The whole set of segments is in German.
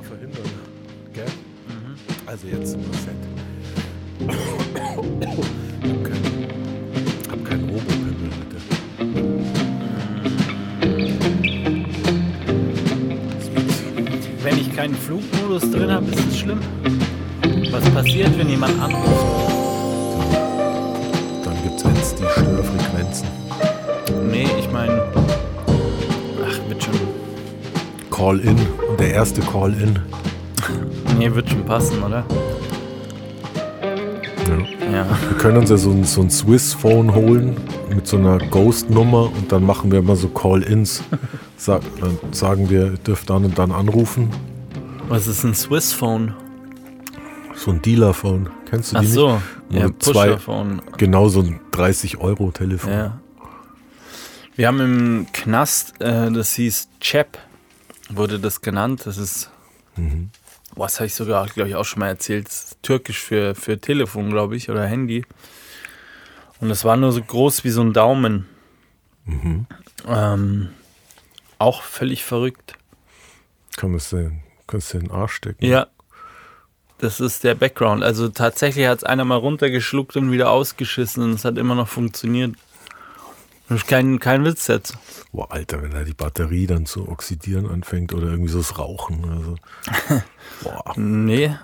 mal verhindern. Gell? Also jetzt im Set. Ich hab keinen hab Robopimmel, bitte. Wenn ich keinen Flugmodus drin habe, ist es schlimm. Was passiert, wenn jemand anruft? Dann gibt's jetzt die Störfrequenzen. Nee, ich meine. Ach, wird schon. Call-in. Und der erste Call-in. Nee, wird schon passen, oder? Ja. Ja. Wir können uns ja so ein, so ein Swiss-Phone holen mit so einer Ghost-Nummer und dann machen wir immer so Call-ins. Sa dann sagen wir, ihr dürft dann und dann anrufen. Was ist ein Swiss Phone? So ein Dealer-Phone. Kennst du Ach die so, nicht? ja, Wo zwei- Pusher-Phone. Genau so ein 30-Euro-Telefon. Ja. Wir haben im Knast, äh, das hieß Chep, wurde das genannt. Das ist, Mhm. was habe ich sogar, glaube ich, auch schon mal erzählt, türkisch für, für Telefon, glaube ich, oder Handy. Und das war nur so groß wie so ein Daumen. Mhm. Ähm, auch völlig verrückt. Kann man es denn, kannst du den Arsch stecken? Ja. Das ist der Background. Also tatsächlich hat es einer mal runtergeschluckt und wieder ausgeschissen und es hat immer noch funktioniert. Das ist kein, kein Witz jetzt. Boah, Alter, wenn da die Batterie dann zu oxidieren anfängt oder irgendwie so das Rauchen. Also. Boah. Nee.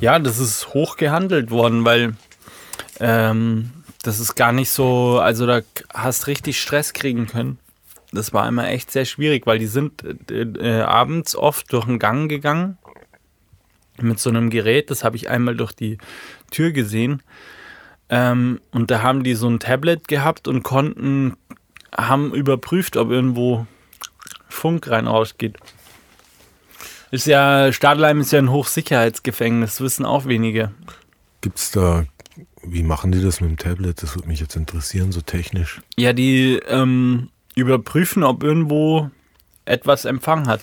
Ja, das ist hoch gehandelt worden, weil ähm, das ist gar nicht so, also da hast richtig Stress kriegen können. Das war immer echt sehr schwierig, weil die sind äh, äh, abends oft durch den Gang gegangen mit so einem Gerät. Das habe ich einmal durch die Tür gesehen. Ähm, und da haben die so ein Tablet gehabt und konnten, haben überprüft, ob irgendwo Funk rein rausgeht. Ist ja, Stadelheim ist ja ein Hochsicherheitsgefängnis, wissen auch wenige. Gibt's da, wie machen die das mit dem Tablet? Das würde mich jetzt interessieren, so technisch. Ja, die ähm, überprüfen, ob irgendwo etwas Empfang hat.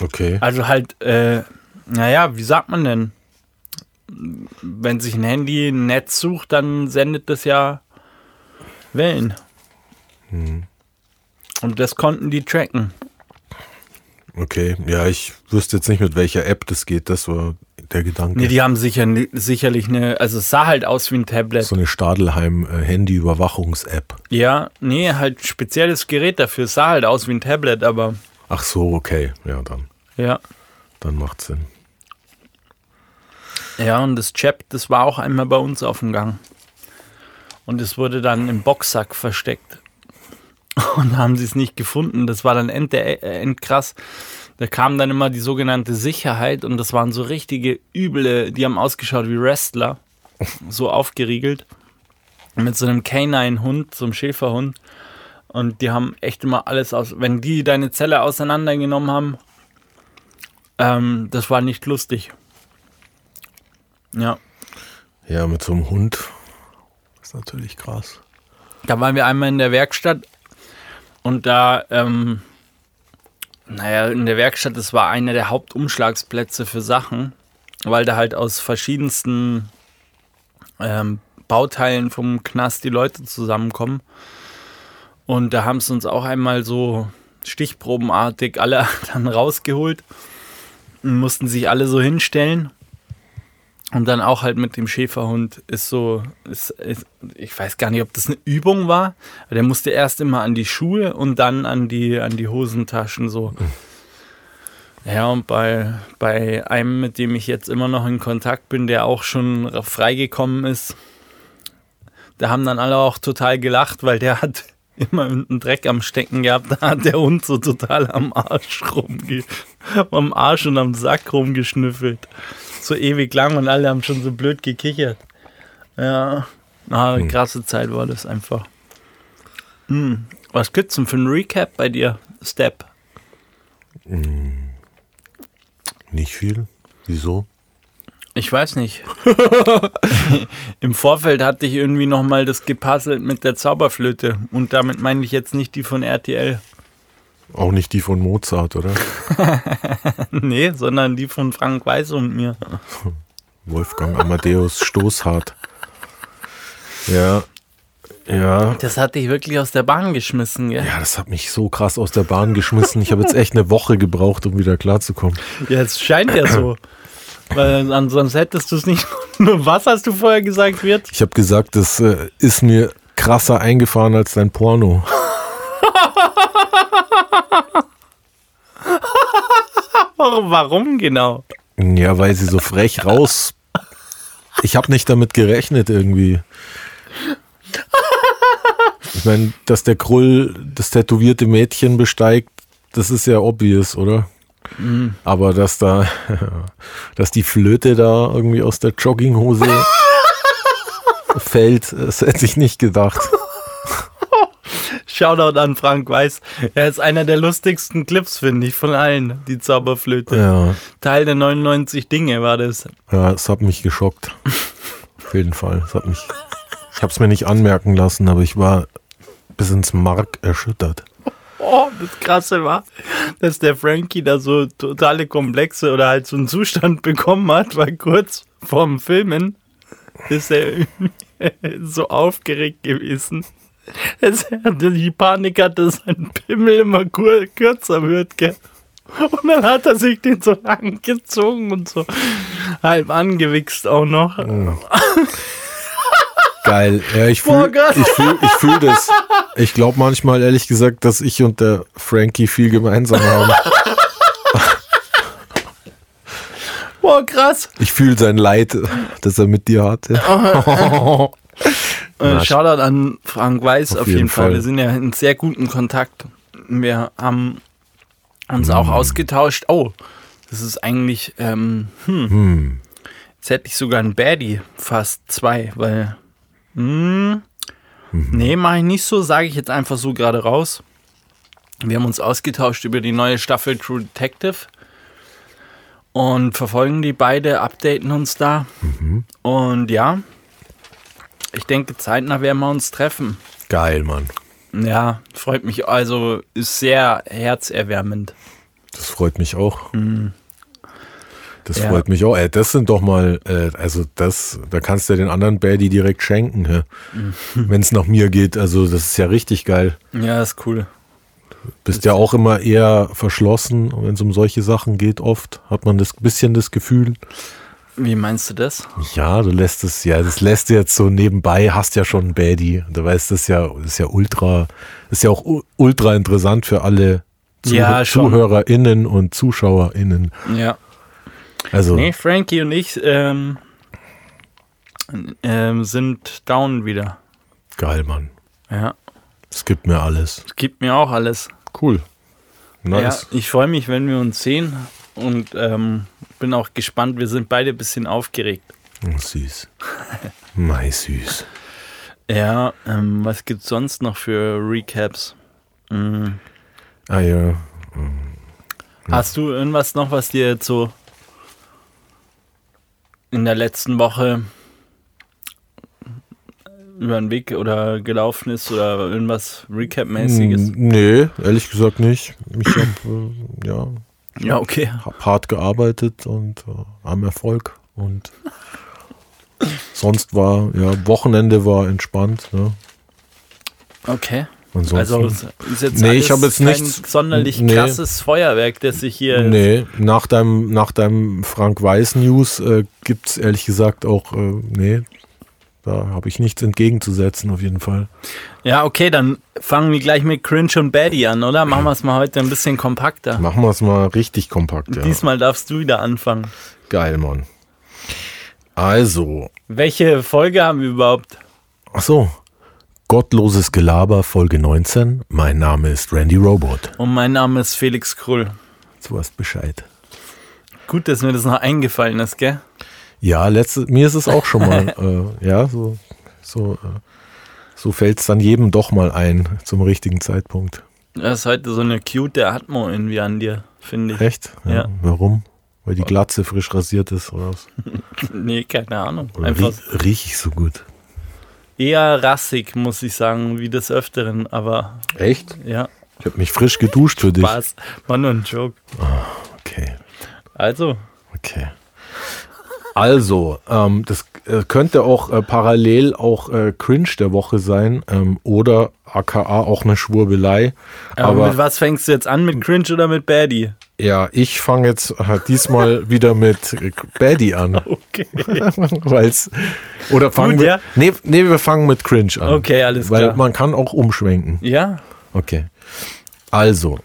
Okay. Also halt, äh, naja, wie sagt man denn? Wenn sich ein Handy ein Netz sucht, dann sendet das ja Wellen. Und das konnten die tracken. Okay. Ja, ich wüsste jetzt nicht, mit welcher App das geht. Das war der Gedanke. Nee, die haben sicher, sicherlich eine, also es sah halt aus wie ein Tablet. so eine Stadelheim-Handy-Überwachungs-App. Ja, nee, halt spezielles Gerät dafür. Es sah halt aus wie ein Tablet, aber Ach so, okay. Ja, dann, ja. dann macht Sinn. Ja, und das Chap, das war auch einmal bei uns auf dem Gang. Und es wurde dann im Boxsack versteckt. Und da haben sie es nicht gefunden. Das war dann end, äh, endkrass. Da kam dann immer die sogenannte Sicherheit und das waren so richtige üble, die haben ausgeschaut wie Wrestler. So aufgeriegelt. Mit so einem Canine-Hund, so einem Schäferhund. Und die haben echt immer alles aus. Wenn die deine Zelle auseinandergenommen haben, ähm, das war nicht lustig. Ja. Ja, mit so einem Hund. ist natürlich krass. Da waren wir einmal in der Werkstatt und da, ähm, naja, in der Werkstatt, das war einer der Hauptumschlagsplätze für Sachen, weil da halt aus verschiedensten ähm, Bauteilen vom Knast die Leute zusammenkommen. Und da haben sie uns auch einmal so stichprobenartig alle dann rausgeholt und mussten sich alle so hinstellen. Und dann auch halt mit dem Schäferhund ist so, ist, ist, ich weiß gar nicht, ob das eine Übung war. aber Der musste erst immer an die Schuhe und dann an die, an die Hosentaschen so. Ja, und bei, bei einem, mit dem ich jetzt immer noch in Kontakt bin, der auch schon freigekommen ist, da haben dann alle auch total gelacht, weil der hat immer einen Dreck am Stecken gehabt. Da hat der Hund so total am Arsch rumge am Arsch und am Sack rumgeschnüffelt so ewig lang und alle haben schon so blöd gekichert. Ja, na, eine krasse Zeit war das einfach. Hm. Was gibt's denn für ein Recap bei dir, Step? Nicht viel. Wieso? Ich weiß nicht. Im Vorfeld hatte ich irgendwie noch mal das gepuzzelt mit der Zauberflöte und damit meine ich jetzt nicht die von RTL. Auch nicht die von Mozart, oder? nee, sondern die von Frank Weiß und mir. Wolfgang Amadeus Stoßhart. Ja. Ja. Das hat dich wirklich aus der Bahn geschmissen, gell? Ja, das hat mich so krass aus der Bahn geschmissen. Ich habe jetzt echt eine Woche gebraucht, um wieder klarzukommen. Ja, es scheint ja so. Weil ansonsten hättest du es nicht. Nur was hast du vorher gesagt, wird? Ich habe gesagt, das äh, ist mir krasser eingefahren als dein Porno. Warum, genau? Ja, weil sie so frech raus. Ich habe nicht damit gerechnet irgendwie. Ich meine, dass der Krull das tätowierte Mädchen besteigt, das ist ja obvious, oder? Aber dass da, dass die Flöte da irgendwie aus der Jogginghose fällt, das hätte ich nicht gedacht. Shoutout an Frank Weiß. Er ist einer der lustigsten Clips, finde ich, von allen, die Zauberflöte. Ja, Teil der 99 Dinge war das. ja, es hat mich geschockt. Auf jeden Fall. Es hat mich, ich habe es mir nicht anmerken lassen, aber ich war bis ins Mark erschüttert. Oh, das Krasse war, dass der Frankie da so totale Komplexe oder halt so einen Zustand bekommen hat, weil kurz vorm Filmen ist er so aufgeregt gewesen. Es hatte die Panik hatte, dass sein Pimmel immer kürzer wird, gell? Und dann hat er sich den so lang gezogen und so halb angewichst auch noch. Geil. Ja, ich fühle ich fühl, ich fühl das. Ich glaube manchmal, ehrlich gesagt, dass ich und der Frankie viel gemeinsam haben. Boah, krass. Ich fühle sein Leid, das er mit dir hatte. Äh, Shoutout an Frank Weiß auf, jeden, jeden Fall. Fall. Wir sind ja in sehr guten Kontakt. Wir haben uns Hm. auch ausgetauscht. Oh, das ist eigentlich, ähm, hm, Hm. jetzt hätte ich sogar ein Baddie, fast zwei, weil, hm, Mhm. nee, mache ich nicht so, sage ich jetzt einfach so gerade raus. Wir haben uns ausgetauscht über die neue Staffel True Detective und verfolgen die beide, updaten uns da. Mhm. Und ja, ich denke, zeitnah werden wir uns treffen. Geil, Mann. Ja, freut mich. Also ist sehr herzerwärmend. Das freut mich auch. Das Ja. freut mich auch. Ey, das sind doch mal, äh, also das, da kannst du ja den anderen Baddie direkt schenken, hä? wenn es nach mir geht. Also das ist ja richtig geil. Ja, ist cool. Bist ja auch immer eher verschlossen, wenn es um solche Sachen geht. Oft hat man das bisschen das Gefühl, Wie meinst du das? ja, du lässt es, ja, das lässt du jetzt so nebenbei, hast ja schon einen Baddie. Du weißt, das ist ja, das ist ja ultra, ist ja auch ultra interessant für alle Zuh Ja. ZuhörerInnen und ZuschauerInnen. Ja. Also, Nee, Frankie und ich ähm, ähm, sind down wieder. geil, Mann. Ja. Es gibt mir alles. Es gibt mir auch alles. Cool. Nice. Ja, ich freue mich, wenn wir uns sehen und ähm, bin auch gespannt. Wir sind beide ein bisschen aufgeregt. Oh, süß. Mei, süß. Ja, ähm, was gibt's sonst noch für Recaps? Mhm. Ah ja. Hast du irgendwas noch, was dir jetzt so in der letzten Woche über den Weg oder gelaufen ist oder irgendwas Recap-mäßiges? Mm, Nee, ehrlich gesagt nicht. Ich habe äh, ja, Ja, okay. hab hart gearbeitet und äh, am Erfolg. Und sonst war, ja, Wochenende war entspannt. Ne? Okay. Ansonsten, Also ist jetzt Nee, ich hab jetzt kein nichts- sonderlich nee. krasses Feuerwerk, das sich hier nee, nach deinem, nach deinem Frank Weiß News äh, gibt es ehrlich gesagt auch, äh, nee, da habe ich nichts entgegenzusetzen auf jeden Fall. Ja, okay, dann fangen wir gleich mit Cringe und Baddie an, oder? Machen wir es mal heute ein bisschen kompakter. Machen wir es mal richtig kompakt. Ja. Diesmal darfst du wieder anfangen. Geil, Mann. Also, Welche Folge haben wir überhaupt? ach so, Gottloses Gelaber, Folge 19. Mein Name ist Randy Robot. Und mein Name ist Felix Krull. Du weißt Bescheid. Gut, dass mir das noch eingefallen ist, gell? Ja, letzte, mir ist es auch schon mal, äh, ja, so, so, äh, so fällt es dann jedem doch mal ein zum richtigen Zeitpunkt. Das ist heute so eine cute Atmo irgendwie an dir, finde ich. Echt? Ja. Warum? Weil die Glatze frisch rasiert ist oder was? Nee, keine Ahnung. Oder Einfach rie riech ich so gut? eher rassig, muss ich sagen, wie des Öfteren. Aber Echt? ja, Ich habe mich frisch geduscht für dich. Spaß. War nur ein Joke. Okay, Also, okay. Also, ähm, das äh, könnte auch äh, parallel auch äh, Cringe der Woche sein ähm, oder aka auch eine Schwurbelei. Aber, Aber mit was fängst du jetzt an? Mit Cringe oder mit Baddie? ja, ich fange jetzt äh, diesmal wieder mit äh, Baddie an. Okay. Weil's, oder fangen Gut, wir. ja. Nee, nee, wir fangen mit Cringe an. Okay, alles Weil klar. man kann auch umschwenken. Ja? Okay. Also,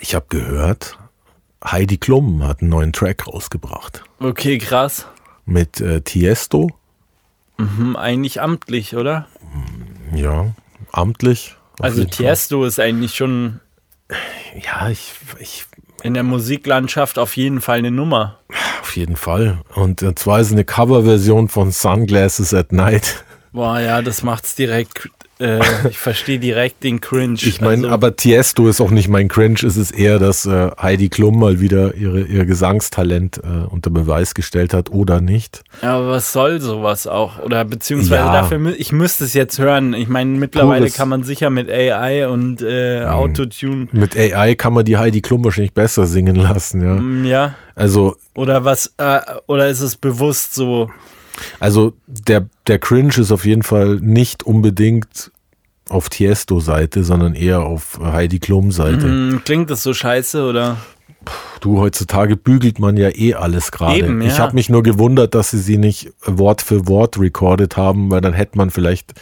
ich habe gehört, Heidi Klum hat einen neuen Track rausgebracht. Okay, krass. Mit äh, Tiesto. Hm, eigentlich amtlich, oder? Ja, amtlich. Also jeden Fall. Tiesto ist eigentlich schon Ja, ich, ich, in der Musiklandschaft auf jeden Fall eine Nummer. auf jeden Fall. Und äh, zwar ist es eine Coverversion von Sunglasses at Night. Boah, ja, das macht's direkt. Äh, ich verstehe direkt den Cringe. Ich meine, also, aber Tiesto ist auch nicht mein Cringe. Es ist eher, dass äh, Heidi Klum mal wieder ihre, ihr Gesangstalent äh, unter Beweis gestellt hat oder nicht. aber was soll sowas auch? Oder beziehungsweise Ja. dafür, ich müsste es jetzt hören. Ich meine, mittlerweile Pures- kann man sicher mit AI und äh, Autotune, Mit AI kann man die Heidi Klum wahrscheinlich besser singen lassen, ja. mm, ja. Also, Oder was, äh, oder ist es bewusst so? Also der, der Cringe ist auf jeden Fall nicht unbedingt auf Tiesto-Seite, sondern eher auf Heidi Klum-Seite. Mm, klingt das so scheiße oder? Du, heutzutage bügelt man ja eh alles gerade. Ja. Ich habe mich nur gewundert, dass sie sie nicht Wort für Wort recorded haben, weil dann hätte man vielleicht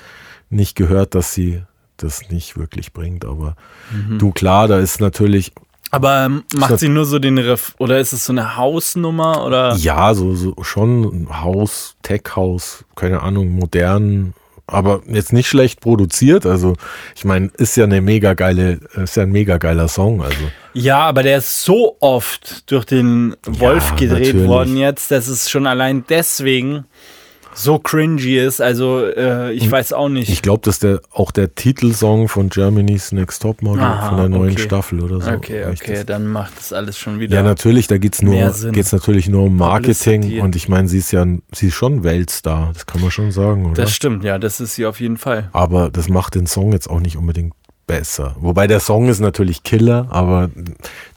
nicht gehört, dass sie das nicht wirklich bringt. Aber Mhm. du, klar, da ist natürlich, Aber ähm, macht sie nur so den Riff oder ist es so eine Hausnummer oder? ja, so, so schon ein Haus, Tech-Haus, keine Ahnung, modern, aber jetzt nicht schlecht produziert. Also, ich meine, ist ja eine mega geile, ist ja ein mega geiler Song. Also, Ja, aber der ist so oft durch den Wolf gedreht natürlich. worden jetzt, dass es schon allein deswegen so cringy ist. Also äh, ich weiß auch nicht. ich glaube, dass der auch der Titelsong von Germany's Next Top Model Aha, von der neuen okay. Staffel oder so. okay, okay, dann macht das alles schon wieder. Ja, natürlich, da geht's nur, geht's natürlich nur um Marketing Publicity. und ich meine, sie ist ja, sie ist schon Weltstar, das kann man schon sagen, oder? das stimmt, ja, das ist sie auf jeden Fall. aber das macht den Song jetzt auch nicht unbedingt besser. Wobei der Song ist natürlich Killer, aber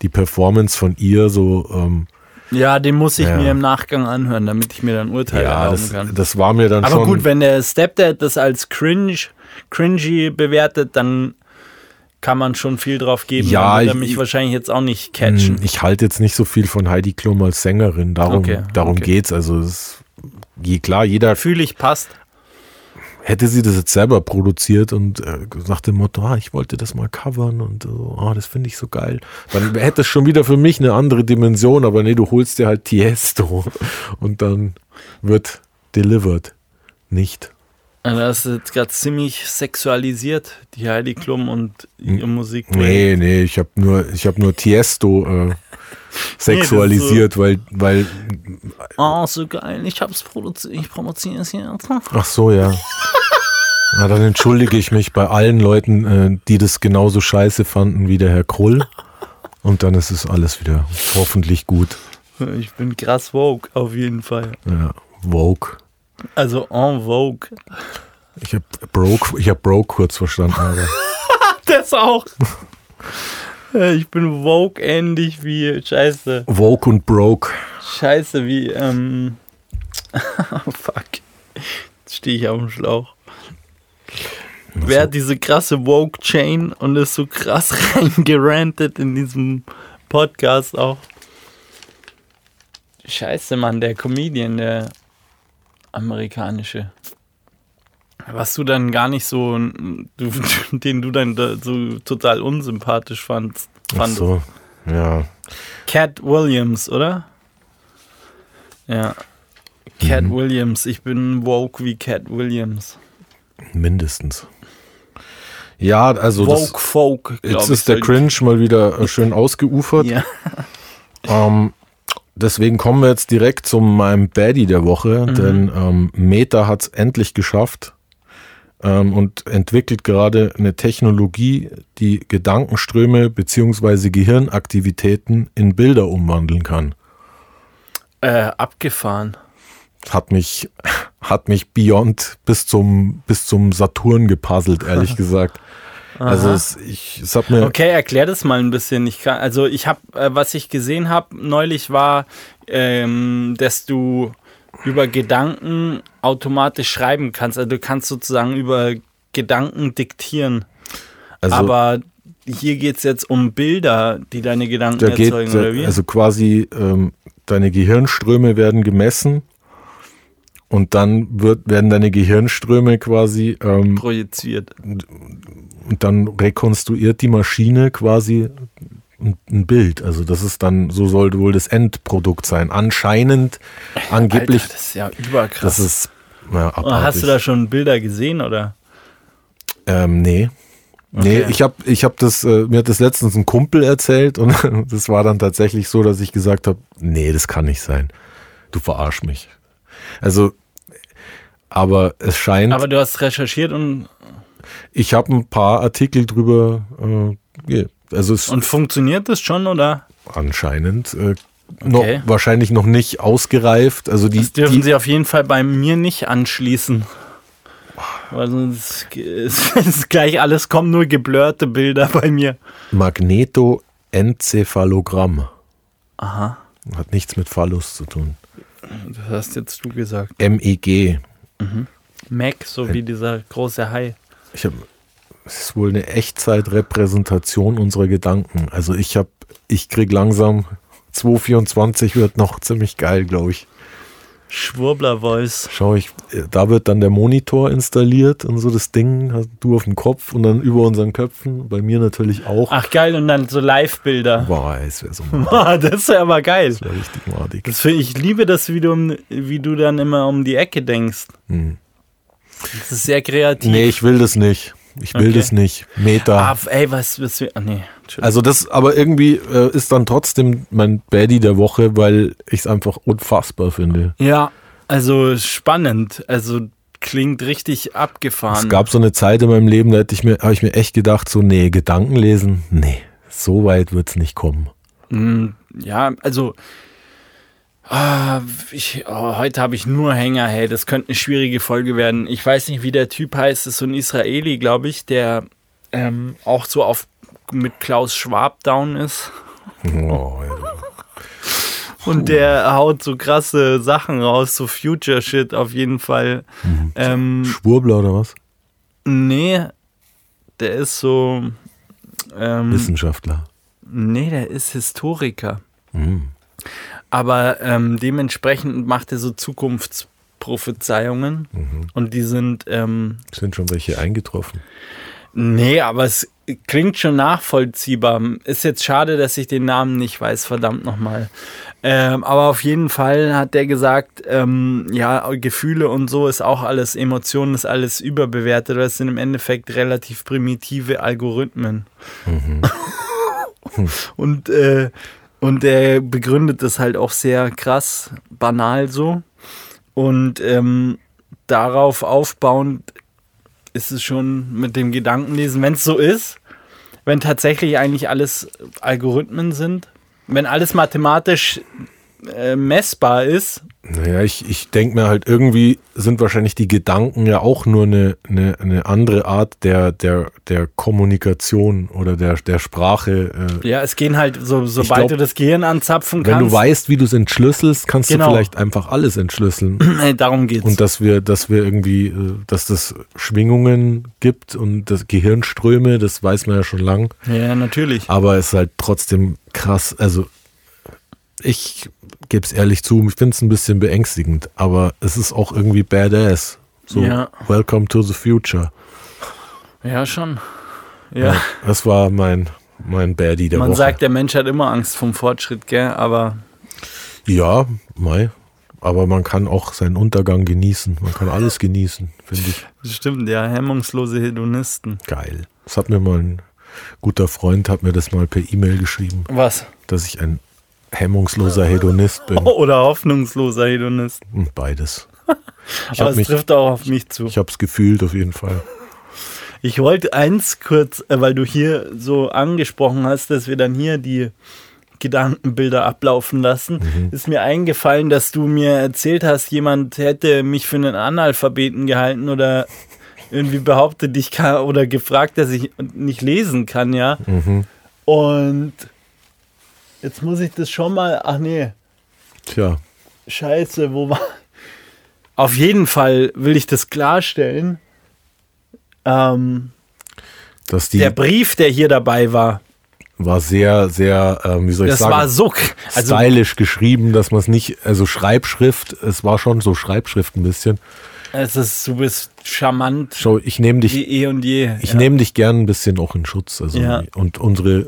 die Performance von ihr so, ähm, Ja, den muss ich Ja. mir im Nachgang anhören, damit ich mir dann Urteil ja, erlauben das, kann. das war mir dann Aber schon. gut, wenn der Stepdad das als cringe, cringy bewertet, dann kann man schon viel drauf geben. Ja, dann wird er ich- mich ich- wahrscheinlich jetzt auch nicht catchen. Hm, Ich halte jetzt nicht so viel von Heidi Klum als Sängerin, darum, Okay, darum okay. geht's. Also es, je klar, jeder Fühle ich passt. Hätte sie das jetzt selber produziert und äh, nach dem Motto, ah, ich wollte das mal covern und so, ah, das finde ich so geil. Dann hätte es schon wieder für mich eine andere Dimension, aber nee, du holst dir halt Tiesto und dann wird delivered. Nicht. Also Das ist jetzt gerade ziemlich sexualisiert, die Heidi Klum und ihre Musik. Nee, nee, ich habe nur, ich habe nur Tiesto äh, sexualisiert, weil, weil, Oh, so geil. Ich hab's produziert. Ich promoziere es jetzt. ach so, ja. Na, dann entschuldige ich mich bei allen Leuten, äh, die das genauso scheiße fanden wie der Herr Krull. Und dann ist es alles wieder hoffentlich gut. Ich bin krass Vogue, auf jeden Fall. Ja, Vogue. Also en Vogue. Ich habe Broke, ich hab Broke kurz verstanden. Aber Das auch. Ich bin Vogue ähnlich wie Scheiße. Vogue und Broke. Scheiße wie, ähm. fuck. Jetzt stehe ich auf dem Schlauch. Wer hat diese krasse Vogue-Chain und ist so krass reingerantet in diesem Podcast auch? Scheiße, Mann, der Comedian, der amerikanische. Was du dann gar nicht so, du, den du dann da so total unsympathisch fandst. Ach fandest. so, ja. Cat Williams, oder? Ja. Cat Mhm. Williams. Ich bin woke wie Cat Williams. Mindestens. Ja, also das, woke Folk, glaube jetzt ist der Cringe mal wieder äh, schön ausgeufert. Ja. Ähm, deswegen kommen wir jetzt direkt zu meinem Baddie der Woche, Mhm. denn ähm, Meta hat es endlich geschafft ähm, und entwickelt gerade eine Technologie, die Gedankenströme beziehungsweise Gehirnaktivitäten in Bilder umwandeln kann. Äh, abgefahren. Hat mich, hat mich beyond bis zum, bis zum Saturn gepuzzelt, ehrlich gesagt. Also es, ich, es hat mir Okay, erklär das mal ein bisschen. Ich kann, also ich habe, äh, was ich gesehen habe neulich war, ähm, dass du über Gedanken automatisch schreiben kannst. Also du kannst sozusagen über Gedanken diktieren. also Aber hier geht es jetzt um Bilder, die deine Gedanken da geht erzeugen, oder wie? also quasi ähm, deine Gehirnströme werden gemessen und dann wird, werden deine Gehirnströme quasi ähm, projiziert. und dann rekonstruiert die Maschine quasi ein, Bild. Also das ist dann, so soll wohl das Endprodukt sein. Anscheinend, angeblich, Alter, das ist ja überkrass. das ist ja, Hast du da schon Bilder gesehen, oder? Ähm, nee. Nee, Okay. ich habe ich hab das, äh, mir hat das letztens ein Kumpel erzählt und das war dann tatsächlich so, dass ich gesagt habe, nee, das kann nicht sein. Du verarsch mich. Also, aber es scheint, Aber du hast recherchiert und, ich habe ein paar Artikel drüber, äh, also es und funktioniert das schon, oder? anscheinend äh, noch, Okay. wahrscheinlich noch nicht ausgereift. Also die, Das dürfen die sie auf jeden Fall bei mir nicht anschließen. Weil sonst ist, ist gleich alles, kommen nur geblurrte Bilder bei mir. Magnetoenzephalogramm Aha, hat nichts mit Phallus zu tun. das hast jetzt du gesagt. MEG. Mac, so wie dieser große Hai. Ich habe, es ist wohl eine Echtzeitrepräsentation unserer Gedanken. Also ich habe, ich krieg langsam 224 wird noch ziemlich geil, glaube ich. Schwurbler Voice. Schau ich, äh, da wird dann der Monitor installiert und so das Ding hast du auf dem Kopf und dann über unseren Köpfen. Bei mir natürlich auch. Ach geil, und dann so Live-Bilder. Boah, es wäre so Boah, das ja aber geil. wär richtig madig. Das find, ich liebe das, wie du, wie du dann immer um die Ecke denkst. Hm. Das ist sehr kreativ. Nee, ich will das nicht. Ich will Okay. das nicht. Meta. Ah, ey, was, was wir. Ah, nee. Also das, aber irgendwie äh, ist dann trotzdem mein Baddie der Woche, weil ich es einfach unfassbar finde. Ja, also spannend. Also klingt richtig abgefahren. Es gab so eine Zeit in meinem Leben, da hätte ich mir, habe ich mir echt gedacht, so, nee, Gedanken lesen, nee, so weit wird's nicht kommen. Mm, Ja, also ah, ich, oh, heute habe ich nur Hänger, hey, das könnte eine schwierige Folge werden. Ich weiß nicht, wie der Typ heißt, das ist so ein Israeli, glaube ich, der ähm, auch so auf mit Klaus Schwab down ist. Oh, ja. Und der haut so krasse Sachen raus, so Future Shit auf jeden Fall. Ähm, Schwurbler oder was? nee, der ist so. Ähm, Wissenschaftler. nee, der ist Historiker. Mhm. Aber ähm, dementsprechend macht er so Zukunftsprophezeiungen. Und die sind, ähm, Sind schon welche eingetroffen. nee, aber es klingt schon nachvollziehbar. Ist jetzt schade, dass ich den Namen nicht weiß, verdammt nochmal. Ähm, aber auf jeden Fall hat der gesagt, ähm, ja, Gefühle und so ist auch alles, Emotionen ist alles überbewertet. Das sind im Endeffekt relativ primitive Algorithmen. und, äh, und er begründet das halt auch sehr krass, banal so. Und ähm, darauf aufbauend ist es schon mit dem Gedankenlesen, wenn es so ist, wenn tatsächlich eigentlich alles Algorithmen sind, wenn alles mathematisch äh, messbar ist, Naja, ich, ich denke mir halt, irgendwie sind wahrscheinlich die Gedanken ja auch nur eine, eine, eine andere Art der, der, der Kommunikation oder der, der Sprache. Äh, ja, es gehen halt, so, sobald glaub, du das Gehirn anzapfen wenn kannst, du weißt, wie du es entschlüsselst, kannst Genau. du vielleicht einfach alles entschlüsseln. Darum geht's. Und dass wir, dass wir irgendwie, äh, dass das Schwingungen gibt und das Gehirnströme, das weiß man ja schon lang. ja, natürlich. Aber es ist halt trotzdem krass. Also ich gebe es ehrlich zu, ich finde es ein bisschen beängstigend, aber es ist auch irgendwie badass. So, Ja. welcome to the future. Ja, schon. Ja. Das war mein, mein Baddie der Man Woche. sagt, der Mensch hat immer Angst vom Fortschritt, gell? Aber ja, Mai. Aber man kann auch seinen Untergang genießen. Man kann alles genießen, finde ich. das stimmt, ja, hemmungslose Hedonisten. Geil. Das hat mir mal ein guter Freund, hat mir das mal per E-Mail geschrieben, Was? dass ich ein hemmungsloser Hedonist bin. Oder hoffnungsloser Hedonist. Und beides. Ich Aber es mich, trifft auch auf mich zu. ich habe es gefühlt auf jeden Fall. Ich wollte eins kurz, äh, weil du hier so angesprochen hast, dass wir dann hier die Gedankenbilder ablaufen lassen, Mhm. ist mir eingefallen, dass du mir erzählt hast, jemand hätte mich für einen Analphabeten gehalten oder irgendwie behauptet, ich kann oder gefragt, dass ich nicht lesen kann, ja. Mhm. Und jetzt muss ich das schon mal. Ach nee, Tja, Scheiße, wo war. Auf jeden Fall will ich das klarstellen. Ähm, dass die der Brief, der hier dabei war, war sehr, sehr, ähm, wie soll ich das sagen, war so. Also, stylisch geschrieben, dass man es nicht, also Schreibschrift, es war schon so Schreibschrift ein bisschen. es ist, du bist charmant Schau, ich nehme dich, wie eh und je. ich ja. nehme dich gern ein bisschen auch in Schutz. Also Ja. und unsere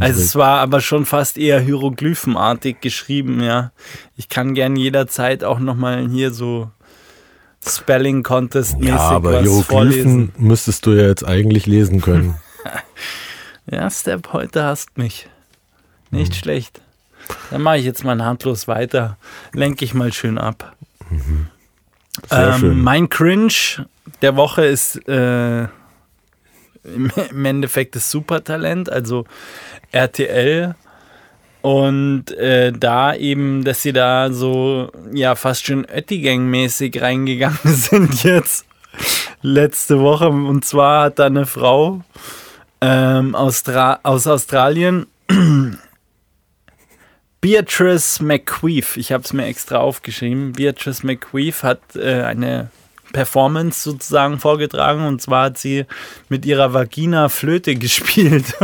Also es war aber schon fast eher hieroglyphenartig geschrieben, ja. Ich kann gern jederzeit auch nochmal hier so Spelling Contest mäßig ja, aber was Hieroglyphen vorlesen. müsstest du ja jetzt eigentlich lesen können. Ja, Step, heute hast mich. Nicht schlecht. Dann mache ich jetzt mal handlos weiter. Lenke ich mal schön ab. Sehr Ähm, schön. mein Cringe der Woche ist äh, im Endeffekt das Supertalent, also RTL. Und äh, da eben, dass sie da so, ja, fast schon Oettigang-mäßig reingegangen sind jetzt letzte Woche. Und zwar hat da eine Frau ähm, Austra aus Australien, Beatrice McQueef, ich habe es mir extra aufgeschrieben. Beatrice McQueef hat äh, eine Performance sozusagen vorgetragen und zwar hat sie mit ihrer Vagina Flöte gespielt.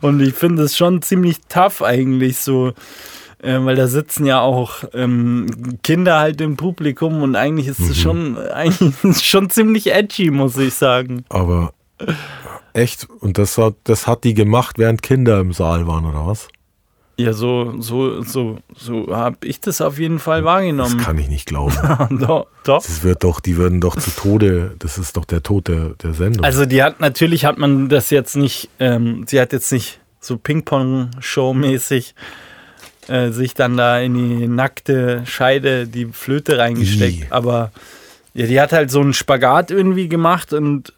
und ich finde es schon ziemlich tough eigentlich so, äh, weil da sitzen ja auch ähm, Kinder halt im Publikum und eigentlich ist es schon, eigentlich ist es schon ziemlich edgy, muss ich sagen. Aber echt, und das hat, das hat die gemacht, während Kinder im Saal waren, oder was? Ja, so, so, so, so habe ich das auf jeden Fall Das wahrgenommen. kann ich nicht glauben. doch, doch. Das wird doch, die würden doch zu Tode, das ist doch der Tod der, der Sendung. Also die hat natürlich hat man das jetzt nicht, ähm, sie hat jetzt nicht so Ping-Pong-Show-mäßig äh, sich dann da in die nackte Scheide die Flöte reingesteckt. Ih. Aber ja, die hat halt so einen Spagat irgendwie gemacht und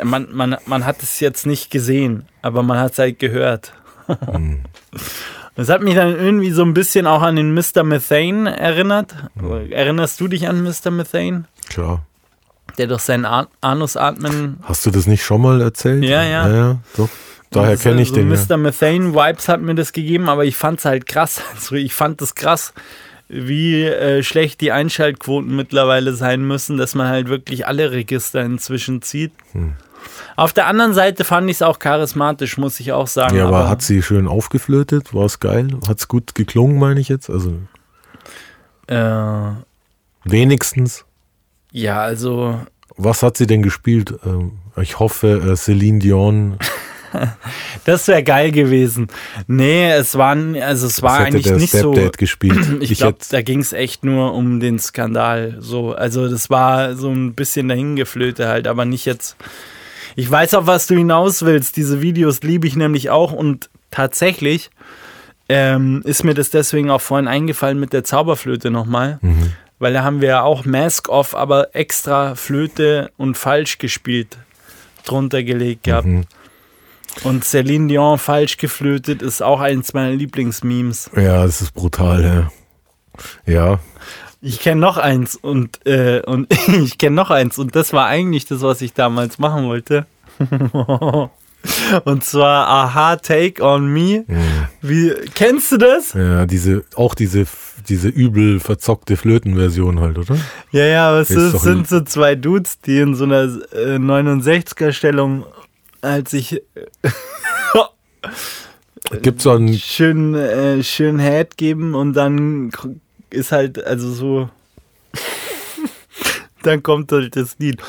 man, man, man hat es jetzt nicht gesehen, aber man hat es halt gehört. Hm. Das hat mich dann irgendwie so ein bisschen auch an den Mr. Methane erinnert. Erinnerst du dich an Mr. Methane? Klar. Der durch seinen An Anus atmen Hast du das nicht schon mal erzählt? Ja, ja. Ja, ja doch. Daher kenne ich so den. Ja. Mr. Methane Vibes hat mir das gegeben, aber ich fand es halt krass. Also ich fand es krass, wie äh, schlecht die Einschaltquoten mittlerweile sein müssen, dass man halt wirklich alle Register inzwischen zieht. Hm. Auf der anderen Seite fand ich es auch charismatisch, muss ich auch sagen. Ja, aber hat sie schön aufgeflötet? War es geil? Hat es gut geklungen, meine ich jetzt? Also äh, wenigstens. ja, also Was hat sie denn gespielt? Ähm, ich hoffe, äh, Celine Dion. das wäre geil gewesen. Nee, es waren, also es war eigentlich der nicht so. Stepdad gespielt? Ich glaube, hätte- da ging es echt nur um den Skandal. So, also das war so ein bisschen dahingeflöte halt, aber nicht jetzt. Ich weiß auf was du hinaus willst. Diese Videos liebe ich nämlich auch und tatsächlich ähm, ist mir das deswegen auch vorhin eingefallen mit der Zauberflöte nochmal. Mhm. Weil da haben wir ja auch Mask Off, aber extra Flöte und falsch gespielt drunter gelegt gehabt. Mhm. Und Celine Dion falsch geflötet ist auch eins meiner Lieblingsmemes. Ja, das ist brutal, ja. Ja, Ich kenne noch eins und, äh, und ich kenne noch eins und das war eigentlich das, was ich damals machen wollte. und zwar Aha Take on Me. Wie kennst du das? ja, diese, auch diese, diese übel verzockte Flötenversion halt, oder? Ja, ja, aber es Ist sind so zwei Dudes, die in so einer äh, 69er Stellung als ich Gibt so ein, schön äh, schön Head geben und dann ist halt also so dann kommt halt das Lied.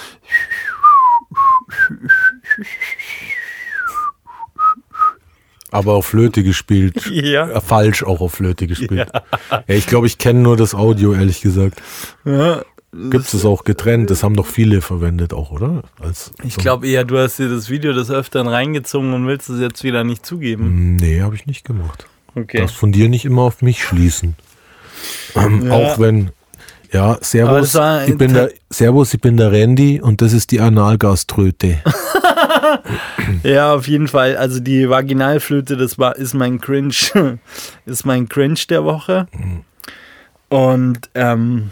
aber auf Flöte gespielt. Ja. Äh, Falsch auch auf Flöte gespielt. Ja. ich glaube, ich kenne nur das Audio, ehrlich gesagt. Ja, Gibt es auch getrennt? Das haben doch viele verwendet auch, oder? Als Ich so- glaube eher, du hast dir das Video des Öfteren reingezogen und willst es jetzt wieder nicht zugeben. Nee, habe ich nicht gemacht. Okay. Darfst von dir nicht immer auf mich schließen. Ähm, Ja. Auch wenn, ja, Servus, war ich bin der, Servus, ich bin der Randy und das ist die Analgaströte. Ja, auf jeden Fall. Also die Vaginalflöte, das war, ist mein Cringe, ist mein Cringe der Woche. Und ähm,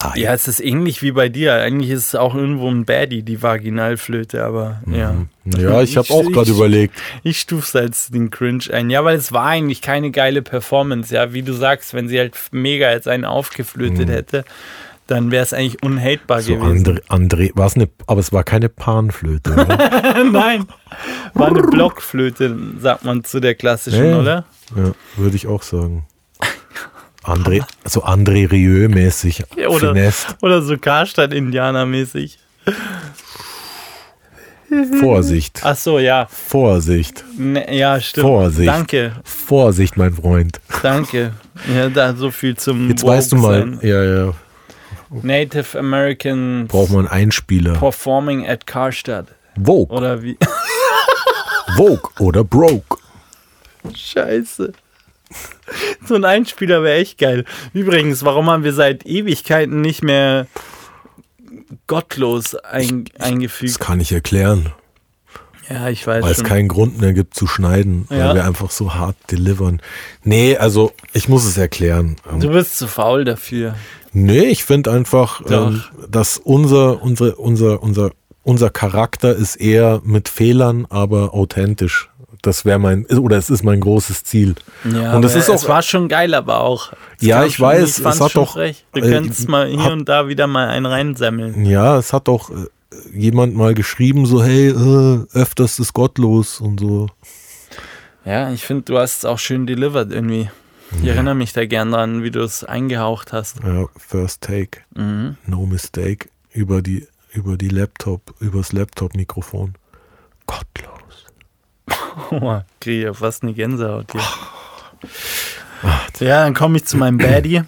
Ah, Ja, es ist ähnlich wie bei dir. Eigentlich ist es auch irgendwo ein Baddie, die Vaginalflöte, aber ja. Ja, ich habe auch gerade überlegt. Ich stufe es als den Cringe ein. Ja, weil es war eigentlich keine geile Performance. Ja, wie du sagst, wenn sie halt mega jetzt einen aufgeflötet hätte, dann wäre es eigentlich unhatebar Mhm. So gewesen. André, André war es eine, aber es war keine Panflöte? Nein, war eine Blockflöte, sagt man zu der klassischen, Ja. oder? ja, würde ich auch sagen. André, so André Rieu-mäßig. Ja, oder-. Oder so Karstadt-Indianer-mäßig. Vorsicht. Ach so, ja. Vorsicht. Ne, ja, stimmt. Vorsicht. Danke, Vorsicht, mein Freund. danke. Ja, da so viel zum Jetzt weißt du Woke mal, sein. ja, ja, Native American braucht man Einspieler. Performing at Karstadt. Vogue, Oder wie? Vogue oder Broke. Scheiße. So ein Einspieler wäre echt geil. Übrigens, warum haben wir seit Ewigkeiten nicht mehr gottlos ein, Das eingefügt? kann ich erklären, Ja, ich weiß weil es schon. keinen Grund mehr gibt zu schneiden, Ja. weil wir einfach so hart delivern. Nee, also ich muss es erklären. Ähm, Du bist zu faul dafür. Nee, ich finde einfach, ähm, dass unser, unsere, unser, unser, unser Charakter ist eher mit Fehlern, aber authentisch. Das wäre mein, oder es ist mein großes Ziel. Ja, Und das aber ist auch- es war schon geil, aber auch. Es Ja, ich schon- weiß, es fand's hat doch, frech. Du äh, könntest mal hier hab- und da wieder mal einen reinsammeln. Ja, es hat doch äh, jemand mal geschrieben, so, hey, äh, öfters ist gottlos und so. Ja, ich finde, du hast es auch schön delivered irgendwie. Ich erinnere mich da gern dran, wie du es eingehaucht hast. Ja, first take, Mhm. no mistake, über die, über die Laptop, übers Laptop-Mikrofon. Gottlos. Oh, kriege ich fast eine Gänsehaut hier. Ja, dann komme ich zu meinem Baddie.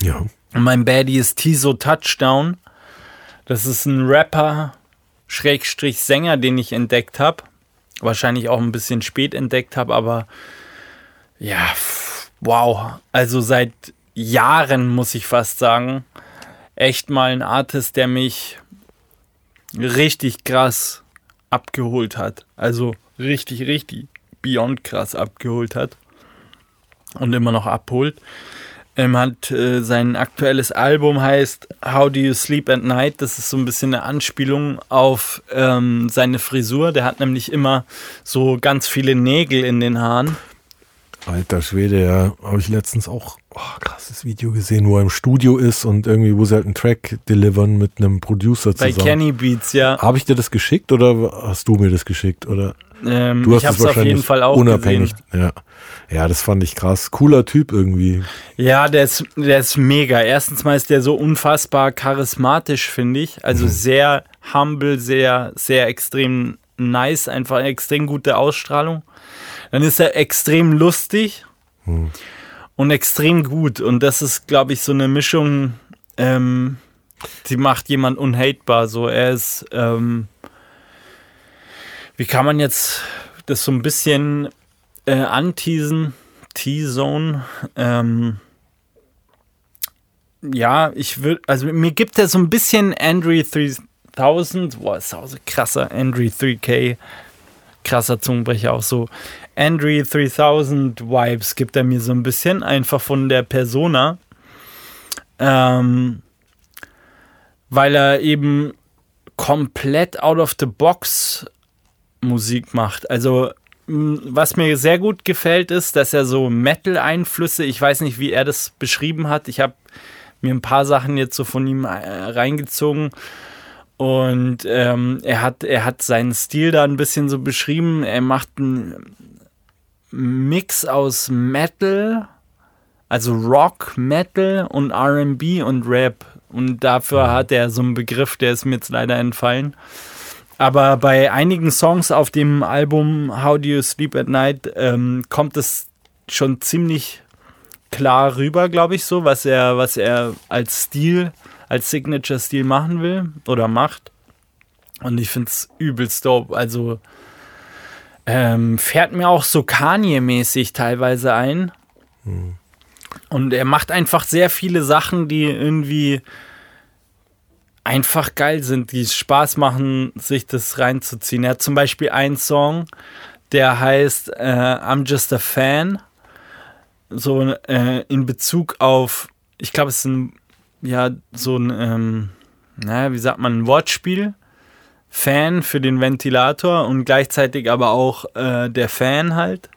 Ja. Und mein Baddie ist Tiso Touchdown. Das ist ein Rapper, Schrägstrich Sänger, den ich entdeckt habe. Wahrscheinlich auch ein bisschen spät entdeckt habe, aber ja, wow. Also seit Jahren muss ich fast sagen. Echt mal ein Artist, der mich richtig krass abgeholt hat. Also richtig, richtig beyond krass abgeholt hat. Und immer noch abholt. Ähm, hat äh, sein aktuelles Album heißt How Do You Sleep at Night. Das ist so ein bisschen eine Anspielung auf ähm, seine Frisur. Der hat nämlich immer so ganz viele Nägel in den Haaren. Alter Schwede, ja. Habe ich letztens auch oh, krasses Video gesehen, wo er im Studio ist und irgendwie, wo sie halt einen Track delivern mit einem Producer Bei zusammen. Kenny Beats, ja. Habe ich dir das geschickt oder hast du mir das geschickt? Oder Ähm, du hast ich habe es auf jeden Fall auch unabhängig. gesehen. Ja. ja, das fand ich krass. Cooler Typ irgendwie. Ja, der ist, der ist mega. Erstens mal ist der so unfassbar charismatisch, finde ich. Also sehr humble, sehr, sehr extrem nice, einfach eine extrem gute Ausstrahlung. Dann ist er extrem lustig und extrem gut. Und das ist, glaube ich, so eine Mischung, ähm, die macht jemand unhatebar. So, er ist, ähm, wie kann man jetzt das so ein bisschen äh, anteasen? T-Zone. Ähm, ja, ich würde, also mir gibt er so ein bisschen Andrew 3000, boah, ist auch so krasser, Andrew 3K, krasser Zungenbrecher auch so. Andrew 3000 Vibes gibt er mir so ein bisschen, einfach von der Persona. Ähm, weil er eben komplett out of the box Musik macht. Also was mir sehr gut gefällt ist, dass er so Metal-Einflüsse, ich weiß nicht, wie er das beschrieben hat. Ich habe mir ein paar Sachen jetzt so von ihm äh, reingezogen. Und ähm, er, hat, er hat seinen Stil da ein bisschen so beschrieben. Er macht einen Mix aus Metal, also Rock, Metal und RB und Rap. Und dafür hat er so einen Begriff, der ist mir jetzt leider entfallen. Aber bei einigen Songs auf dem Album How Do You Sleep at Night ähm, kommt es schon ziemlich klar rüber, glaube ich, so, was er, was er als Stil, als Signature-Stil machen will oder macht. Und ich finde es übelst dope. Also ähm, fährt mir auch so Kanye-mäßig teilweise ein. Und er macht einfach sehr viele Sachen, die irgendwie einfach geil sind, die Spaß machen, sich das reinzuziehen. Er hat zum Beispiel einen Song, der heißt äh, I'm Just a Fan. So äh, in Bezug auf, ich glaube, es ist ein ja so ein, ähm, naja, wie sagt man, ein Wortspiel. Fan für den Ventilator und gleichzeitig aber auch äh, der Fan halt.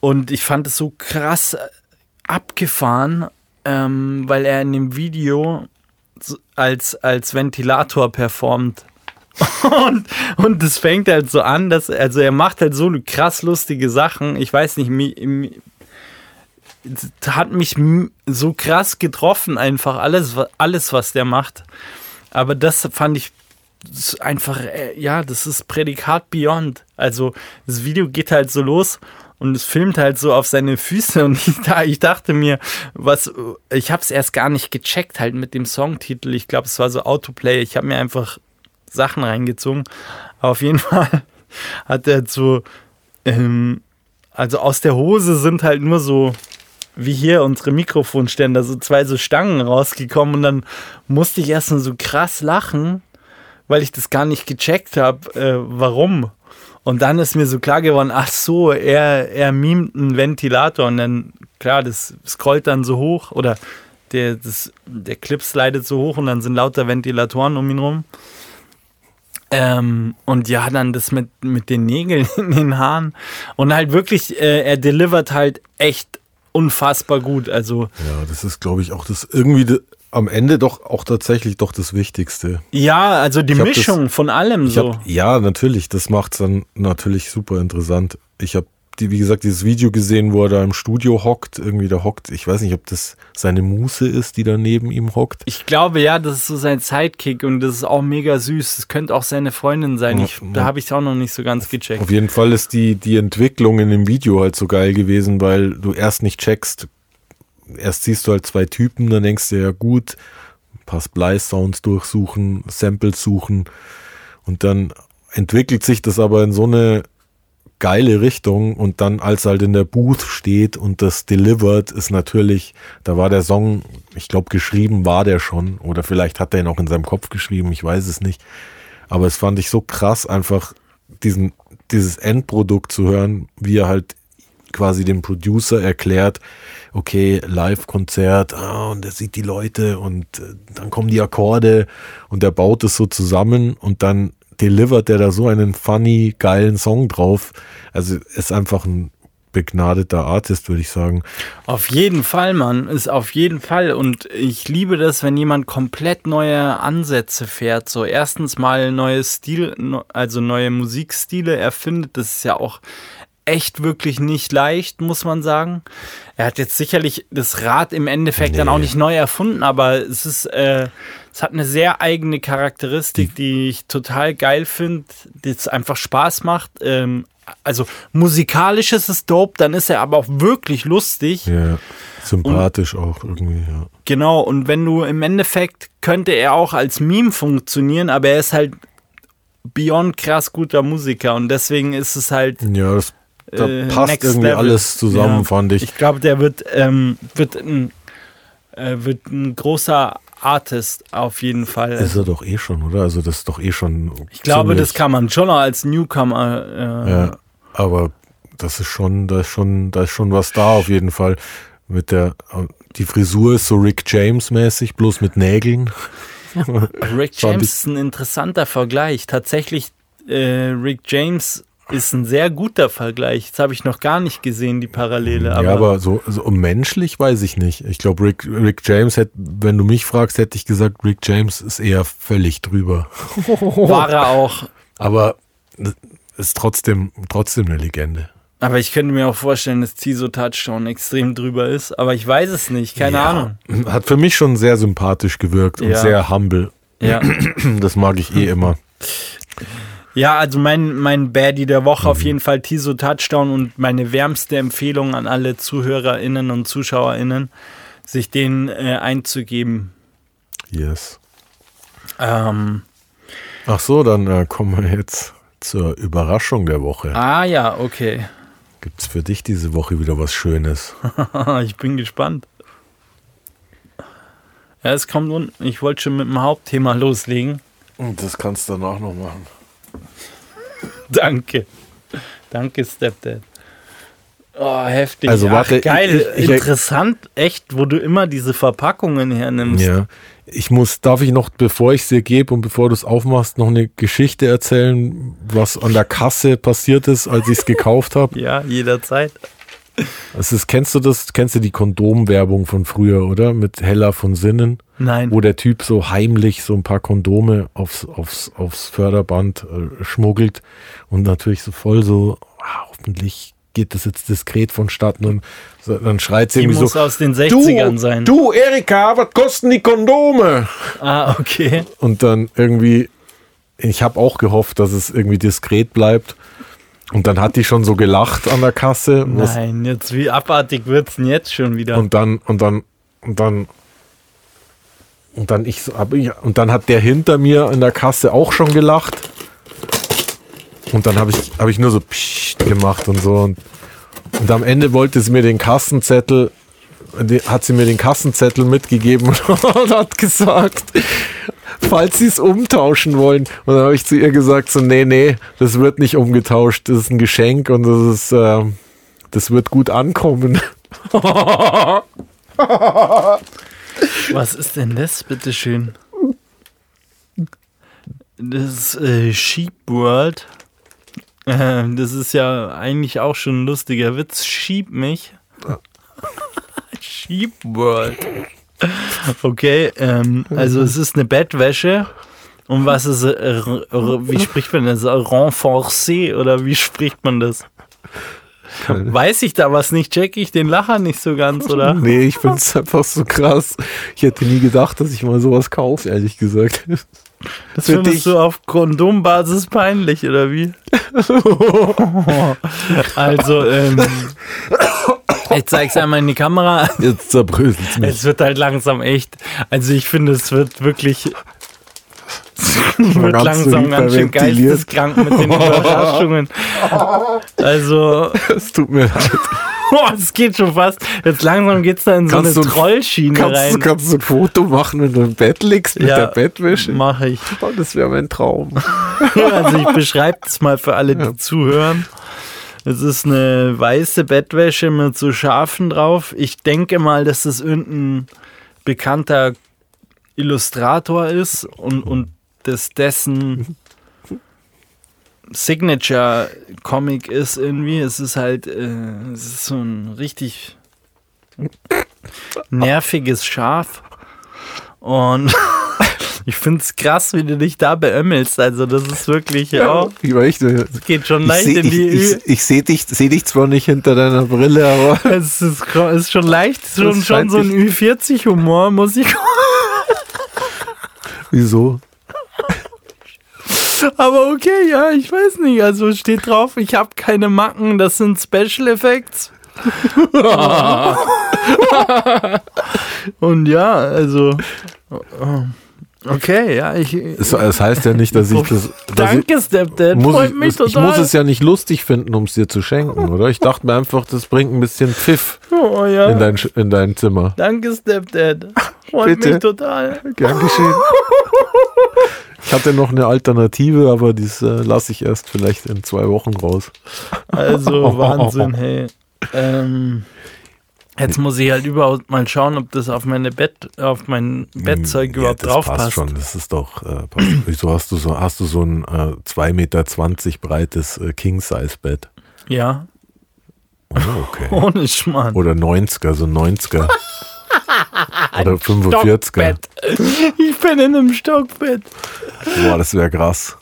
Und ich fand es so krass abgefahren, ähm, weil er in dem Video als, als Ventilator performt. und, und das fängt halt so an, dass, also er macht halt so krass lustige Sachen. Ich weiß nicht, mi, hat mich so krass getroffen, einfach alles, alles, was der macht. Aber das fand ich einfach, äh, ja, das ist Prädikat Beyond. Also das Video geht halt so los und es filmt halt so auf seine Füße und ich, ich dachte mir, was, ich habe es erst gar nicht gecheckt halt mit dem Songtitel. Ich glaube, es war so Autoplay. Ich habe mir einfach Sachen reingezogen. Auf jeden Fall hat er so, ähm, also aus der Hose sind halt nur so wie hier unsere Mikrofonständer, so zwei so Stangen rausgekommen und dann musste ich erst mal so krass lachen, weil ich das gar nicht gecheckt habe, äh, warum. Und dann ist mir so klar geworden, ach so, er, er mimt einen Ventilator und dann, klar, das scrollt dann so hoch oder der, das, der Clip slidet so hoch und dann sind lauter Ventilatoren um ihn rum. Ähm, und ja, dann das mit, mit den Nägeln in den Haaren. Und halt wirklich, äh, er delivert halt echt unfassbar gut. Also ja, das ist, glaube ich, auch das irgendwie am Ende doch auch tatsächlich doch das Wichtigste. Ja, also die Mischung das, von allem so. Hab, ja, natürlich, das macht es dann natürlich super interessant. Ich habe die, wie gesagt, dieses Video gesehen, wo er da im Studio hockt. Irgendwie da hockt, ich weiß nicht, ob das seine Muse ist, die da neben ihm hockt. Ich glaube, ja, das ist so sein Sidekick und das ist auch mega süß. Das könnte auch seine Freundin sein. Ich, da habe ich es auch noch nicht so ganz gecheckt. Auf jeden Fall ist die, die Entwicklung in dem Video halt so geil gewesen, weil du erst nicht checkst. Erst siehst du halt zwei Typen, dann denkst du ja gut, ein paar Splice-Sounds durchsuchen, Samples suchen und dann entwickelt sich das aber in so eine geile Richtung und dann als halt in der Booth steht und das delivered ist natürlich, da war der Song, ich glaube geschrieben war der schon oder vielleicht hat er ihn auch in seinem Kopf geschrieben, ich weiß es nicht, aber es fand ich so krass einfach diesen dieses Endprodukt zu hören, wie er halt quasi dem Producer erklärt, okay, Live-Konzert, ah, und er sieht die Leute und äh, dann kommen die Akkorde und er baut es so zusammen und dann delivert der da so einen funny, geilen Song drauf. Also ist einfach ein begnadeter Artist, würde ich sagen. Auf jeden Fall, Mann. Ist auf jeden Fall. Und ich liebe das, wenn jemand komplett neue Ansätze fährt. So erstens mal neue Stil, also neue Musikstile erfindet. Das ist ja auch echt wirklich nicht leicht, muss man sagen. Er hat jetzt sicherlich das Rad im Endeffekt nee. dann auch nicht neu erfunden, aber es ist, äh, es hat eine sehr eigene Charakteristik, die ich total geil finde, die es einfach Spaß macht. Ähm, also musikalisch ist es dope, dann ist er aber auch wirklich lustig. Ja, sympathisch und, auch irgendwie, ja. Genau, und wenn du im Endeffekt könnte er auch als Meme funktionieren, aber er ist halt beyond krass guter Musiker und deswegen ist es halt. Ja, das da äh, passt irgendwie Level. alles zusammen, ja. fand ich. Ich glaube, der wird, ähm, wird, ein, äh, wird ein großer Artist auf jeden Fall. Ist er doch eh schon, oder? Also das ist doch eh schon. Ich glaube, das kann man schon als Newcomer. Äh, ja, aber das ist schon, da ist schon, da ist schon was da auf jeden Fall. Mit der, die Frisur ist so Rick James mäßig, bloß mit Nägeln. Rick James ist ein interessanter Vergleich. Tatsächlich, äh, Rick James ist ein sehr guter Vergleich. Das habe ich noch gar nicht gesehen, die Parallele. Aber ja, aber so, so menschlich weiß ich nicht. Ich glaube, Rick, Rick James, hätte, wenn du mich fragst, hätte ich gesagt, Rick James ist eher völlig drüber. War er auch. Aber ist trotzdem, trotzdem eine Legende. Aber ich könnte mir auch vorstellen, dass Tiso Touchdown extrem drüber ist. Aber ich weiß es nicht. Keine ja, Ahnung. Hat für mich schon sehr sympathisch gewirkt und ja. sehr humble. Ja. Das mag ich eh immer. Ja, also mein, mein Baddie der Woche mhm. auf jeden Fall Tiso Touchdown und meine wärmste Empfehlung an alle ZuhörerInnen und ZuschauerInnen, sich den äh, einzugeben. Yes. Ähm, Ach so, dann äh, kommen wir jetzt zur Überraschung der Woche. Ah ja, okay. Gibt es für dich diese Woche wieder was Schönes? ich bin gespannt. Ja, es kommt und ich wollte schon mit dem Hauptthema loslegen. Und das kannst du danach noch machen. Danke. Danke, Stepdad. Oh, heftig. Also, warte, Ach, geil, ich- ich- interessant, echt, wo du immer diese Verpackungen hernimmst. Ja. Ich muss, darf ich noch, bevor ich es dir gebe und bevor du es aufmachst, noch eine Geschichte erzählen, was an der Kasse passiert ist, als ich es gekauft habe. Ja, jederzeit. Es ist, kennst du das? Kennst du die Kondomwerbung von früher, oder? Mit Hella von Sinnen, Nein. wo der Typ so heimlich so ein paar Kondome aufs, aufs, aufs Förderband äh, schmuggelt und natürlich so voll so, ah, hoffentlich geht das jetzt diskret vonstatten und so, dann schreit sie Die irgendwie muss so, aus den 60ern sein. du Erika, was kosten die Kondome? Ah, okay. Und dann irgendwie, ich habe auch gehofft, dass es irgendwie diskret bleibt. Und dann hat die schon so gelacht an der Kasse. Nein, jetzt wie abartig wird's denn jetzt schon wieder? Und dann, und dann, und dann, und dann ich, hab und dann hat der hinter mir in der Kasse auch schon gelacht. Und dann habe ich, habe ich nur so Psst gemacht und so. Und, und am Ende wollte sie mir den Kassenzettel, hat sie mir den Kassenzettel mitgegeben und hat gesagt, falls sie es umtauschen wollen. Und dann habe ich zu ihr gesagt, so, nee, nee, das wird nicht umgetauscht, das ist ein Geschenk und das ist, äh, das wird gut ankommen. Was ist denn das, bitteschön? Das ist äh, Sheep World. Äh, das ist ja eigentlich auch schon ein lustiger Witz. Schieb mich. Sheep World. Okay, ähm, also es ist eine Bettwäsche. Und was ist, äh, wie spricht man das? Renforcé oder wie spricht man das? Weiß ich da was nicht? Check ich den Lacher nicht so ganz, oder? Nee, ich find's einfach so krass. Ich hätte nie gedacht, dass ich mal sowas kaufe, ehrlich gesagt. Das Für findest dich. du auf Kondombasis peinlich, oder wie? also, ähm, ich zeig's einmal in die Kamera. Jetzt zerbröselt's mich. Es wird halt langsam echt. Also ich finde, es wird wirklich. Es wird langsam ganz schön geisteskrank mit den Überraschungen. Also, Es tut mir leid. boah, es geht schon fast. Jetzt langsam geht's da in so Kannst eine du- Trollschiene Kannst, du- rein. kannst du ein Foto machen, wenn du im Bett liegst mit Ja, der Bettwäsche? Mache ich. Oh, das wäre mein Traum. Also ich beschreibe das mal für alle, die zuhören. Es ist eine weiße Bettwäsche mit so Schafen drauf. Ich denke mal, dass das irgendein bekannter Illustrator ist und, und das dessen Signature-Comic ist irgendwie. Es ist halt, äh, es ist so ein richtig nerviges Schaf. Und ich finde es krass, wie du dich da beömmelst. Also das ist wirklich, ja, Ich, weiß nicht, es geht schon ich leicht sehe in die ich, Ü. ich, ich seh dich, seh dich zwar nicht hinter deiner Brille, aber Es ist, ist schon leicht, schon, schon so ein Ü40-Humor, muss ich. wieso? Aber okay, ja, ich weiß nicht. Also steht drauf, ich habe keine Macken, das sind Special Effects. Und ja, also. Okay, ja, ich. Es, es heißt ja nicht, dass ich das. Dass ich, Danke, Stepdad. muss Freut ich, mich ich total. muss es ja nicht lustig finden, um es dir zu schenken, oder? Ich dachte mir einfach, das bringt ein bisschen Pfiff oh, ja. in dein, in dein Zimmer. Danke, Stepdad. Freut Bitte. mich total. Gern geschehen. Ich hatte noch eine Alternative, aber das äh, lasse ich erst vielleicht in zwei Wochen raus. Also Wahnsinn, hey. Ähm, jetzt muss ich halt überhaupt mal schauen, ob das auf meine Bett, auf mein Bettzeug überhaupt Hm, das drauf passt passt. schon. Das ist doch. Äh. Wieso hast du so, hast du so ein äh, 2,20 Meter breites äh, King-Size-Bett? Ja, Oh, okay. ohne Schmarrn. Oder 90er, so 90er. Oder 45er. Stockbett. Ich bin in einem Stockbett. Boah, das wäre krass.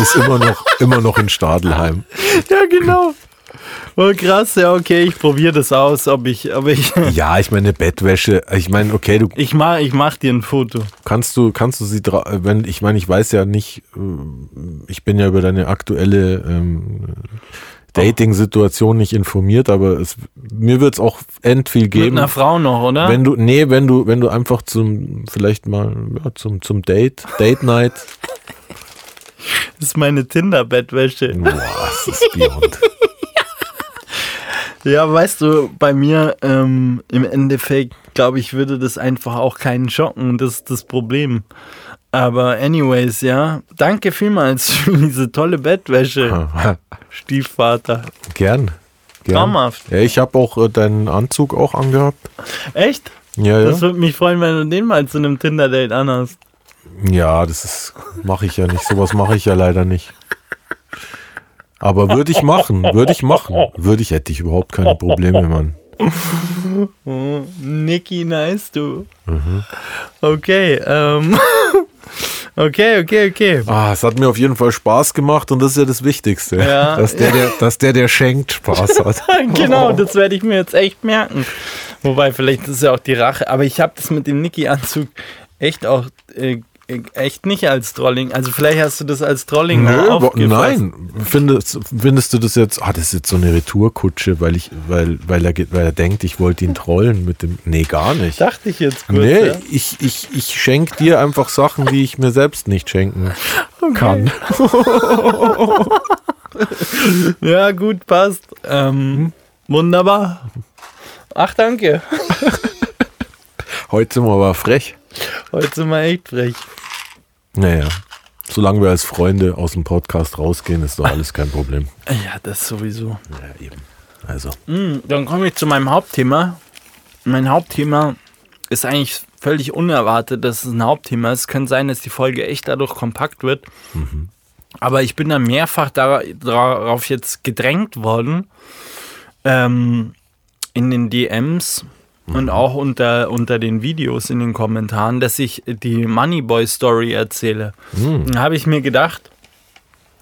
Ist, immer noch, immer noch in Stadelheim. Ja, genau. Oh, krass, ja, okay, ich probiere das aus, ob ich, ob ich, Ja, ich meine Bettwäsche. Ich meine, okay, du ich mach, ich mach dir ein Foto. kannst du, kannst du sie, wenn ich meine, ich weiß ja nicht, äh, ich bin ja über deine aktuelle ähm, Dating-Situation nicht informiert, aber es, mir wird es auch end viel Mit geben. einer Frau noch, oder? Wenn du, nee, wenn du, wenn du einfach zum, vielleicht mal, ja, zum, zum Date, Date Night. das ist meine Tinder-Bettwäsche. Boah, das ist beyond. Ja, weißt du, bei mir ähm, im Endeffekt, glaube ich, würde das einfach auch keinen schocken. Das ist das Problem. Aber anyways, ja. Danke vielmals für diese tolle Bettwäsche, Stiefvater. Gern. Gern. Traumhaft. Ja, ich habe auch äh, deinen Anzug auch angehabt. Echt? Ja, ja. Das würde mich freuen, wenn du den mal zu einem Tinder-Date anhast. Ja, das ist mache ich ja nicht. Sowas mache ich ja leider nicht. Aber würde ich machen, würde ich machen. Würde ich, hätte ich überhaupt keine Probleme, Mann. Nicky, nice, du. Okay, ähm. Okay, okay, okay. Ah, es hat mir auf jeden Fall Spaß gemacht und das ist ja das Wichtigste. Ja. Dass, der, der, dass der, der schenkt, Spaß hat. genau, das werde ich mir jetzt echt merken. Wobei, vielleicht ist es ja auch die Rache. Aber ich habe das mit dem Niki-Anzug echt auch äh, echt nicht als Trolling. Also vielleicht hast du das als Trolling Nö, aufgefasst. nein. Findest, findest du das jetzt, ah, das ist jetzt so eine Retourkutsche, weil ich, weil, weil er, weil er denkt, ich wollte ihn trollen mit dem, nee, gar nicht. Dachte ich jetzt kurz. Nee, ja. ich, ich, ich schenke dir einfach Sachen, die ich mir selbst nicht schenken kann. Ja, gut, passt. Ähm, wunderbar. Ach, danke. Heute sind wir aber frech. Heute sind wir echt frech. Naja, solange wir als Freunde aus dem Podcast rausgehen, ist doch alles kein Problem. Ja, das sowieso. Ja, eben. Also, Hm, dann komme ich zu meinem Hauptthema. Mein Hauptthema ist eigentlich völlig unerwartet, dass es ein Hauptthema ist. Könnte sein, dass die Folge echt dadurch kompakt wird. Aber ich bin da mehrfach dara- darauf jetzt gedrängt worden, ähm, in den DMs und auch unter, unter den Videos in den Kommentaren, dass ich die Moneyboy-Story erzähle. Dann habe ich mir gedacht,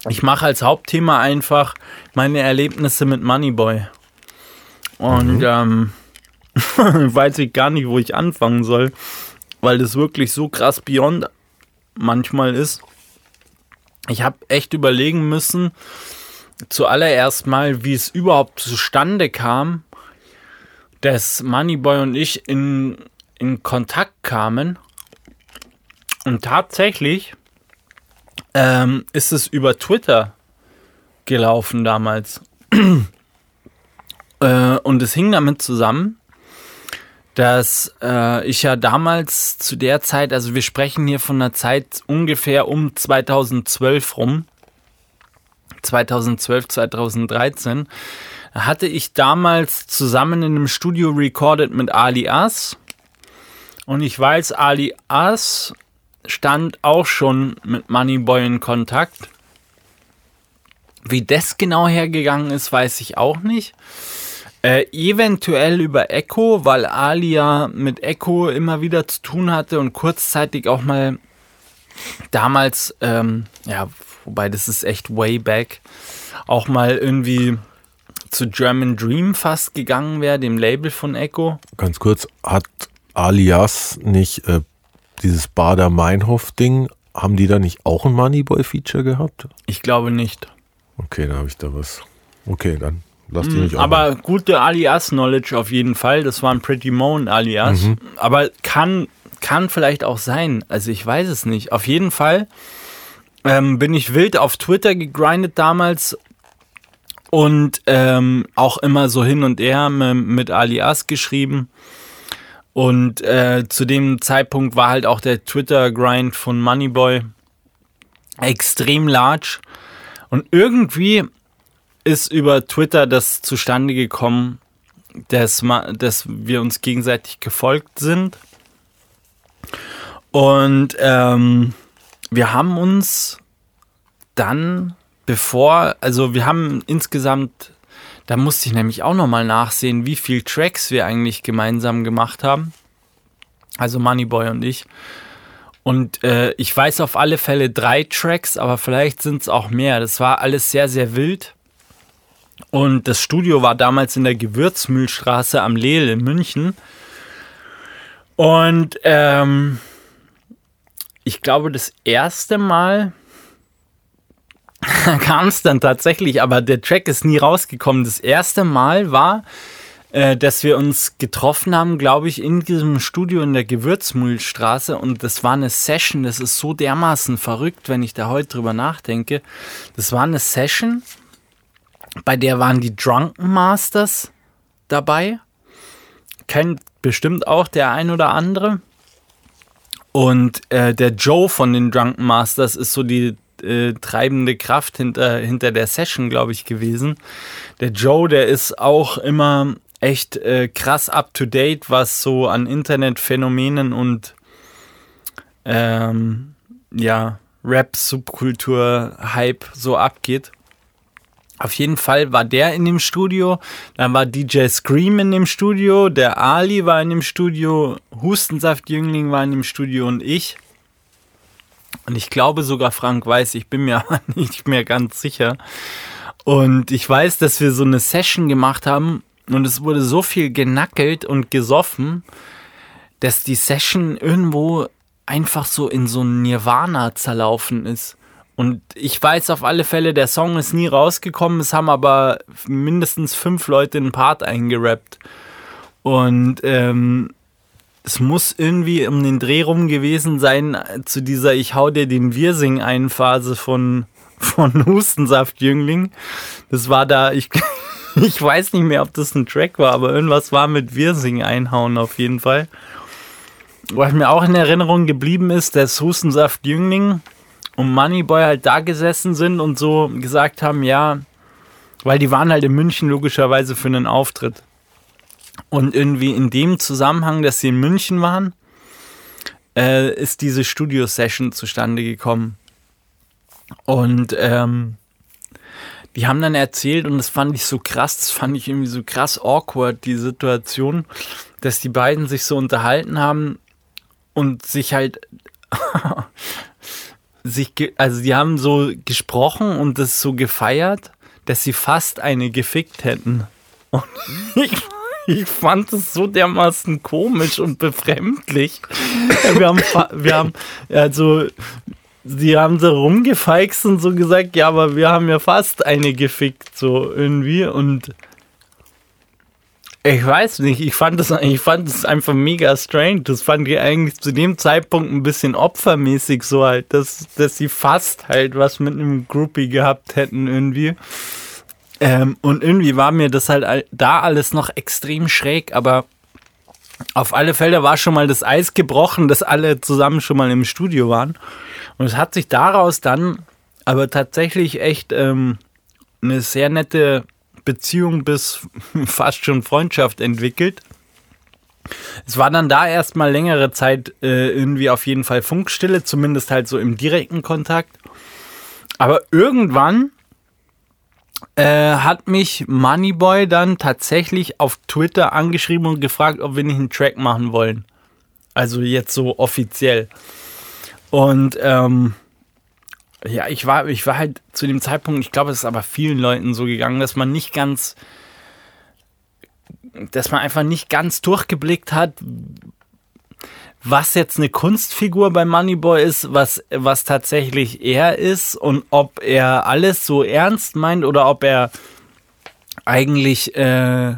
ich mache als Hauptthema einfach meine Erlebnisse mit Moneyboy. Und ähm, ich weiß ich gar nicht, wo ich anfangen soll, weil das wirklich so krass beyond manchmal ist. Ich habe echt überlegen müssen, zuallererst mal, wie es überhaupt zustande kam, dass Moneyboy und ich in, in Kontakt kamen. Und tatsächlich ähm, ist es über Twitter gelaufen damals. äh, und es hing damit zusammen, dass äh, ich ja damals zu der Zeit, also wir sprechen hier von einer Zeit ungefähr um 2012 rum, 2012, 2013, hatte ich damals zusammen in einem Studio recorded mit Ali As. Und ich weiß, Ali As stand auch schon mit Moneyboy in Kontakt. Wie das genau hergegangen ist, weiß ich auch nicht. Äh, eventuell über Echo, weil Alia mit Echo immer wieder zu tun hatte und kurzzeitig auch mal damals, ähm, ja, wobei das ist echt way back, auch mal irgendwie zu German Dream fast gegangen wäre, dem Label von Echo. ganz kurz, hat Alias nicht äh, dieses Bader-Meinhof-Ding, haben die da nicht auch ein Moneyboy-Feature gehabt? Ich glaube nicht. Okay, dann habe ich da was. Okay, dann lass die nicht Hm, Aber gute Alias-Knowledge auf jeden Fall. Das war ein Pretty Moan Alias. Mhm. Aber kann, kann vielleicht auch sein. Also ich weiß es nicht. Auf jeden Fall ähm, bin ich wild auf Twitter gegrindet damals und ähm, auch immer so hin und her mit Alias geschrieben. Und äh, zu dem Zeitpunkt war halt auch der Twitter-Grind von Moneyboy extrem large. Und irgendwie ist über Twitter das zustande gekommen, dass, dass wir uns gegenseitig gefolgt sind. Und ähm, wir haben uns dann, bevor, also wir haben insgesamt, da musste ich nämlich auch nochmal nachsehen, wie viel Tracks wir eigentlich gemeinsam gemacht haben. Also Moneyboy und ich. Und äh, ich weiß auf alle Fälle drei Tracks, aber vielleicht sind es auch mehr. Das war alles sehr, sehr wild. Und das Studio war damals in der Gewürzmühlstraße am Lehl in München. Und ähm, ich glaube, das erste Mal kam es dann tatsächlich, aber der Track ist nie rausgekommen. Das erste Mal war, äh, dass wir uns getroffen haben, glaube ich, in diesem Studio in der Gewürzmühlstraße. Und das war eine Session, das ist so dermaßen verrückt, wenn ich da heute drüber nachdenke. Das war eine Session, bei der waren die Drunken Masters dabei. Kennt bestimmt auch der ein oder andere. Und äh, der Joe von den Drunken Masters ist so die äh, treibende Kraft hinter, hinter der Session, glaube ich, gewesen. Der Joe, der ist auch immer echt äh, krass up to date, was so an Internetphänomenen und ähm, ja, Rap-Subkultur, Hype so abgeht. Auf jeden Fall war der in dem Studio, dann war DJ Scream in dem Studio, der Ali war in dem Studio, Hustensaft-Jüngling war in dem Studio und ich. Und ich glaube sogar Frank Weiß, ich bin mir nicht mehr ganz sicher. Und ich weiß, dass wir so eine Session gemacht haben und es wurde so viel genackelt und gesoffen, dass die Session irgendwo einfach so in so ein Nirvana zerlaufen ist. Und ich weiß auf alle Fälle, der Song ist nie rausgekommen. Es haben aber mindestens fünf Leute einen Part eingerappt. Und ähm, es muss irgendwie um den Dreh rum gewesen sein zu dieser Ich hau dir den Wirsing ein Phase von, von Hustensaft-Jüngling. Das war da, ich, ich weiß nicht mehr, ob das ein Track war, aber irgendwas war mit Wirsing einhauen auf jeden Fall. Was mir auch in Erinnerung geblieben ist, dass Hustensaft-Jüngling und Moneyboy halt da gesessen sind und so gesagt haben, ja, weil die waren halt in München logischerweise für einen Auftritt. Und irgendwie in dem Zusammenhang, dass sie in München waren, äh, ist diese Studio-Session zustande gekommen. Und ähm, die haben dann erzählt, und das fand ich so krass, das fand ich irgendwie so krass awkward, die Situation, dass die beiden sich so unterhalten haben und sich halt sich, also die haben so gesprochen und das so gefeiert, dass sie fast eine gefickt hätten. Und ich, ich fand es so dermaßen komisch und befremdlich. Wir haben, wir haben, also, sie haben so rumgefeixt und so gesagt, ja, aber wir haben ja fast eine gefickt, so irgendwie. Und ich weiß nicht, ich fand das, ich fand das einfach mega strange. Das fand ich eigentlich zu dem Zeitpunkt ein bisschen opfermäßig so halt, dass, dass sie fast halt was mit einem Groupie gehabt hätten irgendwie. Ähm, und irgendwie war mir das halt da alles noch extrem schräg, aber auf alle Fälle war schon mal das Eis gebrochen, dass alle zusammen schon mal im Studio waren. Und es hat sich daraus dann aber tatsächlich echt ähm, eine sehr nette Beziehung bis fast schon Freundschaft entwickelt. Es war dann da erstmal längere Zeit äh, irgendwie auf jeden Fall Funkstille, zumindest halt so im direkten Kontakt. Aber irgendwann äh, hat mich Moneyboy dann tatsächlich auf Twitter angeschrieben und gefragt, ob wir nicht einen Track machen wollen. Also jetzt so offiziell. Und ähm, ja, ich war, ich war halt zu dem Zeitpunkt, ich glaube, es ist aber vielen Leuten so gegangen, dass man nicht ganz, dass man einfach nicht ganz durchgeblickt hat, was jetzt eine Kunstfigur bei Moneyboy ist, was, was tatsächlich er ist und ob er alles so ernst meint oder ob er eigentlich äh,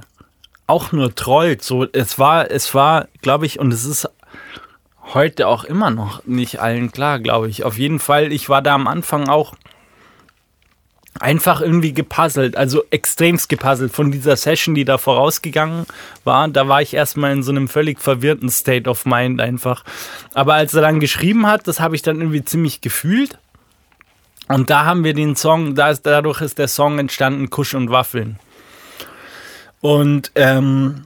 auch nur trollt. So, es war, es war, glaube ich, und es ist heute auch immer noch nicht allen klar, glaube ich. Auf jeden Fall, ich war da am Anfang auch einfach irgendwie gepuzzelt, also extremst gepuzzelt von dieser Session, die da vorausgegangen war. Da war ich erstmal in so einem völlig verwirrten State of Mind einfach. Aber als er dann geschrieben hat, das habe ich dann irgendwie ziemlich gefühlt. Und da haben wir den Song, da ist, dadurch ist der Song entstanden, Kusch und Waffeln. Und ähm,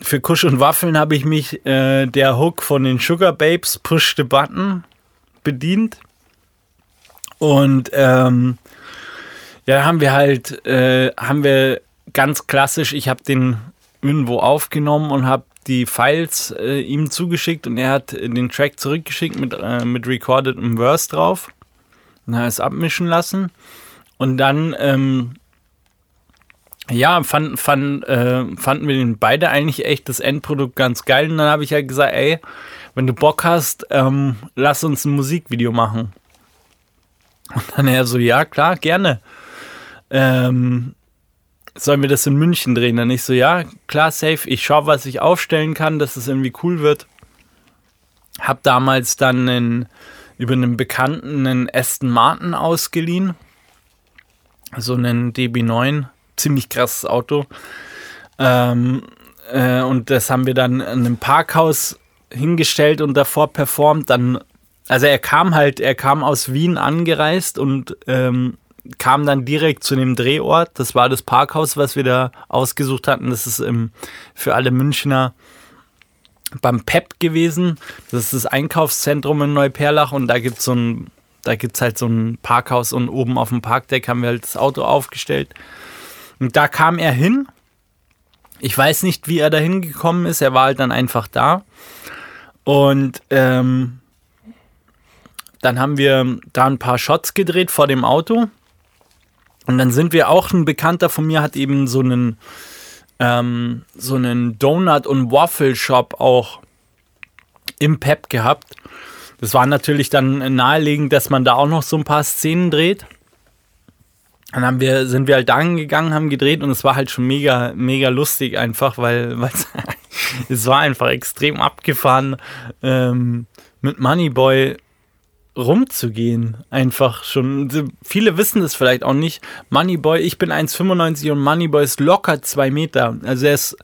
für Kusch und Waffeln habe ich mich äh, der Hook von den Sugar Babes Push the Button bedient. Und ähm, ja, haben wir halt, äh, haben wir ganz klassisch, ich habe den irgendwo aufgenommen und habe die Files äh, ihm zugeschickt und er hat den Track zurückgeschickt mit, äh, mit Recorded im Verse drauf. Und er es abmischen lassen. Und dann ähm, ja, fand, fand, äh, fanden wir den beide eigentlich echt das Endprodukt ganz geil. Und dann habe ich ja halt gesagt, ey, wenn du Bock hast, ähm, lass uns ein Musikvideo machen. Und dann er so, ja, klar, gerne. Ähm, sollen wir das in München drehen? Dann ich so, ja, klar, safe. Ich schaue, was ich aufstellen kann, dass es irgendwie cool wird. Hab damals dann einen, über einen Bekannten einen Aston Martin ausgeliehen. So einen DB9 ziemlich krasses Auto. Ähm, äh, und das haben wir dann in einem Parkhaus hingestellt und davor performt. Dann also er kam halt, er kam aus Wien angereist und ähm, kam dann direkt zu dem Drehort. Das war das Parkhaus, was wir da ausgesucht hatten. Das ist im, für alle Münchner beim PEP gewesen. Das ist das Einkaufszentrum in Neuperlach und da gibt es so ein, halt so ein Parkhaus und oben auf dem Parkdeck haben wir halt das Auto aufgestellt. Und da kam er hin. Ich weiß nicht, wie er da hingekommen ist. Er war halt dann einfach da. Und ähm, dann haben wir da ein paar Shots gedreht vor dem Auto. Und dann sind wir auch, ein Bekannter von mir hat eben so einen, ähm, so einen Donut- und Waffle-Shop auch im Pep gehabt. Das war natürlich dann naheliegend, dass man da auch noch so ein paar Szenen dreht. Dann haben wir, sind wir halt da gegangen, haben gedreht und es war halt schon mega, mega lustig einfach, weil es war einfach extrem abgefahren ähm, mit Moneyboy rumzugehen. Einfach schon. Viele wissen das vielleicht auch nicht. Moneyboy, ich bin 1,95 und Moneyboy ist locker zwei Meter. Also er ist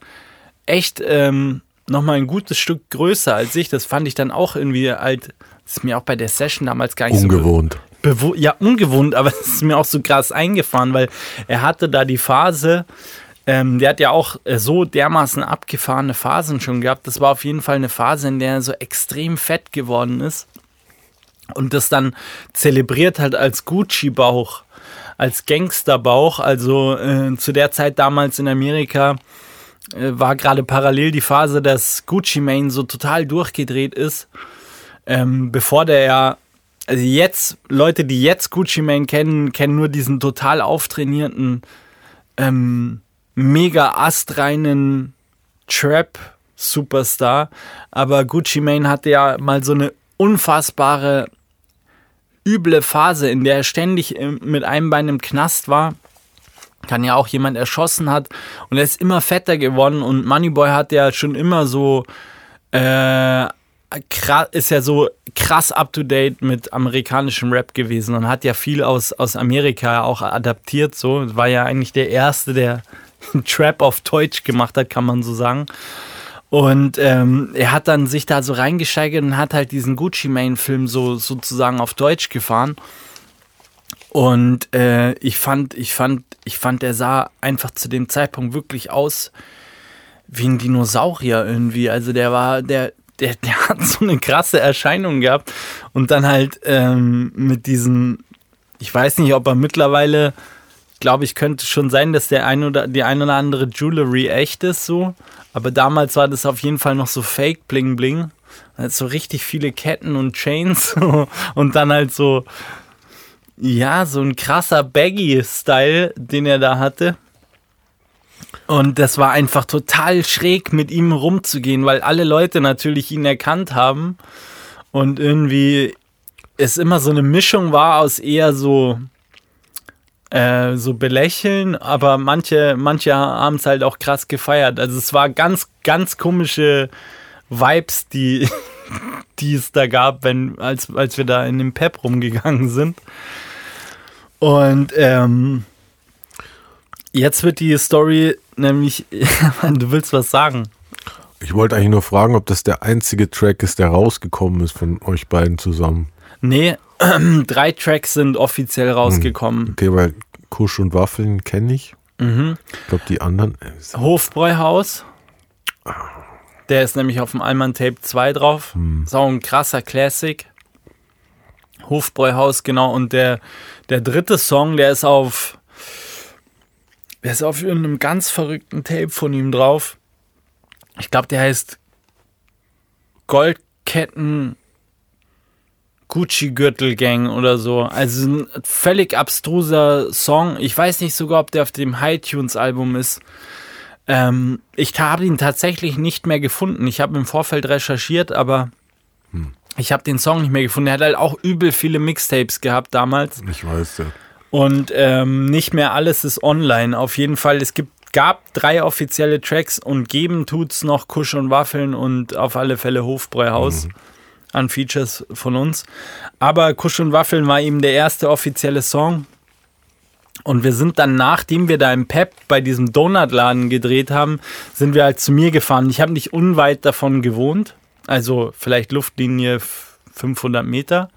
echt ähm, nochmal ein gutes Stück größer als ich. Das fand ich dann auch irgendwie halt. Das ist mir auch bei der Session damals gar nicht Ungewohnt. so ja, ungewohnt, aber es ist mir auch so krass eingefahren, weil er hatte da die Phase, ähm, der hat ja auch äh, so dermaßen abgefahrene Phasen schon gehabt. Das war auf jeden Fall eine Phase, in der er so extrem fett geworden ist und das dann zelebriert hat als Gucci-Bauch, als Gangster-Bauch. Also äh, zu der Zeit damals in Amerika äh, war gerade parallel die Phase, dass Gucci Mane so total durchgedreht ist. Ähm, bevor der ja also jetzt, Leute, die jetzt Gucci Mane kennen, kennen nur diesen total auftrainierten, ähm, mega astreinen Trap-Superstar. Aber Gucci Mane hatte ja mal so eine unfassbare, üble Phase, in der er ständig äh, mit einem Bein im Knast war. Kann ja auch jemand erschossen hat. Und er ist immer fetter geworden. Und Moneyboy hat ja schon immer so äh, ist ja so krass up to date mit amerikanischem Rap gewesen und hat ja viel aus, aus Amerika auch adaptiert. So war ja eigentlich der erste, der Trap auf Deutsch gemacht hat, kann man so sagen. Und ähm, er hat dann sich da so reingesteigert und hat halt diesen Gucci Mane Film so sozusagen auf Deutsch gefahren. Und äh, ich fand, ich fand, ich fand, der sah einfach zu dem Zeitpunkt wirklich aus wie ein Dinosaurier irgendwie. Also der war, der, der, der hat so eine krasse Erscheinung gehabt. Und dann halt ähm, mit diesen, ich weiß nicht, ob er mittlerweile, glaube ich, könnte schon sein, dass der ein oder die ein oder andere Jewelry echt ist, so. Aber damals war das auf jeden Fall noch so Fake Bling Bling. Halt so richtig viele Ketten und Chains und dann halt so, ja, so ein krasser Baggy-Style, den er da hatte. Und das war einfach total schräg, mit ihm rumzugehen, weil alle Leute natürlich ihn erkannt haben. Und irgendwie es immer so eine Mischung war aus eher so, äh, so belächeln, aber manche, manche haben es halt auch krass gefeiert. Also es war ganz, ganz komische Vibes, die, die es da gab, wenn, als, als wir da in dem Pep rumgegangen sind. Und ähm, jetzt wird die Story nämlich, du willst was sagen. Ich wollte eigentlich nur fragen, ob das der einzige Track ist, der rausgekommen ist von euch beiden zusammen. Nee, drei Tracks sind offiziell rausgekommen. Hm. Okay, weil Kusch und Waffeln kenne ich. Mhm. Ich glaube, die anderen. Äh, Hofbräuhaus. Der ist nämlich auf dem Alman Tape 2 drauf. Hm. Ist auch ein krasser Classic. Hofbräuhaus, genau. Und der, der dritte Song, der ist auf der ist auf irgendeinem ganz verrückten Tape von ihm drauf. Ich glaube, der heißt Goldketten Gucci Gürtel Gang oder so. Also ein völlig abstruser Song. Ich weiß nicht sogar, ob der auf dem High Tunes Album ist. Ähm, ich habe ihn tatsächlich nicht mehr gefunden. Ich habe im Vorfeld recherchiert, aber hm. ich habe den Song nicht mehr gefunden. Er hat halt auch übel viele Mixtapes gehabt damals. Ich weiß, ja. Und ähm, nicht mehr alles ist online. Auf jeden Fall, es gibt, gab drei offizielle Tracks und geben tut's noch Kusch und Waffeln und auf alle Fälle Hofbräuhaus mhm. An Features von uns. Aber Kusch und Waffeln war eben der erste offizielle Song. Und wir sind dann, nachdem wir da im Pep bei diesem Donutladen gedreht haben, sind wir halt zu mir gefahren. Ich habe nicht unweit davon gewohnt. Also vielleicht Luftlinie 500 Meter.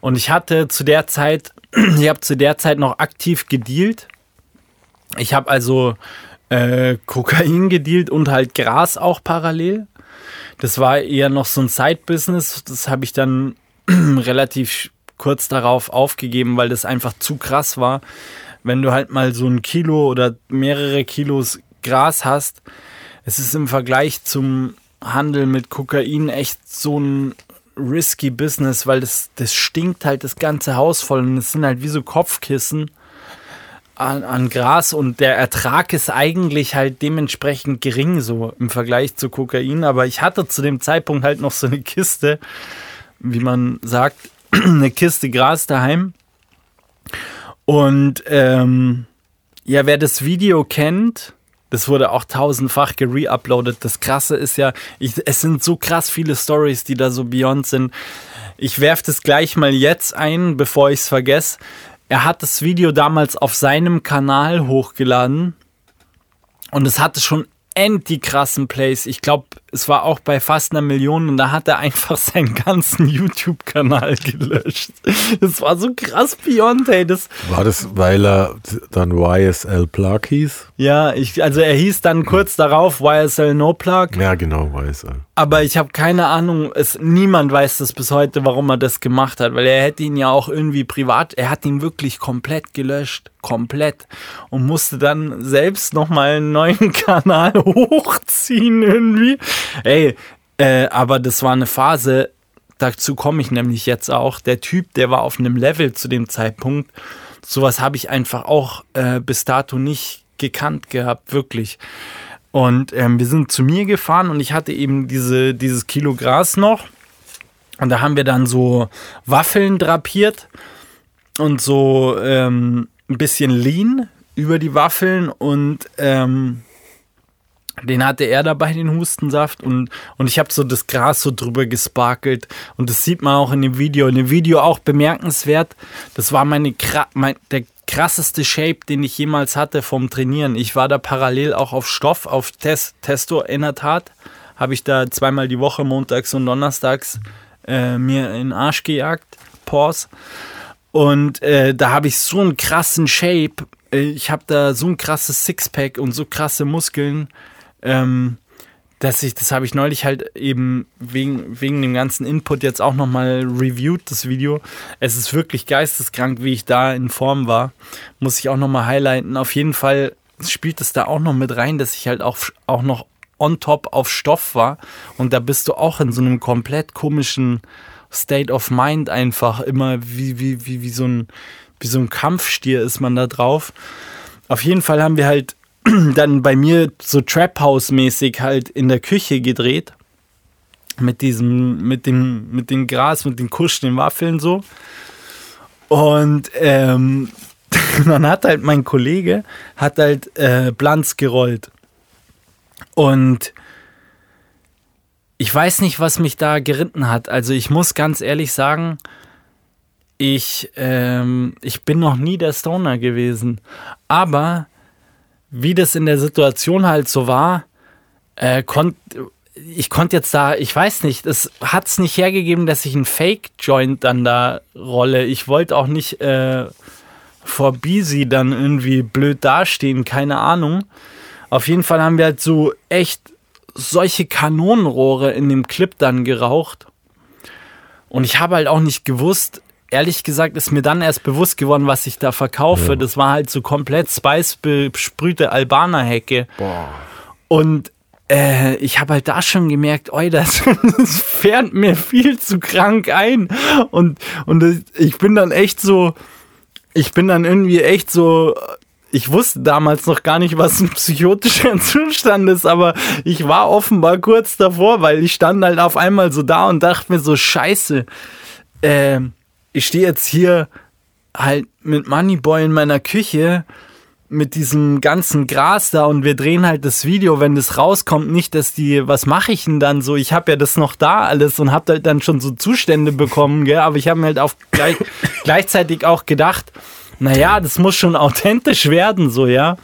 Und ich hatte zu der Zeit, ich habe zu der Zeit noch aktiv gedealt. Ich habe also äh, Kokain gedealt und halt Gras auch parallel. Das war eher noch so ein Side-Business. Das habe ich dann relativ kurz darauf aufgegeben, weil das einfach zu krass war. Wenn du halt mal so ein Kilo oder mehrere Kilos Gras hast, es ist im Vergleich zum Handel mit Kokain echt so ein risky Business, weil das, das stinkt halt das ganze Haus voll und es sind halt wie so Kopfkissen an, an Gras und der Ertrag ist eigentlich halt dementsprechend gering so im Vergleich zu Kokain. Aber ich hatte zu dem Zeitpunkt halt noch so eine Kiste, wie man sagt, eine Kiste Gras daheim. Und ähm, ja, wer das Video kennt, das wurde auch tausendfach gereuploadet. Das Krasse ist ja, ich, es sind so krass viele Stories, die da so beyond sind. Ich werfe das gleich mal jetzt ein, bevor ich es vergesse. Er hat das Video damals auf seinem Kanal hochgeladen und es hatte schon end die krassen Plays. Ich glaube, es war auch bei fast einer Million und da hat er einfach seinen ganzen YouTube-Kanal gelöscht. Das war so krass Beyond, ey. Das war das, weil er dann YSL Plug hieß? Ja, ich, also er hieß dann kurz darauf YSL No Plug. Ja, genau, YSL. Aber ich habe keine Ahnung, es, niemand weiß das bis heute, warum er das gemacht hat, weil er hätte ihn ja auch irgendwie privat, er hat ihn wirklich komplett gelöscht, komplett und musste dann selbst nochmal einen neuen Kanal hochziehen irgendwie. Ey, äh, aber das war eine Phase, dazu komme ich nämlich jetzt auch. Der Typ, der war auf einem Level zu dem Zeitpunkt. Sowas habe ich einfach auch äh, bis dato nicht gekannt gehabt, wirklich. Und ähm, wir sind zu mir gefahren und ich hatte eben diese, dieses Kilo Gras noch. Und da haben wir dann so Waffeln drapiert und so ähm, ein bisschen Lean über die Waffeln und ähm, den hatte er dabei, den Hustensaft. Und, und ich habe so das Gras so drüber gesparkelt. Und das sieht man auch in dem Video. In dem Video auch bemerkenswert. Das war meine, mein, der krasseste Shape, den ich jemals hatte vom Trainieren. Ich war da parallel auch auf Stoff, auf Test, Testo in der Tat. Habe ich da zweimal die Woche, montags und donnerstags, äh, mir in den Arsch gejagt. Pause. Und äh, da habe ich so einen krassen Shape. Äh, ich habe da so ein krasses Sixpack und so krasse Muskeln. Ähm, dass ich, das habe ich neulich halt eben wegen, wegen dem ganzen Input jetzt auch nochmal reviewed, das Video. Es ist wirklich geisteskrank, wie ich da in Form war. Muss ich auch nochmal highlighten. Auf jeden Fall spielt es da auch noch mit rein, dass ich halt auch, auch noch on top auf Stoff war. Und da bist du auch in so einem komplett komischen State of Mind einfach immer wie, wie, wie, wie so ein, wie so ein Kampfstier ist man da drauf. Auf jeden Fall haben wir halt dann bei mir so Trap House mäßig halt in der Küche gedreht. Mit diesem mit dem mit dem Gras mit den Kusch den Waffeln so. Und ähm, dann hat halt mein Kollege hat halt äh, Blanz gerollt. Und ich weiß nicht, was mich da geritten hat. Also ich muss ganz ehrlich sagen, ich, ähm, ich bin noch nie der Stoner gewesen. Aber wie das in der Situation halt so war, äh, konnt, ich konnte jetzt da, ich weiß nicht, es hat es nicht hergegeben, dass ich einen Fake-Joint dann da rolle. Ich wollte auch nicht äh, vor Busy dann irgendwie blöd dastehen, keine Ahnung. Auf jeden Fall haben wir halt so echt solche Kanonenrohre in dem Clip dann geraucht. Und ich habe halt auch nicht gewusst, ehrlich gesagt ist mir dann erst bewusst geworden, was ich da verkaufe. Ja. Das war halt so komplett Spice besprühte Albaner-Hecke. Und äh, ich habe halt da schon gemerkt, oi, das, das fährt mir viel zu krank ein. Und, und ich bin dann echt so, ich bin dann irgendwie echt so ich wusste damals noch gar nicht, was ein psychotischer Zustand ist, aber ich war offenbar kurz davor, weil ich stand halt auf einmal so da und dachte mir so, scheiße, ähm, ich stehe jetzt hier halt mit Moneyboy in meiner Küche mit diesem ganzen Gras da und wir drehen halt das Video, wenn das rauskommt, nicht, dass die, was mache ich denn dann so? Ich habe ja das noch da alles und habe halt dann schon so Zustände bekommen, gell? aber ich habe mir halt auch gleich, gleichzeitig auch gedacht, naja, das muss schon authentisch werden, so, ja.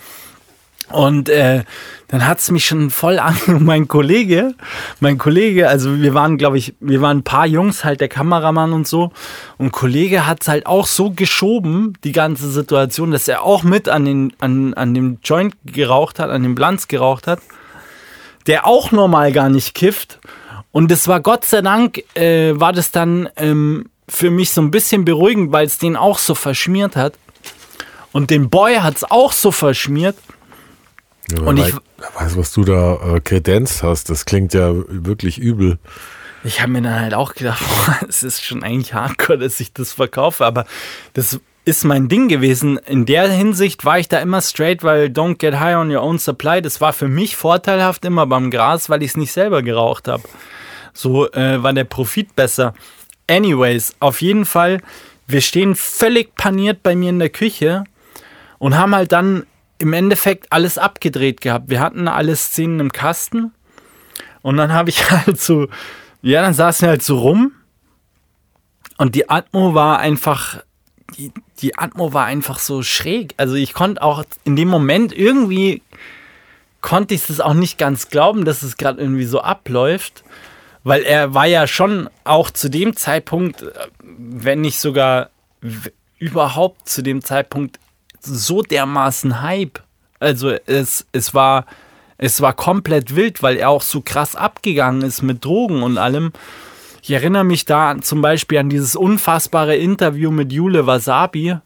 Und äh, dann hat's mich schon voll an. mein Kollege, mein Kollege, also wir waren, glaube ich, wir waren ein paar Jungs, halt der Kameramann und so. Und Kollege hat's halt auch so geschoben, die ganze Situation, dass er auch mit an, den, an, an dem Joint geraucht hat, an dem Blanz geraucht hat, der auch normal gar nicht kifft. Und das war Gott sei Dank, äh, war das dann ähm, für mich so ein bisschen beruhigend, weil es den auch so verschmiert hat. Und den Boy hat's auch so verschmiert. Ja, Und ich- weiß, was du da äh, Kredenz hast. Das klingt ja wirklich übel. Ich habe mir dann halt auch gedacht, boah, es ist schon eigentlich hardcore, dass ich das verkaufe, aber das ist mein Ding gewesen. In der Hinsicht war ich da immer straight, weil don't get high on your own supply. Das war für mich vorteilhaft immer beim Gras, weil ich es nicht selber geraucht habe. So äh, war der Profit besser. Anyways, auf jeden Fall, wir stehen völlig paniert bei mir in der Küche und haben halt dann im Endeffekt alles abgedreht gehabt. Wir hatten alle Szenen im Kasten und dann habe ich halt so, ja, dann saßen wir halt so rum und die Atmo war einfach, die, die Atmo war einfach so schräg. Also ich konnte auch in dem Moment irgendwie, konnte ich es auch nicht ganz glauben, dass es gerade irgendwie so abläuft. Weil er war ja schon auch zu dem Zeitpunkt, äh, wenn nicht sogar überhaupt zu dem Zeitpunkt so dermaßen Hype. Also es, es war es war komplett wild, weil er auch so krass abgegangen ist mit Drogen und allem. Ich erinnere mich da zum Beispiel an dieses unfassbare Interview mit Jule Wasabi,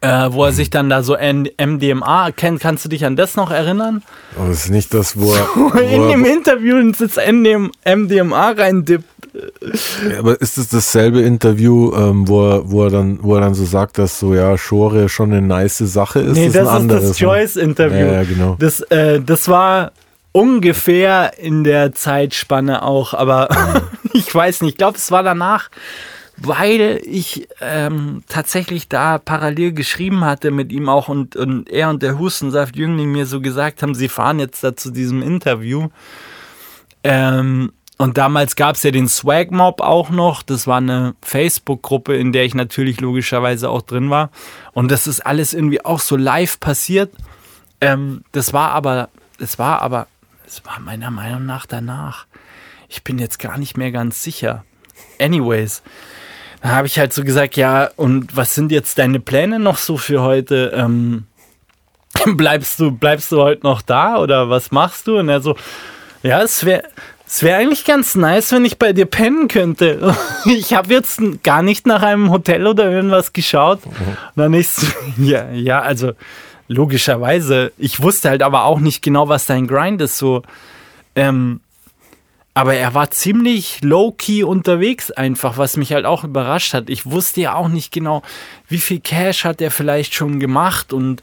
äh, wo er sich dann da so MDMA kennt. Kannst du dich an das noch erinnern? Aber es ist nicht das, wo er. Wo In dem er Interview NDM MDMA reindippt. Aber ist es dasselbe Interview, ähm, wo, er, wo, er dann, wo er dann so sagt, dass so, ja, Schore schon eine nice Sache ist? Nee, das, das, ein anderes, ist das ne? Joyce-Interview. Ja, ja, genau. Das, äh, das war ungefähr in der Zeitspanne auch, aber ich weiß nicht, ich glaube, es war danach, weil ich ähm, tatsächlich da parallel geschrieben hatte mit ihm auch und, und er und der Hustensaft-Jüngling mir so gesagt haben, sie fahren jetzt da zu diesem Interview. Ähm, und damals gab es ja den Swag Mob auch noch. Das war eine Facebook-Gruppe, in der ich natürlich logischerweise auch drin war. Und das ist alles irgendwie auch so live passiert. Ähm, das war aber, es war aber, es war meiner Meinung nach danach. Ich bin jetzt gar nicht mehr ganz sicher. Anyways, da habe ich halt so gesagt, ja, und was sind jetzt deine Pläne noch so für heute? Ähm, bleibst du, bleibst du heute noch da oder was machst du? Und er so, ja, es wäre es wäre eigentlich ganz nice, wenn ich bei dir pennen könnte. Ich habe jetzt gar nicht nach einem Hotel oder irgendwas geschaut. Und dann ich so, ja, ja, also logischerweise. Ich wusste halt aber auch nicht genau, was dein Grind ist. So, ähm, aber er war ziemlich low-key unterwegs einfach, was mich halt auch überrascht hat. Ich wusste ja auch nicht genau, wie viel Cash hat er vielleicht schon gemacht und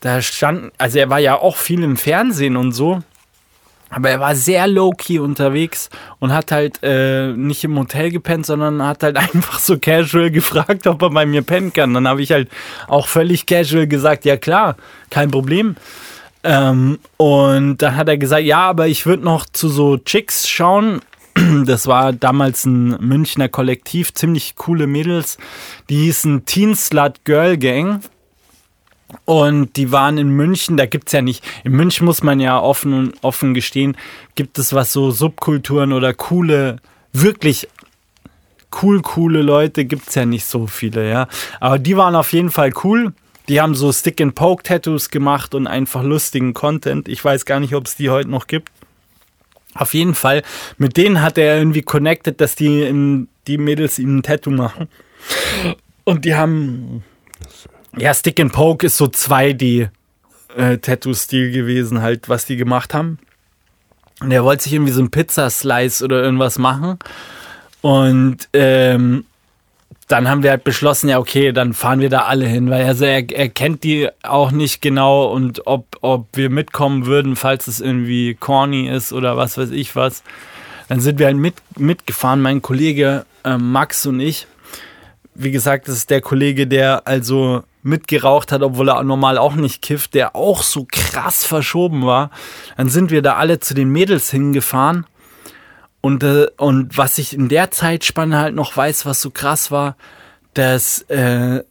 da stand, also er war ja auch viel im Fernsehen und so. Aber er war sehr low-key unterwegs und hat halt äh, nicht im Hotel gepennt, sondern hat halt einfach so casual gefragt, ob er bei mir pennen kann. Dann habe ich halt auch völlig casual gesagt, ja klar, kein Problem. Ähm, und dann hat er gesagt, ja, aber ich würde noch zu so Chicks schauen. Das war damals ein Münchner Kollektiv, ziemlich coole Mädels. Die hießen Teen Slut Girl Gang. Und die waren in München, da gibt es ja nicht, in München muss man ja offen offen gestehen, gibt es was so Subkulturen oder coole, wirklich cool, coole Leute gibt es ja nicht so viele, ja. Aber die waren auf jeden Fall cool. Die haben so Stick-and-Poke-Tattoos gemacht und einfach lustigen Content. Ich weiß gar nicht, ob es die heute noch gibt. Auf jeden Fall, mit denen hat er irgendwie connected, dass die, die Mädels ihm ein Tattoo machen. Und die haben ja, Stick and Poke ist so 2D-Tattoo-Stil gewesen, halt, was die gemacht haben. Und er wollte sich irgendwie so ein Pizzaslice oder irgendwas machen. Und ähm, dann haben wir halt beschlossen, ja, okay, dann fahren wir da alle hin, weil also er, er kennt die auch nicht genau und ob, ob wir mitkommen würden, falls es irgendwie corny ist oder was weiß ich was. Dann sind wir halt mit, mitgefahren, mein Kollege äh, Max und ich wie gesagt, das ist der Kollege, der also mitgeraucht hat, obwohl er normal auch nicht kifft, der auch so krass verschoben war. Dann sind wir da alle zu den Mädels hingefahren. Und, äh, und was ich in der Zeitspanne halt noch weiß, was so krass war, dass, äh,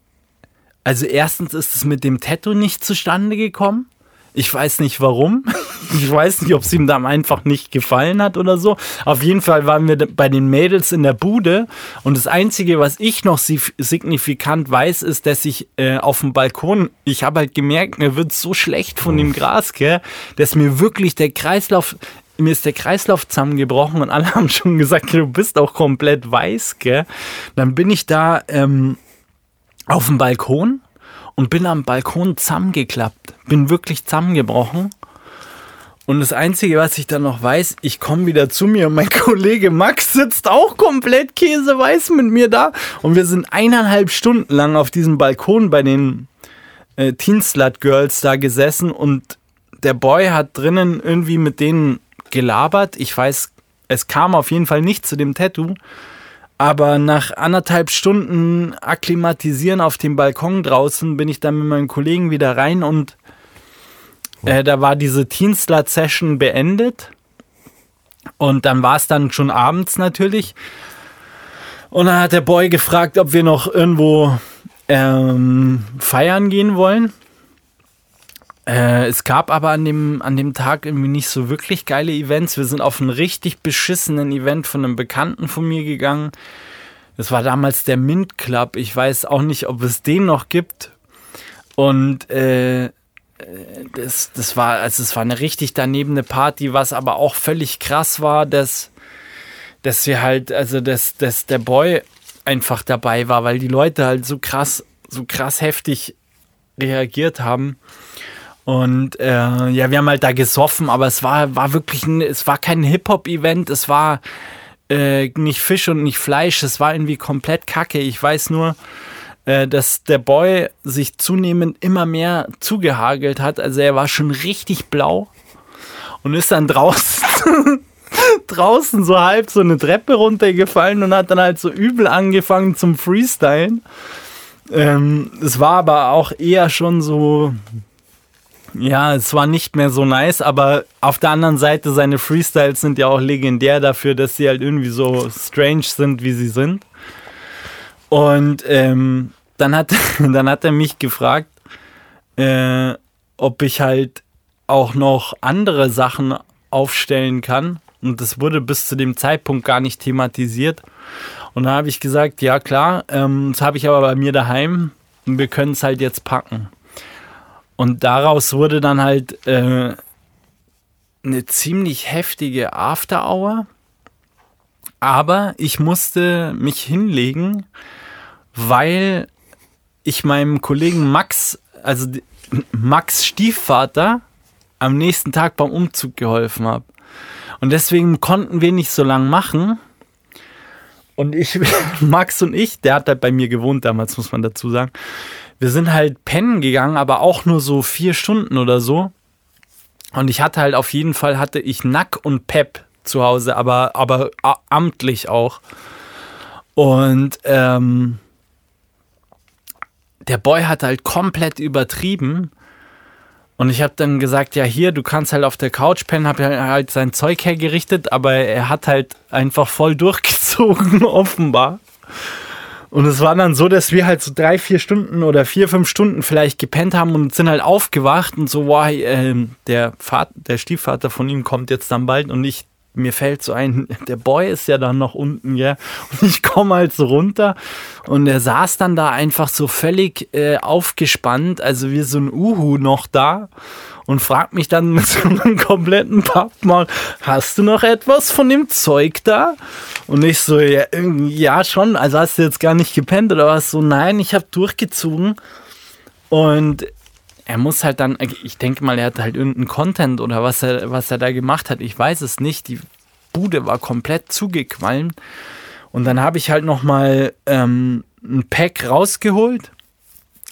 also erstens ist es mit dem Tattoo nicht zustande gekommen. Ich weiß nicht warum. Ich weiß nicht, ob es ihm dann einfach nicht gefallen hat oder so. Auf jeden Fall waren wir bei den Mädels in der Bude und das Einzige, was ich noch signifikant weiß, ist, dass ich äh, auf dem Balkon, ich habe halt gemerkt, mir wird so schlecht von dem Gras, gell, dass mir wirklich der Kreislauf, mir ist der Kreislauf zusammengebrochen und alle haben schon gesagt, du bist auch komplett weiß, gell. Dann bin ich da ähm, auf dem Balkon und bin am Balkon zusammengeklappt. Bin wirklich zusammengebrochen. Und das Einzige, was ich dann noch weiß, ich komme wieder zu mir und mein Kollege Max sitzt auch komplett käseweiß mit mir da. Und wir sind eineinhalb Stunden lang auf diesem Balkon bei den äh, Teen Slut Girls da gesessen und der Boy hat drinnen irgendwie mit denen gelabert. Ich weiß, es kam auf jeden Fall nicht zu dem Tattoo. Aber nach anderthalb Stunden Akklimatisieren auf dem Balkon draußen bin ich dann mit meinen Kollegen wieder rein und äh, da war diese Teenslat-Session beendet. Und dann war es dann schon abends natürlich. Und dann hat der Boy gefragt, ob wir noch irgendwo ähm, feiern gehen wollen. Äh, es gab aber an dem, an dem Tag irgendwie nicht so wirklich geile Events. Wir sind auf einen richtig beschissenen Event von einem Bekannten von mir gegangen. Das war damals der Mint Club. Ich weiß auch nicht, ob es den noch gibt. Und äh, das, das war, also es war eine richtig danebene Party, was aber auch völlig krass war, dass, dass wir halt, also dass, dass der Boy einfach dabei war, weil die Leute halt so krass, so krass heftig reagiert haben. Und äh, ja, wir haben halt da gesoffen, aber es war, war wirklich ein, es war kein Hip-Hop-Event, es war äh, nicht Fisch und nicht Fleisch, es war irgendwie komplett kacke. Ich weiß nur, äh, dass der Boy sich zunehmend immer mehr zugehagelt hat. Also er war schon richtig blau und ist dann draußen. draußen so halb so eine Treppe runtergefallen und hat dann halt so übel angefangen zum Freestylen. Ähm, es war aber auch eher schon so ja, es war nicht mehr so nice, aber auf der anderen Seite, seine Freestyles sind ja auch legendär dafür, dass sie halt irgendwie so strange sind, wie sie sind. Und ähm, dann, hat, dann hat er mich gefragt, äh, ob ich halt auch noch andere Sachen aufstellen kann. Und das wurde bis zu dem Zeitpunkt gar nicht thematisiert. Und da habe ich gesagt, ja klar, ähm, das habe ich aber bei mir daheim und wir können es halt jetzt packen. Und daraus wurde dann halt äh, eine ziemlich heftige After Hour. Aber ich musste mich hinlegen, weil ich meinem Kollegen Max, also Max Stiefvater, am nächsten Tag beim Umzug geholfen habe. Und deswegen konnten wir nicht so lange machen. Und ich, Max und ich, der hat halt bei mir gewohnt damals, muss man dazu sagen wir sind halt pennen gegangen, aber auch nur so vier Stunden oder so. Und ich hatte halt auf jeden Fall hatte ich Nack und Pep zu Hause, aber, aber amtlich auch. Und ähm, der Boy hat halt komplett übertrieben. Und ich habe dann gesagt, ja hier, du kannst halt auf der Couch pennen, habe halt sein Zeug hergerichtet, aber er hat halt einfach voll durchgezogen, offenbar. Und es war dann so, dass wir halt so drei, vier Stunden oder vier, fünf Stunden vielleicht gepennt haben und sind halt aufgewacht und so, wow, äh, der, Vater, der Stiefvater von ihm kommt jetzt dann bald und ich, mir fällt so ein, der Boy ist ja dann noch unten, ja. Und ich komme halt so runter und er saß dann da einfach so völlig äh, aufgespannt, also wie so ein Uhu noch da und fragt mich dann mit so einem kompletten Pappmaul, hast du noch etwas von dem Zeug da? Und ich so, ja, ja schon, also hast du jetzt gar nicht gepennt oder was? So, nein, ich habe durchgezogen. Und er muss halt dann, ich denke mal, er hat halt irgendeinen Content oder was er, was er da gemacht hat, ich weiß es nicht. Die Bude war komplett zugequalmt. Und dann habe ich halt nochmal ähm, ein Pack rausgeholt.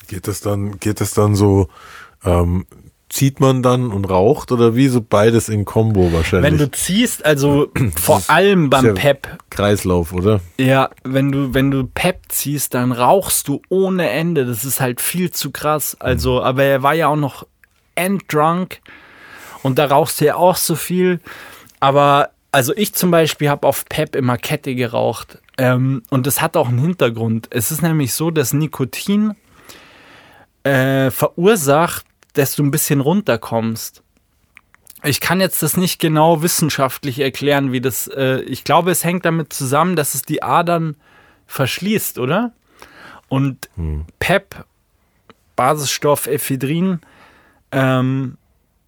Geht das dann, geht das dann so ähm, zieht man dann und raucht oder wie so beides in Kombo wahrscheinlich? Wenn du ziehst, also vor allem beim Pep. Kreislauf, oder? Ja, wenn du, wenn du Pep ziehst, dann rauchst du ohne Ende. Das ist halt viel zu krass. Also, mhm. aber er war ja auch noch enddrunk und da rauchst du ja auch so viel. Aber also ich zum Beispiel habe auf Pep immer Kette geraucht. Ähm, und das hat auch einen Hintergrund. Es ist nämlich so, dass Nikotin äh, verursacht desto ein bisschen runterkommst. Ich kann jetzt das nicht genau wissenschaftlich erklären, wie das. Äh, ich glaube, es hängt damit zusammen, dass es die Adern verschließt, oder? Und hm. PEP, Basisstoff Ephedrin, ähm,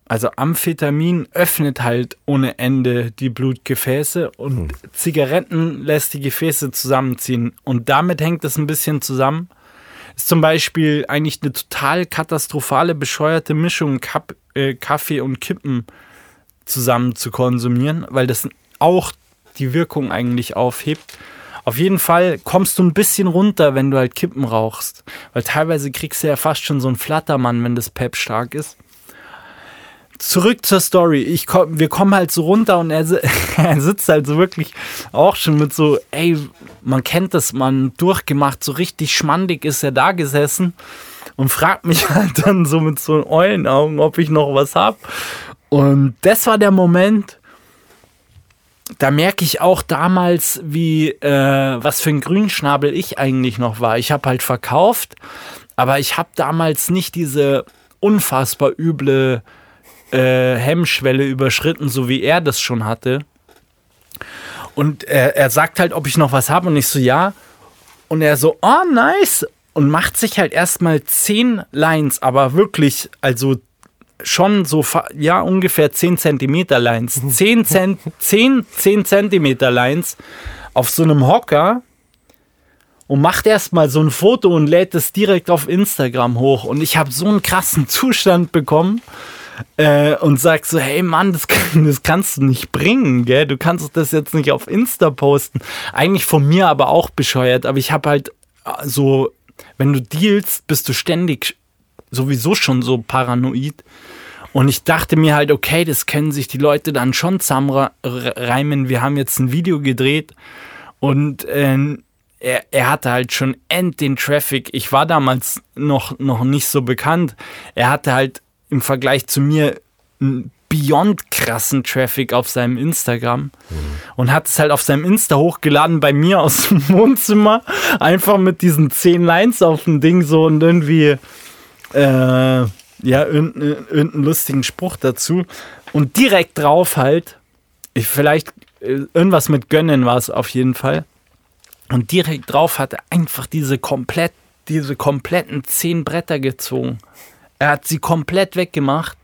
also Amphetamin öffnet halt ohne Ende die Blutgefäße und hm. Zigaretten lässt die Gefäße zusammenziehen. Und damit hängt es ein bisschen zusammen. Ist zum Beispiel eigentlich eine total katastrophale, bescheuerte Mischung, Kap äh, Kaffee und Kippen zusammen zu konsumieren, weil das auch die Wirkung eigentlich aufhebt. Auf jeden Fall kommst du ein bisschen runter, wenn du halt Kippen rauchst. Weil teilweise kriegst du ja fast schon so einen Flattermann, wenn das Pep stark ist. Zurück zur Story. Ich komm, wir kommen halt so runter und er, er sitzt halt so wirklich auch schon mit so, ey, man kennt das, man durchgemacht, so richtig schmandig ist er da gesessen und fragt mich halt dann so mit so Eulenaugen, ob ich noch was hab. Und das war der Moment, da merke ich auch damals, wie äh, was für ein Grünschnabel ich eigentlich noch war. Ich habe halt verkauft, aber ich habe damals nicht diese unfassbar üble äh, Hemmschwelle überschritten, so wie er das schon hatte. Und er, er sagt halt, ob ich noch was habe und ich so ja. Und er so, oh nice. Und macht sich halt erstmal zehn Lines, aber wirklich, also schon so, ja, ungefähr 10 Zentimeter Lines. 10, Cent, 10, 10 Zentimeter Lines auf so einem Hocker und macht erstmal so ein Foto und lädt es direkt auf Instagram hoch. Und ich habe so einen krassen Zustand bekommen äh, und sag so, hey Mann, das, das kannst du nicht bringen, gell? Du kannst das jetzt nicht auf Insta posten. Eigentlich von mir aber auch bescheuert, aber ich habe halt äh, so, wenn du dealst, bist du ständig sowieso schon so paranoid. Und ich dachte mir halt, okay, das können sich die Leute dann schon zusammenreimen. Wir haben jetzt ein Video gedreht und äh, er, er hatte halt schon end den Traffic. Ich war damals noch, noch nicht so bekannt. Er hatte halt im Vergleich zu mir einen beyond krassen Traffic auf seinem Instagram mhm. und hat es halt auf seinem Insta hochgeladen bei mir aus dem Wohnzimmer. Einfach mit diesen zehn Lines auf dem Ding so und irgendwie äh, ja, irgendeinen irgendein lustigen Spruch dazu. Und direkt drauf halt, ich, vielleicht äh, irgendwas mit Gönnen war es auf jeden Fall. Und direkt drauf hat er einfach diese komplett, diese kompletten zehn Bretter gezogen. Er hat sie komplett weggemacht.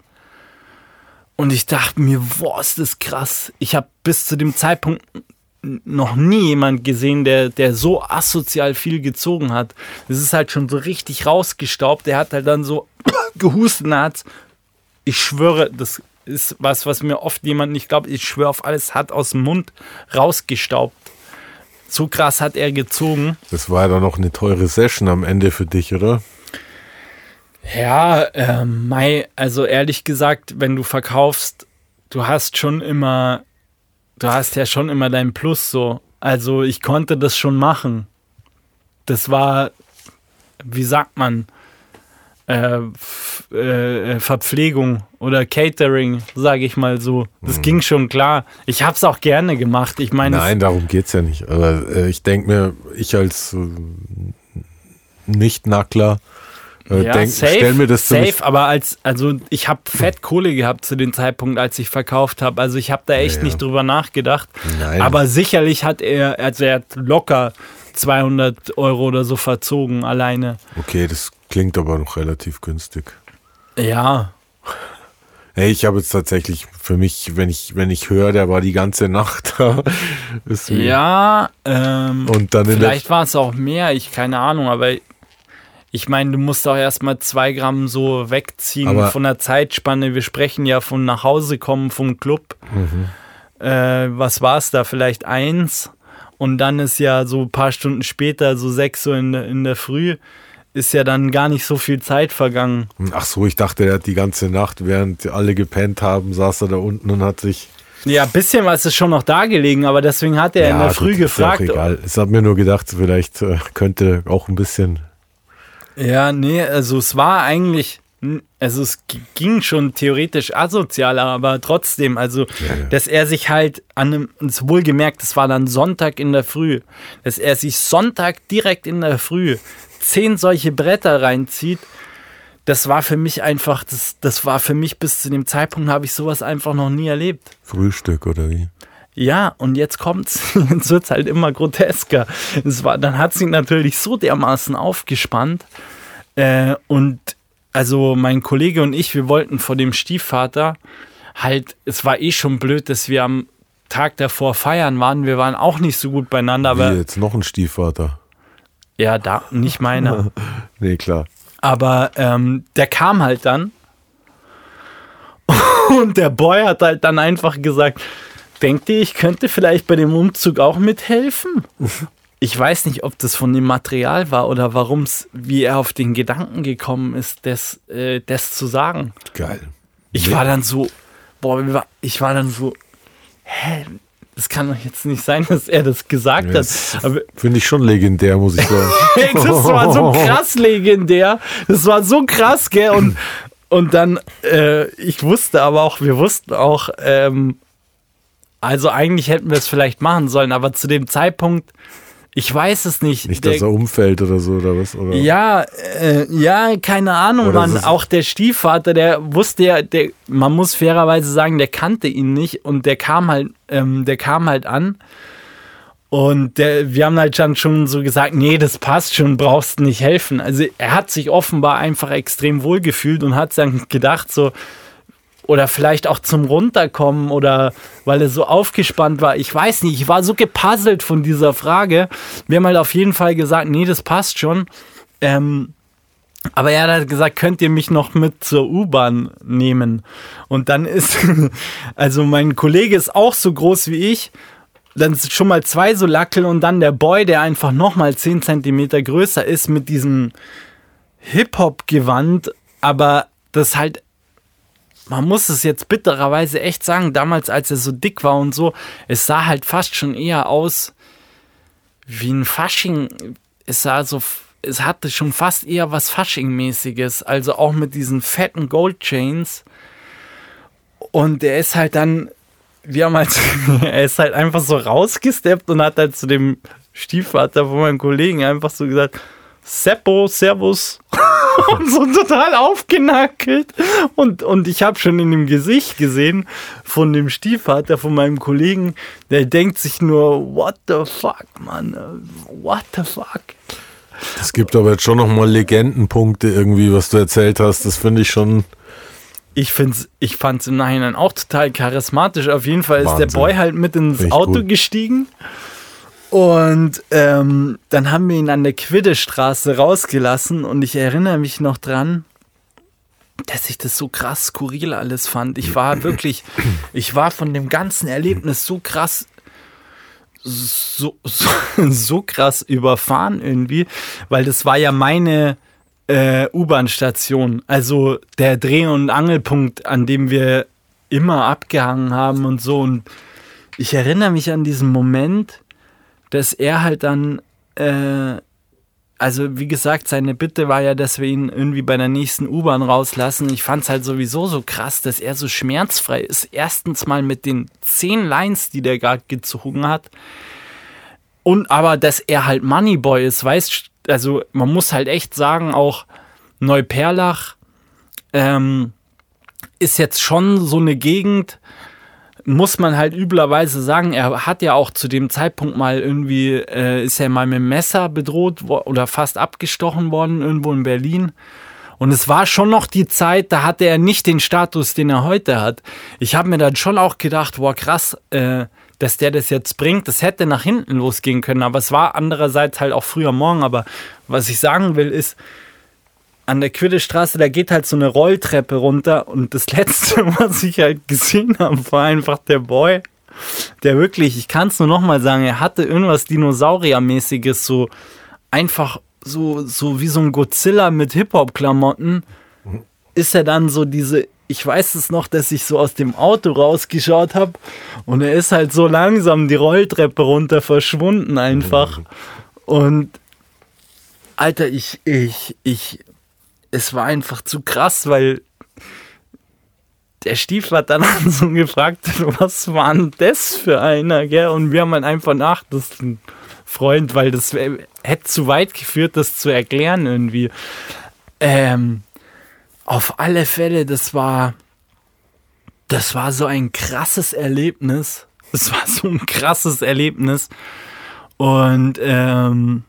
Und ich dachte mir, boah, ist das krass. Ich habe bis zu dem Zeitpunkt noch nie jemand gesehen, der, der so asozial viel gezogen hat. Das ist halt schon so richtig rausgestaubt. Der hat halt dann so gehustet hat. Ich schwöre, das ist was, was mir oft jemand nicht glaubt. Ich schwöre auf alles, hat aus dem Mund rausgestaubt. So krass hat er gezogen. Das war ja noch eine teure Session am Ende für dich, oder? Ja, äh, Mai, also ehrlich gesagt, wenn du verkaufst, du hast schon immer du hast ja schon immer dein Plus so. Also ich konnte das schon machen. Das war, wie sagt man, äh, äh, Verpflegung oder Catering, sage ich mal so. Das mhm. ging schon klar. Ich habe es auch gerne gemacht. Ich meine, nein, darum geht es ja nicht. Aber äh, ich denke mir, ich als äh, Nicht-Nackler äh, ja, denk, safe, stell mir das safe, aber als, also ich habe fett Kohle gehabt zu dem Zeitpunkt, als ich verkauft habe. Also ich habe da echt ja, ja. nicht drüber nachgedacht. Nein. Aber sicherlich hat er, also er hat locker 200 Euro oder so verzogen alleine. Okay, das klingt aber noch relativ günstig. Ja. Hey, ich habe jetzt tatsächlich für mich, wenn ich, wenn ich höre, der war die ganze Nacht da. ja, ähm, und dann vielleicht war es auch mehr, ich keine Ahnung, aber ich meine, du musst auch erstmal zwei Gramm so wegziehen Aber von der Zeitspanne. Wir sprechen ja von nach Hause kommen vom Club. Mhm. Äh, was war es da? Vielleicht eins. Und dann ist ja so ein paar Stunden später, so sechs so in, in der Früh, ist ja dann gar nicht so viel Zeit vergangen. Ach so, ich dachte, er hat die ganze Nacht, während alle gepennt haben, saß er da unten und hat sich. Ja, ein bisschen was ist schon noch da gelegen, aber deswegen hat er ja, in der Früh gut, gefragt. Ist ja egal. Ich habe mir nur gedacht, vielleicht äh, könnte auch ein bisschen ja, nee, also es war eigentlich, also es ging schon theoretisch asozial, aber trotzdem, also, ja, ja. dass er sich halt an einem, wohlgemerkt, es war dann Sonntag in der Früh, dass er sich Sonntag direkt in der Früh zehn solche Bretter reinzieht, das war für mich einfach, das, das war für mich bis zu dem Zeitpunkt, habe ich sowas einfach noch nie erlebt. Frühstück oder wie? Ja, und jetzt kommt's, jetzt wird's halt immer grotesker. Es war, dann hat sie natürlich so dermaßen aufgespannt. Äh, und also mein Kollege und ich, wir wollten vor dem Stiefvater halt, es war eh schon blöd, dass wir am Tag davor feiern waren. Wir waren auch nicht so gut beieinander. Wie Aber jetzt noch ein Stiefvater. ja, da, nicht meiner. nee, klar. Aber ähm, der kam halt dann. Und der Boy hat halt dann einfach gesagt, denkt ihr, ich könnte vielleicht bei dem Umzug auch mithelfen? Ich weiß nicht, ob das von dem Material war oder warum es, wie er auf den Gedanken gekommen ist, das, äh, das zu sagen. Geil. Ich war dann so, boah, ich war dann so, hä, das kann doch jetzt nicht sein, dass er das gesagt Das hat. Finde ich schon legendär, muss ich sagen. Das war so krass legendär. Das war so krass, gell? Und, und dann, äh, ich wusste aber auch, wir wussten auch, ähm, also eigentlich hätten wir es vielleicht machen sollen, aber zu dem Zeitpunkt, ich weiß es nicht. Nicht, Der- dass er umfällt oder so, oder was? Oder? ja, äh, ja, keine Ahnung, Oder Mann. Auch der Stiefvater, der wusste ja, der, man muss fairerweise sagen, der kannte ihn nicht und der kam halt, ähm, der kam halt an. Und der, wir haben halt dann schon so gesagt, nee, das passt schon, brauchst nicht helfen. Also er hat sich offenbar einfach extrem wohl gefühlt und hat dann gedacht, so, oder vielleicht auch zum Runterkommen oder weil er so aufgespannt war. Ich weiß nicht, ich war so gepuzzelt von dieser Frage. Wir haben halt auf jeden Fall gesagt, nee, das passt schon. Ähm, aber er hat halt gesagt, könnt ihr mich noch mit zur U-Bahn nehmen? Und dann ist, also mein Kollege ist auch so groß wie ich. Dann sind schon mal zwei so Lackel und dann der Boy, der einfach noch mal 10 Zentimeter größer ist mit diesem Hip-Hop-Gewand. Aber das halt man muss es jetzt bittererweise echt sagen, damals, als er so dick war und so, es sah halt fast schon eher aus wie ein Fasching. Es sah so, es hatte schon fast eher was Fasching-mäßiges, also auch mit diesen fetten Gold-Chains. Und er ist halt dann, wir haben halt, er ist halt einfach so rausgesteppt und hat halt zu dem Stiefvater von meinem Kollegen einfach so gesagt, Seppo, Servus. und so total aufgenackelt. Und, und ich habe schon in dem Gesicht gesehen von dem Stiefvater von meinem Kollegen, der denkt sich nur, what the fuck, Mann, what the fuck. Es gibt aber jetzt schon nochmal Legendenpunkte irgendwie, was du erzählt hast. Das finde ich schon. Ich find's, ich fand's im Nachhinein auch total charismatisch. Auf jeden Fall ist Wahnsinn. der Boy halt mit ins Auto gut. gestiegen. Und ähm, dann haben wir ihn an der Quiddestraße rausgelassen und ich erinnere mich noch dran, dass ich das so krass skurril alles fand. Ich war wirklich, ich war von dem ganzen Erlebnis so krass, so, so, so krass überfahren irgendwie, weil das war ja meine äh, U-Bahn-Station, also der Dreh- und Angelpunkt, an dem wir immer abgehangen haben und so. Und ich erinnere mich an diesen Moment, dass er halt dann, äh, also wie gesagt, seine Bitte war ja, dass wir ihn irgendwie bei der nächsten U-Bahn rauslassen. Ich fand es halt sowieso so krass, dass er so schmerzfrei ist. Erstens mal mit den zehn Lines, die der gerade gezogen hat. Und aber, dass er halt Moneyboy ist, weißt also man muss halt echt sagen, auch Neuperlach ähm, ist jetzt schon so eine Gegend, muss man halt üblerweise sagen, er hat ja auch zu dem Zeitpunkt mal irgendwie, äh, ist er mal mit dem Messer bedroht oder fast abgestochen worden, irgendwo in Berlin. Und es war schon noch die Zeit, da hatte er nicht den Status, den er heute hat. Ich habe mir dann schon auch gedacht, boah, krass, äh, dass der das jetzt bringt. Das hätte nach hinten losgehen können, aber es war andererseits halt auch früher morgen. Aber was ich sagen will, ist, an der Quiddestraße, da geht halt so eine Rolltreppe runter und das letzte, was ich halt gesehen habe, war einfach der Boy, der wirklich, ich kann es nur nochmal sagen, er hatte irgendwas Dinosauriermäßiges, so einfach so, so wie so ein Godzilla mit Hip-Hop-Klamotten, ist er dann so diese, ich weiß es noch, dass ich so aus dem Auto rausgeschaut habe und er ist halt so langsam die Rolltreppe runter verschwunden einfach. Und Alter, ich, ich, ich, es war einfach zu krass, weil der Stiefvater dann so gefragt hat, was war denn das für einer, gell? Und wir haben halt einfach nach, das ist ein Freund, weil das hätte zu weit geführt, das zu erklären irgendwie. Ähm, auf alle Fälle, das war, das war so ein krasses Erlebnis. Es war so ein krasses Erlebnis. Und ähm,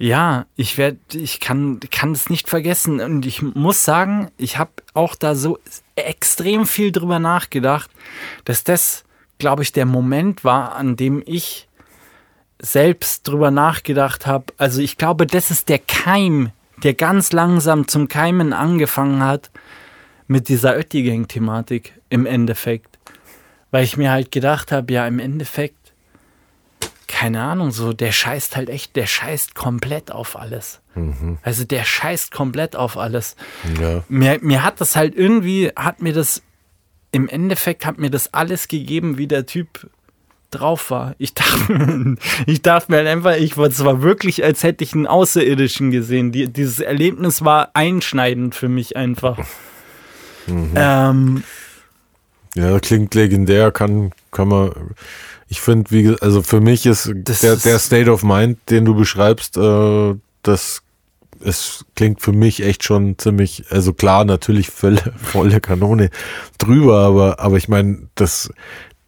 ja, ich werde, ich kann, kann es nicht vergessen. Und ich muss sagen, ich habe auch da so extrem viel drüber nachgedacht, dass das, glaube ich, der Moment war, an dem ich selbst drüber nachgedacht habe. Also ich glaube, das ist der Keim, der ganz langsam zum Keimen angefangen hat mit dieser Oettigang-Thematik im Endeffekt. Weil ich mir halt gedacht habe, ja, im Endeffekt, keine Ahnung, so, der scheißt halt echt, der scheißt komplett auf alles. Mhm. Also der scheißt komplett auf alles. Ja. Mir, mir hat das halt irgendwie, hat mir das, im Endeffekt hat mir das alles gegeben, wie der Typ drauf war. Ich dachte, ich dachte mir halt einfach, ich war zwar wirklich, als hätte ich einen Außerirdischen gesehen. Die, dieses Erlebnis war einschneidend für mich einfach. Mhm. Ähm, ja, klingt legendär, kann, kann man. Ich finde, wie also für mich ist der, der State of Mind, den du beschreibst, äh, das es klingt für mich echt schon ziemlich, also klar, natürlich volle, volle Kanone drüber, aber, aber ich meine, das,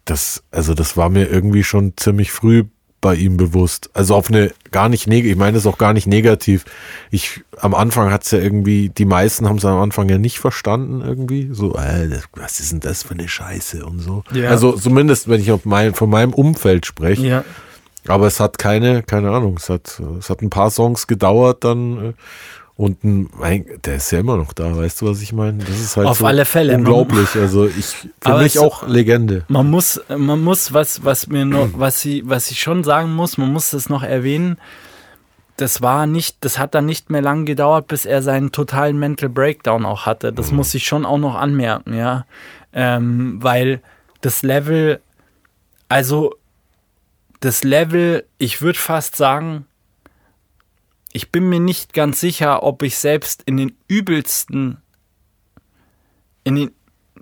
das, also das war mir irgendwie schon ziemlich früh bei ihm bewusst. Also auf eine gar nicht negativ, ich meine es auch gar nicht negativ. Ich am Anfang hat es ja irgendwie, die meisten haben es am Anfang ja nicht verstanden irgendwie. So, äh, was ist denn das für eine Scheiße und so. Ja. Also zumindest, wenn ich auf mein, von meinem Umfeld spreche. Ja. Aber es hat keine, keine Ahnung, es hat, es hat ein paar Songs gedauert dann. Und ein, der ist ja immer noch da, weißt du, was ich meine? Das ist halt Auf so alle Fälle. unglaublich. Also ich für mich auch Legende. Man muss, man muss, was, was mir noch, was ich, was ich schon sagen muss, man muss das noch erwähnen. Das war nicht, das hat dann nicht mehr lang gedauert, bis er seinen totalen Mental Breakdown auch hatte. Das mhm. muss ich schon auch noch anmerken, ja. Ähm, weil das Level, also das Level, ich würde fast sagen, ich bin mir nicht ganz sicher, ob ich selbst in den übelsten, in den,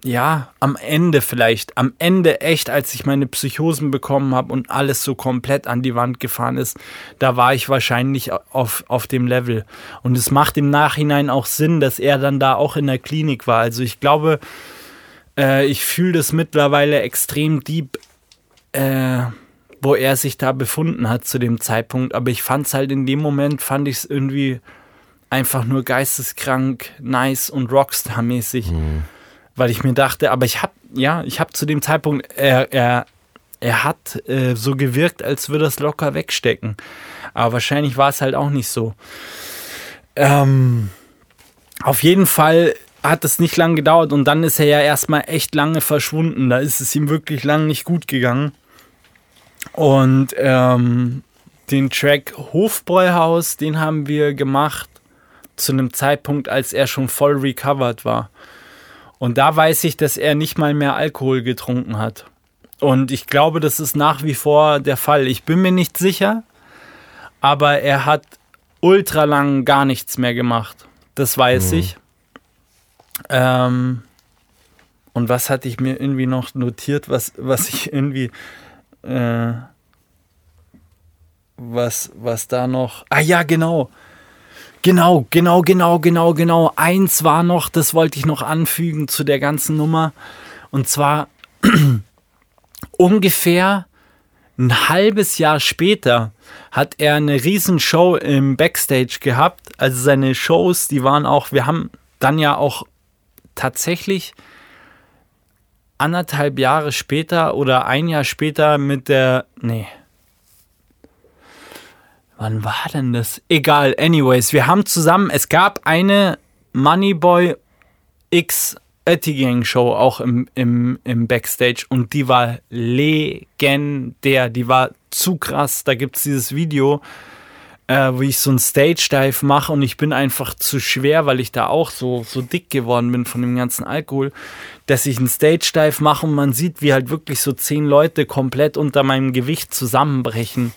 ja, am Ende vielleicht, am Ende echt, als ich meine Psychosen bekommen habe und alles so komplett an die Wand gefahren ist, da war ich wahrscheinlich auf, auf dem Level. Und es macht im Nachhinein auch Sinn, dass er dann da auch in der Klinik war. Also ich glaube, äh, ich fühle das mittlerweile extrem deep. Äh, wo er sich da befunden hat zu dem Zeitpunkt. Aber ich fand es halt in dem Moment, fand ich es irgendwie einfach nur geisteskrank, nice und Rockstar-mäßig. Mhm. Weil ich mir dachte, aber ich habe, ja, ich habe zu dem Zeitpunkt, er, er, er hat äh, so gewirkt, als würde es locker wegstecken. Aber wahrscheinlich war es halt auch nicht so. Ähm, auf jeden Fall hat es nicht lange gedauert und dann ist er ja erstmal echt lange verschwunden. Da ist es ihm wirklich lange nicht gut gegangen. Und ähm, den Track Hofbräuhaus, den haben wir gemacht zu einem Zeitpunkt, als er schon voll recovered war. Und da weiß ich, dass er nicht mal mehr Alkohol getrunken hat. Und ich glaube, das ist nach wie vor der Fall. Ich bin mir nicht sicher, aber er hat ultra lang gar nichts mehr gemacht. Das weiß mhm. ich. Ähm, und was hatte ich mir irgendwie noch notiert, was, was ich irgendwie äh, was, was da noch. Ah ja, genau. Genau, genau, genau, genau, genau. Eins war noch, das wollte ich noch anfügen zu der ganzen Nummer. Und zwar ungefähr ein halbes Jahr später hat er eine Riesenshow im Backstage gehabt. Also seine Shows, die waren auch, wir haben dann ja auch tatsächlich anderthalb Jahre später oder ein Jahr später mit der. Nee. Wann war denn das? Egal, anyways, wir haben zusammen, es gab eine Moneyboy X Ettigang Show auch im, im, im Backstage und die war legendär, die war zu krass. Da gibt es dieses Video, äh, wo ich so ein Stage-Dive mache und ich bin einfach zu schwer, weil ich da auch so, so dick geworden bin von dem ganzen Alkohol, dass ich ein Stage-Dive mache und man sieht, wie halt wirklich so zehn Leute komplett unter meinem Gewicht zusammenbrechen.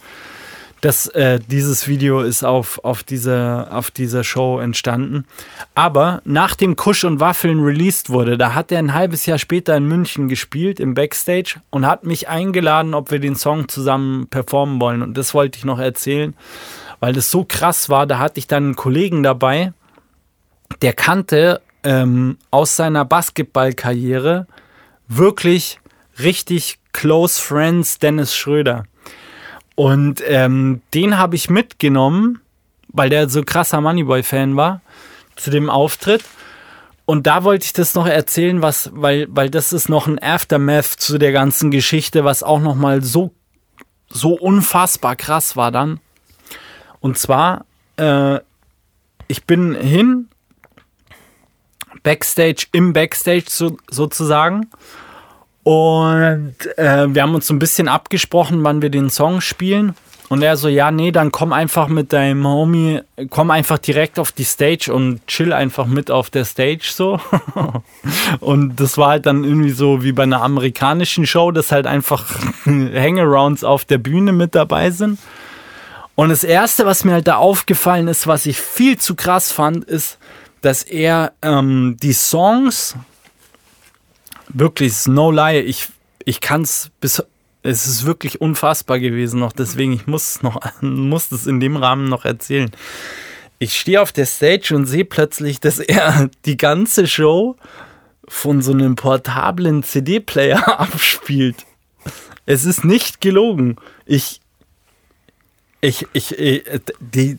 Das, äh, dieses Video ist auf, auf, dieser, auf dieser Show entstanden. Aber nachdem Kusch und Waffeln released wurde, da hat er ein halbes Jahr später in München gespielt, im Backstage, und hat mich eingeladen, ob wir den Song zusammen performen wollen. Und das wollte ich noch erzählen weil das so krass war. Da hatte ich dann einen Kollegen dabei, der kannte ähm, aus seiner Basketballkarriere wirklich richtig close friends Dennis Schröder. Und ähm, den habe ich mitgenommen, weil der so krasser Moneyboy-Fan war, zu dem Auftritt. Und da wollte ich das noch erzählen, was, weil, weil das ist noch ein Aftermath zu der ganzen Geschichte, was auch noch mal so, so unfassbar krass war dann. Und zwar, äh, ich bin hin, Backstage, im Backstage so, sozusagen. Und äh, wir haben uns so ein bisschen abgesprochen, wann wir den Song spielen. Und er so, ja, nee, dann komm einfach mit deinem Homie, komm einfach direkt auf die Stage und chill einfach mit auf der Stage so. und das war halt dann irgendwie so wie bei einer amerikanischen Show, dass halt einfach Hangarounds auf der Bühne mit dabei sind. Und das Erste, was mir halt da aufgefallen ist, was ich viel zu krass fand, ist, dass er ähm, die Songs, wirklich, no lie, ich, ich kann es bis es ist wirklich unfassbar gewesen noch, deswegen ich muss noch muss das in dem Rahmen noch erzählen. Ich stehe auf der Stage und sehe plötzlich, dass er die ganze Show von so einem portablen CD-Player abspielt. Es ist nicht gelogen. Ich ich ich äh, die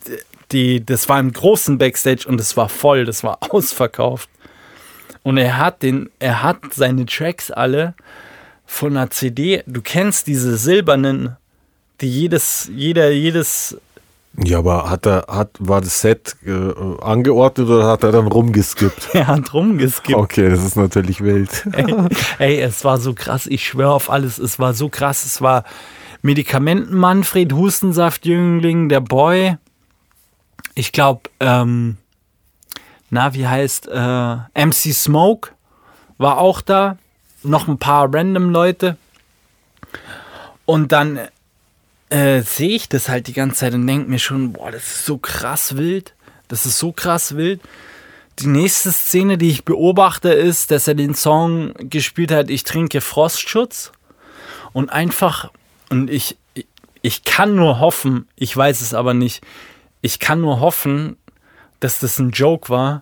die das war im großen Backstage und es war voll, das war ausverkauft. Und er hat den er hat seine Tracks alle von einer CD, du kennst diese silbernen, die jedes, jeder, jedes. Ja, aber hat er, hat, war das Set äh, angeordnet oder hat er dann rumgeskippt? er hat rumgeskippt. Okay, das ist natürlich wild. ey, ey, es war so krass, ich schwöre auf alles, es war so krass, es war Medikamenten Manfred, Hustensaft Jüngling, der Boy. Ich glaube, ähm, na, wie heißt äh, MC Smoke war auch da noch ein paar random Leute. Und dann äh, sehe ich das halt die ganze Zeit und denke mir schon, boah, das ist so krass wild. Das ist so krass wild. Die nächste Szene, die ich beobachte, ist, dass er den Song gespielt hat, ich trinke Frostschutz. Und einfach, und ich, ich kann nur hoffen, ich weiß es aber nicht, ich kann nur hoffen, dass das ein Joke war.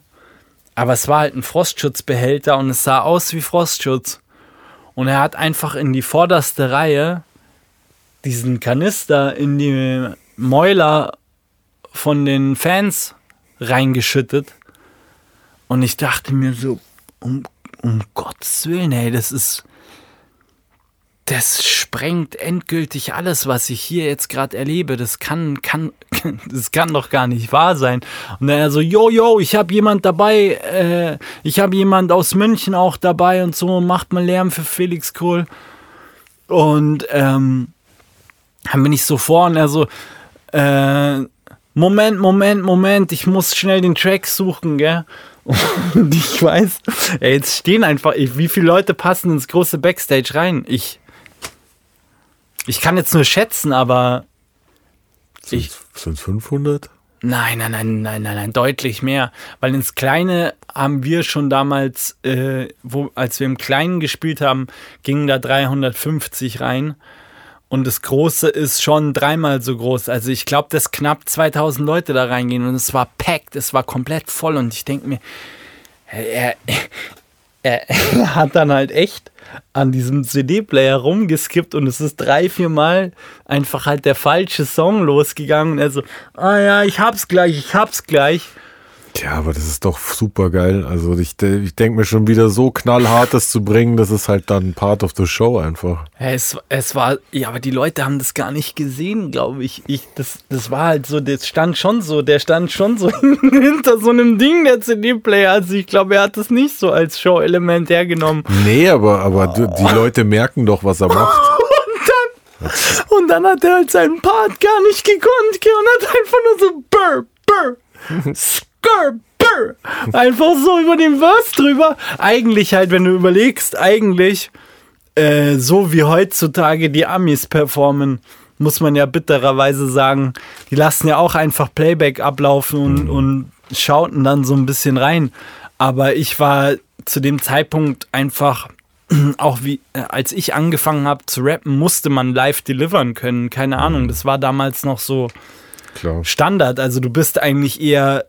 Aber es war halt ein Frostschutzbehälter und es sah aus wie Frostschutz. Und er hat einfach in die vorderste Reihe diesen Kanister in die Mäuler von den Fans reingeschüttet. Und ich dachte mir so, um, um Gottes Willen, ey, das ist, das sprengt endgültig alles, was ich hier jetzt gerade erlebe. Das kann, kann, das kann doch gar nicht wahr sein. Und dann er so, yo, yo, ich habe jemand dabei, äh, ich habe jemand aus München auch dabei und so, macht mal Lärm für Felix Kohl. Und ähm, dann bin ich so vor und er so, äh, Moment, Moment, Moment, ich muss schnell den Track suchen, gell? Und ich weiß, ey, jetzt stehen einfach, wie viele Leute passen ins große Backstage rein? Ich ich kann jetzt nur schätzen, aber. Sind es 500? Nein, nein, nein, nein, nein, nein, deutlich mehr. Weil ins Kleine haben wir schon damals, äh, wo, als wir im Kleinen gespielt haben, gingen da 350 rein. Und das Große ist schon dreimal so groß. Also ich glaube, dass knapp 2000 Leute da reingehen und es war packed, es war komplett voll. Und ich denke mir, er, er, er hat dann halt echt an diesem CD-Player rumgeskippt und es ist drei, vier Mal einfach halt der falsche Song losgegangen. Und er so, ah ja, ich hab's gleich, ich hab's gleich. Ja, aber das ist doch super geil. Also ich, ich denke mir schon wieder so knallhart, das zu bringen, das ist halt dann Part of the Show einfach. Es, es war, ja, aber die Leute haben das gar nicht gesehen, glaube ich. ich das, das war halt so, das stand schon so, der stand schon so hinter so einem Ding, der CD-Player. Also ich glaube, er hat das nicht so als Show-Element hergenommen. Nee, aber, aber oh. die Leute merken doch, was er macht. und, dann, und dann hat er halt seinen Part gar nicht gekonnt und hat einfach nur so burr, burr, Einfach so über den Verse drüber. Eigentlich halt, wenn du überlegst, eigentlich äh, so wie heutzutage die Amis performen, muss man ja bittererweise sagen, die lassen ja auch einfach Playback ablaufen und, und schauten dann so ein bisschen rein. Aber ich war zu dem Zeitpunkt einfach auch wie, äh, als ich angefangen habe zu rappen, musste man live delivern können. Keine Ahnung, das war damals noch so Klar. Standard. Also du bist eigentlich eher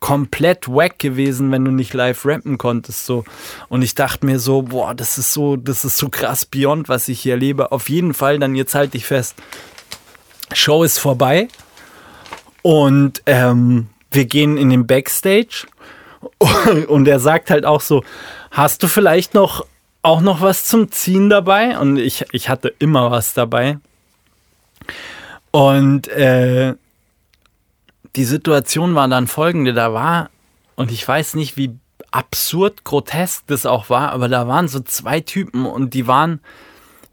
komplett wack gewesen, wenn du nicht live rappen konntest. So. Und ich dachte mir so, boah, das ist so, das ist so krass beyond, was ich hier erlebe. Auf jeden Fall, dann jetzt halte ich fest. Show ist vorbei. Und ähm, wir gehen in den Backstage. Und er sagt halt auch so: Hast du vielleicht noch auch noch was zum Ziehen dabei? Und ich, ich hatte immer was dabei. Und äh, die Situation war dann folgende: Da war, und ich weiß nicht, wie absurd grotesk das auch war, aber da waren so zwei Typen und die waren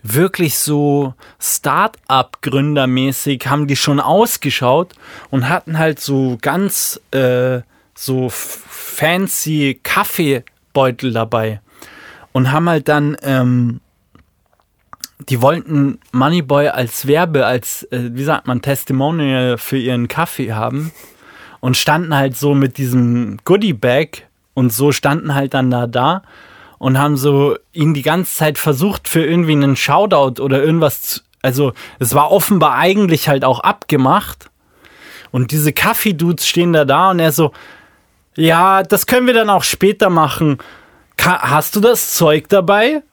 wirklich so Start-up-Gründermäßig, haben die schon ausgeschaut und hatten halt so ganz äh, so fancy Kaffeebeutel dabei und haben halt dann ähm, die wollten Moneyboy als Werbe, als, äh, wie sagt man, Testimonial für ihren Kaffee haben und standen halt so mit diesem Goodie-Bag und so standen halt dann da da und haben so ihn die ganze Zeit versucht für irgendwie einen Shoutout oder irgendwas zu, also es war offenbar eigentlich halt auch abgemacht und diese Kaffee-Dudes stehen da da und er so, ja, das können wir dann auch später machen. Hast du das Zeug dabei?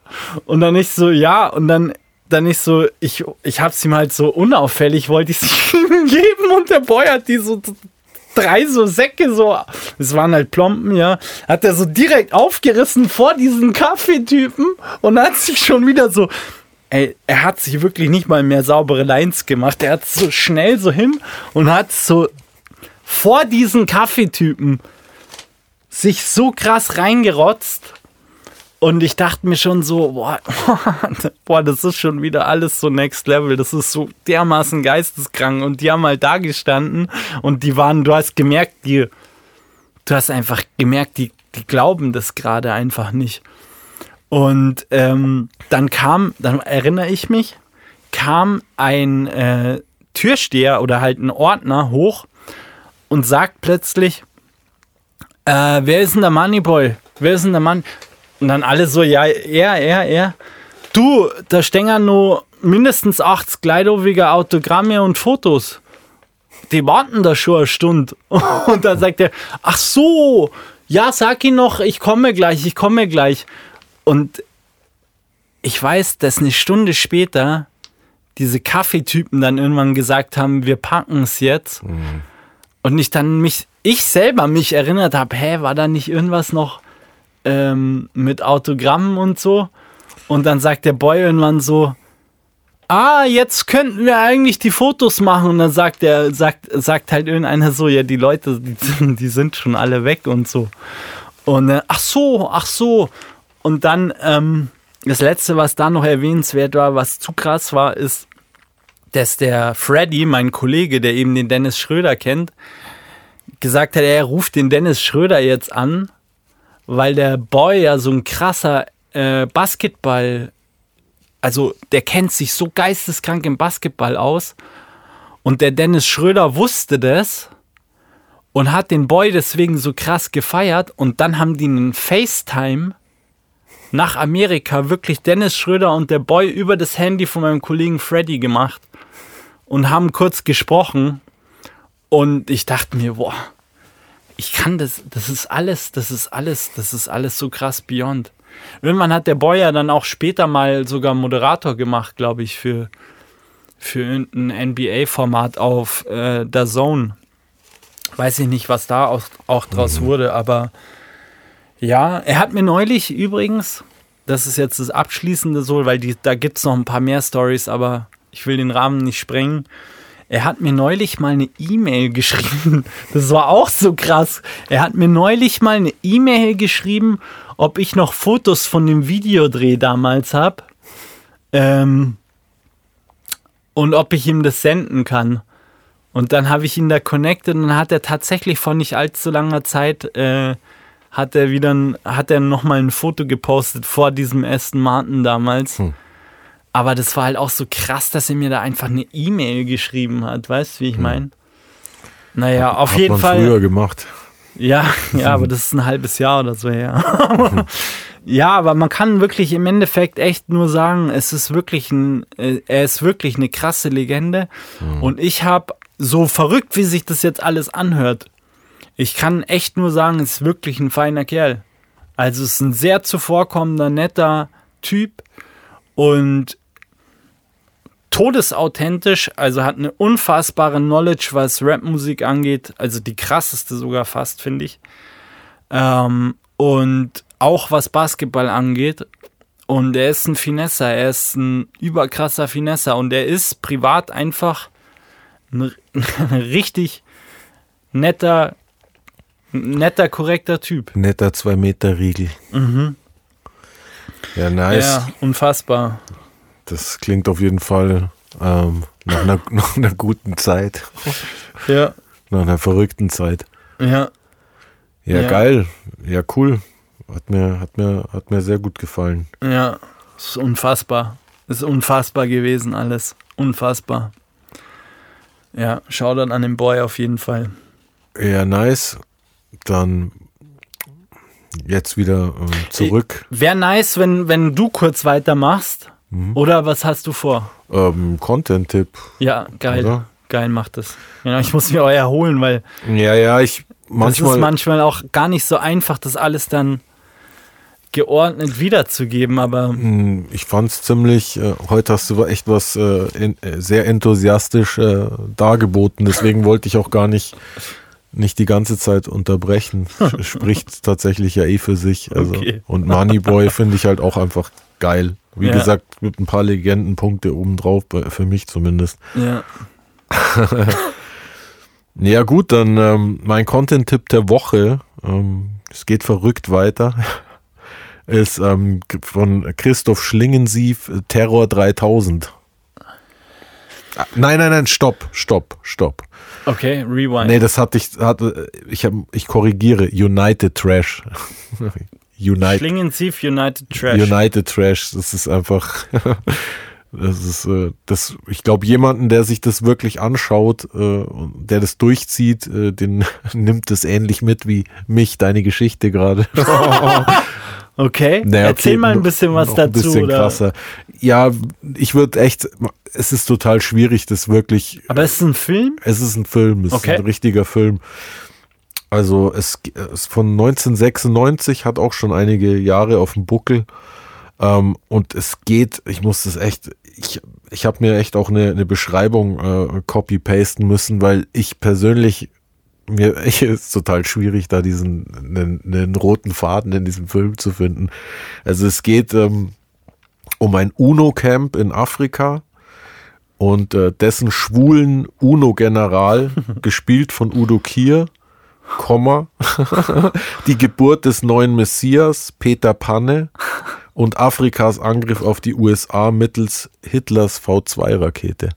Und dann ich so, ja, und dann, dann ich so, ich, ich hab's ihm halt so unauffällig, wollte ich ihm geben und der Boy hat die so drei so Säcke so, es waren halt Plomben, ja, hat er so direkt aufgerissen vor diesen Kaffeetypen und hat sich schon wieder so, ey, er hat sich wirklich nicht mal mehr saubere Lines gemacht, er hat so schnell so hin und hat so vor diesen Kaffeetypen sich so krass reingerotzt und ich dachte mir schon so, boah, boah, das ist schon wieder alles so next level. Das ist so dermaßen geisteskrank. Und die haben halt da gestanden und die waren, du hast gemerkt, die, du hast einfach gemerkt, die, die glauben das gerade einfach nicht. Und ähm, dann kam, dann erinnere ich mich, kam ein äh, Türsteher oder halt ein Ordner hoch und sagt plötzlich, äh, wer ist denn der Moneyboy? Wer ist denn der Mann? Und dann alle so, ja, er, er, er. Du, da stehen nur mindestens 80 gleitowige Autogramme und Fotos. Die warten da schon eine Stunde. Und dann sagt er, ach so, ja, sag ihn noch, ich komme gleich, ich komme gleich. Und ich weiß, dass eine Stunde später diese Kaffeetypen dann irgendwann gesagt haben, wir packen es jetzt. Mhm. Und ich dann mich, ich selber mich erinnert habe, hä, war da nicht irgendwas noch? Ähm, mit Autogrammen und so. Und dann sagt der Boy irgendwann so, ah, jetzt könnten wir eigentlich die Fotos machen. Und dann sagt er, sagt, sagt halt irgendeiner so, ja, die Leute, die, sind schon alle weg und so. Und äh, ach so, ach so. Und dann, ähm, das letzte, was da noch erwähnenswert war, was zu krass war, ist, dass der Freddy, mein Kollege, der eben den Dennis Schröder kennt, gesagt hat, er ruft den Dennis Schröder jetzt an weil der Boy ja so ein krasser äh, Basketball, also der kennt sich so geisteskrank im Basketball aus. Und der Dennis Schröder wusste das und hat den Boy deswegen so krass gefeiert. Und dann haben die einen FaceTime nach Amerika wirklich Dennis Schröder und der Boy über das Handy von meinem Kollegen Freddy gemacht und haben kurz gesprochen. Und ich dachte mir, boah, ich kann das, das ist alles, das ist alles, das ist alles so krass beyond. Irgendwann hat der Boy ja dann auch später mal sogar Moderator gemacht, glaube ich, für, für irgendein NBA-Format auf äh, der Zone. Weiß ich nicht, was da auch, auch draus mhm. wurde, aber ja, er hat mir neulich übrigens, das ist jetzt das Abschließende so, weil die, da gibt es noch ein paar mehr Stories, aber ich will den Rahmen nicht sprengen. Er hat mir neulich mal eine E-Mail geschrieben. Das war auch so krass. Er hat mir neulich mal eine E-Mail geschrieben, ob ich noch Fotos von dem Videodreh damals habe. Ähm, und ob ich ihm das senden kann. Und dann habe ich ihn da connected und dann hat er tatsächlich vor nicht allzu langer Zeit äh, hat er wieder ein, hat er noch mal ein Foto gepostet vor diesem Aston Martin damals. Hm. Aber das war halt auch so krass, dass er mir da einfach eine E-Mail geschrieben hat. Weißt du, wie ich hm. meine? Naja, auf hat jeden man Fall. früher gemacht. Ja, ja, aber das ist ein halbes Jahr oder so her. ja, aber man kann wirklich im Endeffekt echt nur sagen, es ist wirklich ein, äh, er ist wirklich eine krasse Legende. Mhm. Und ich habe, so verrückt, wie sich das jetzt alles anhört, ich kann echt nur sagen, es ist wirklich ein feiner Kerl. Also es ist ein sehr zuvorkommender, netter Typ und todesauthentisch, also hat eine unfassbare Knowledge, was Rapmusik angeht, also die krasseste sogar fast, finde ich. Ähm, und auch was Basketball angeht. Und er ist ein Finesser, er ist ein überkrasser Finesser und er ist privat einfach ein, ein richtig netter, netter, korrekter Typ. Netter 2-Meter-Riegel. Mhm. Ja, nice. Ja, unfassbar. Das klingt auf jeden Fall ähm, nach, einer, nach einer guten Zeit. Ja, Nach einer verrückten Zeit. ja. Ja, Ja. geil. Ja, cool. Hat mir, hat, mir, hat mir sehr gut gefallen. Ja, ist unfassbar. Ist unfassbar gewesen alles. Unfassbar. Ja, schau dann an den Boy auf jeden Fall. Ja, nice. Dann jetzt wieder ähm, zurück. Wäre nice, wenn, wenn du kurz weitermachst. Mhm. Oder was hast du vor? Ähm, Content-Tipp, Ja, geil. oder? Geil macht es. Ja, ich muss mich auch erholen, weil Ja, ja, ich das manchmal. ist manchmal auch gar nicht so einfach, das alles dann geordnet wiederzugeben, aber Hm, Ich fand's ziemlich, äh, heute hast du echt was äh, in, äh, sehr enthusiastisch äh, dargeboten, deswegen wollte ich auch gar nicht, nicht die ganze Zeit unterbrechen. Spricht tatsächlich ja eh für sich. Also. Okay. Und Moneyboy finde ich halt auch einfach geil. Wie Ja. gesagt, mit ein paar Legendenpunkte obendrauf, für mich zumindest. ja. Ja gut, dann ähm, mein Content-Tipp der Woche, ähm, es geht verrückt weiter, ist ähm, von Christoph Schlingensief Terror 3000. Nein, nein, nein, stopp, stopp, stopp. Okay, rewind. Nee, das hatte ich, hatte, ich, hab, ich korrigiere, United Trash. United, Schlingensief United Trash. United Trash, das ist einfach, das ist, äh, das, ich glaube, jemanden, der sich das wirklich anschaut, äh, und der das durchzieht, äh, den nimmt es ähnlich mit wie mich, deine Geschichte gerade. Okay, Naja, erzähl okay, mal ein bisschen was dazu. Ein bisschen oder? krasser. Ja, ich würde echt, es ist total schwierig, das wirklich Aber es ist ein Film? es ist ein Film, es Okay. ist ein richtiger Film. Also es ist von 1996, hat auch schon einige Jahre auf dem Buckel. Ähm, und es geht, ich muss das echt, ich, ich habe mir echt auch eine, eine Beschreibung äh, copy-pasten müssen, weil ich persönlich, mir ist total schwierig, da diesen einen, einen roten Faden in diesem Film zu finden. Also es geht ähm, um ein UNO-Camp in Afrika und äh, dessen schwulen UNO-General, gespielt von Udo Kier, Komma, die Geburt des neuen Messias, Peter Panne und Afrikas Angriff auf die USA mittels Hitlers V2-Rakete.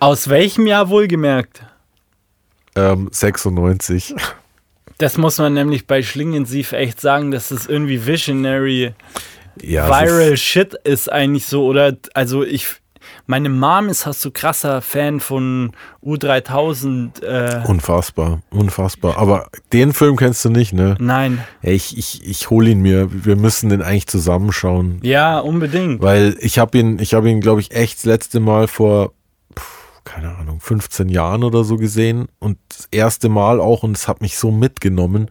Aus welchem Jahr wohlgemerkt? Ähm, 96. Das muss man nämlich bei Schlingensief echt sagen, dass das irgendwie visionary Ja, viral shit ist eigentlich so oder also ich meine Mom ist hast du krasser Fan von U3000 äh, Unfassbar, unfassbar. Aber den Film kennst du nicht, ne? nein Ich, ich, ich hole ihn mir. Wir müssen den eigentlich zusammenschauen. ja unbedingt Weil ich habe ihn, ich habe ihn, glaube ich, echt das letzte Mal vor, keine Ahnung, 15 Jahren oder so gesehen. Und das erste Mal auch, und es hat mich so mitgenommen.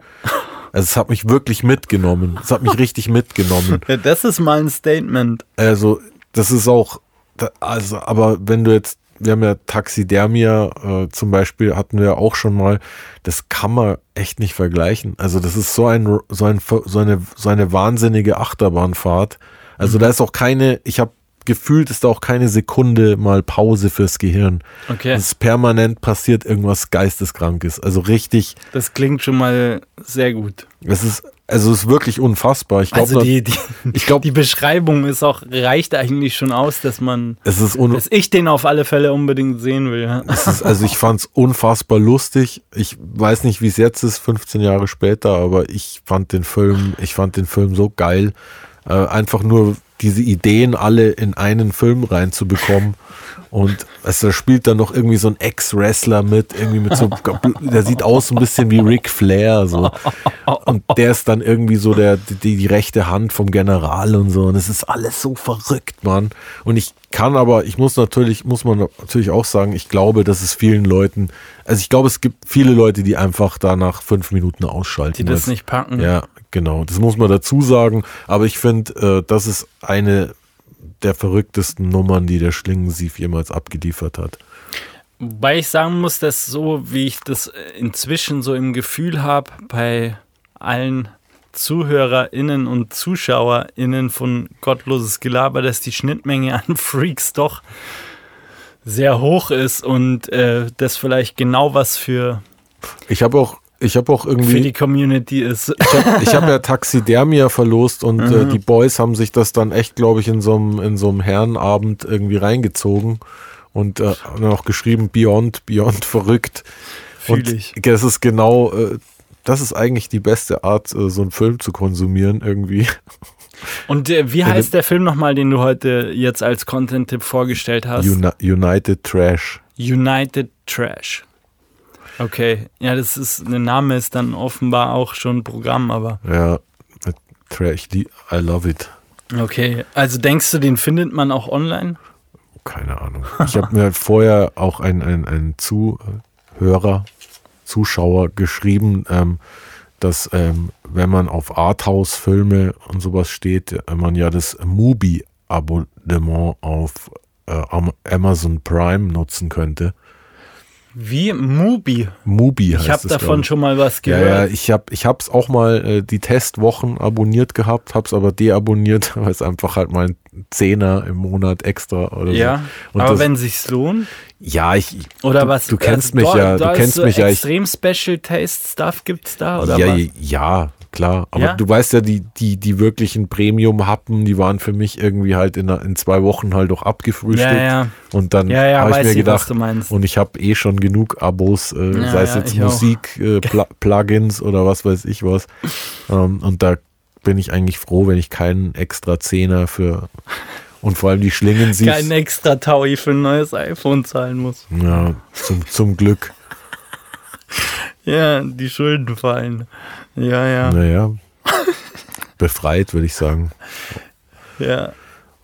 Also es hat mich wirklich mitgenommen. Es hat mich richtig mitgenommen. ja, das ist mal ein Statement Also, das ist auch, also, aber wenn du jetzt, wir haben ja Taxidermia äh, zum Beispiel, hatten wir auch schon mal, das kann man echt nicht vergleichen. Also, das ist so ein, so ein, so eine, so eine wahnsinnige Achterbahnfahrt. Also, da ist auch keine, ich habe gefühlt, ist da auch keine Sekunde mal Pause fürs Gehirn. okay Es ist permanent passiert irgendwas Geisteskrankes. Also richtig, das klingt schon mal sehr gut es ist, also es ist wirklich unfassbar. Ich glaube, also die, die, ich glaube, die Beschreibung ist auch reicht eigentlich schon aus dass man es ist un dass ich den auf alle Fälle unbedingt sehen will ja. Es ist, also ich fand es unfassbar lustig. Ich weiß nicht, wie es jetzt ist, 15 Jahre später, aber ich fand den Film, ich fand den Film so geil. Äh, einfach nur diese Ideen alle in einen Film reinzubekommen. Und es da spielt dann noch irgendwie so ein Ex-Wrestler mit, irgendwie mit so, der sieht aus ein bisschen wie Ric Flair, so. Und der ist dann irgendwie so der, die, die rechte Hand vom General und so. Und es ist alles so verrückt, Mann. Und ich kann aber, ich muss natürlich, muss man natürlich auch sagen, ich glaube, dass es vielen Leuten, also ich glaube, es gibt viele Leute, die einfach da nach fünf Minuten ausschalten. Die das nicht packen. Ja, genau. Das muss man dazu sagen. Aber ich finde, äh, das ist eine der verrücktesten Nummern, die der Schlingensief jemals abgeliefert hat. Wobei ich sagen muss, dass so, wie ich das inzwischen so im Gefühl habe, bei allen ZuhörerInnen und ZuschauerInnen von Gottloses Gelaber, dass die Schnittmenge an Freaks doch sehr hoch ist und äh, das vielleicht genau was für. Ich habe auch ich habe auch irgendwie. Für die Community ist. Ich habe hab ja Taxidermia verlost und äh, mhm. äh, die Boys haben sich das dann echt, glaube ich, in so einem Herrenabend irgendwie reingezogen und äh, haben auch geschrieben, Beyond, Beyond verrückt. Fühl ich. Das ist genau, äh, das ist eigentlich die beste Art, äh, so einen Film zu konsumieren irgendwie. Und äh, wie heißt der Film nochmal, den du heute jetzt als Content-Tipp vorgestellt hast? Uni United Trash. United Trash. Okay, ja, das ist, der Name ist dann offenbar auch schon Programm, aber. Ja, Trash, I love it. Okay, also denkst du, den findet man auch online? Keine Ahnung. Ich habe mir vorher auch einen, einen, Zuhörer, Zuschauer geschrieben, ähm, dass ähm, wenn man auf Arthouse-Filme und sowas steht, man ja das Mubi-Abonnement auf äh, Amazon Prime nutzen könnte. Wie Mubi. Mubi heißt Ich habe davon schon mal was gehört. Ja, ja ich habe ich hab's auch mal äh, die Testwochen abonniert gehabt, habe es aber deabonniert, weil es einfach halt mal ein Zehner im Monat extra oder ja, so. Ja, aber das, wenn sich's lohnt? Ja, ich oder du, was? Du kennst also, mich ja, du kennst so mich ja. Extrem Special Taste Stuff gibt's da oder ja, was? Ja, klar. Aber ja? du weißt ja, die, die, die wirklichen Premium-Happen, die waren für mich irgendwie halt in, in zwei Wochen halt auch abgefrühstückt. Ja, ja. Und dann ja, ja, habe ich mir gedacht, ich, und ich habe eh schon genug Abos, äh, sei es jetzt Musik, äh, Pl Plugins oder was weiß ich was. Ähm, und da bin ich eigentlich froh, wenn ich keinen extra Zehner für und vor allem die Schlingen siehst. Kein extra Taui für ein neues iPhone zahlen muss. Ja, zum, zum Glück. ja, die Schulden fallen. Ja, ja. Naja. Befreit, würde ich sagen. Ja.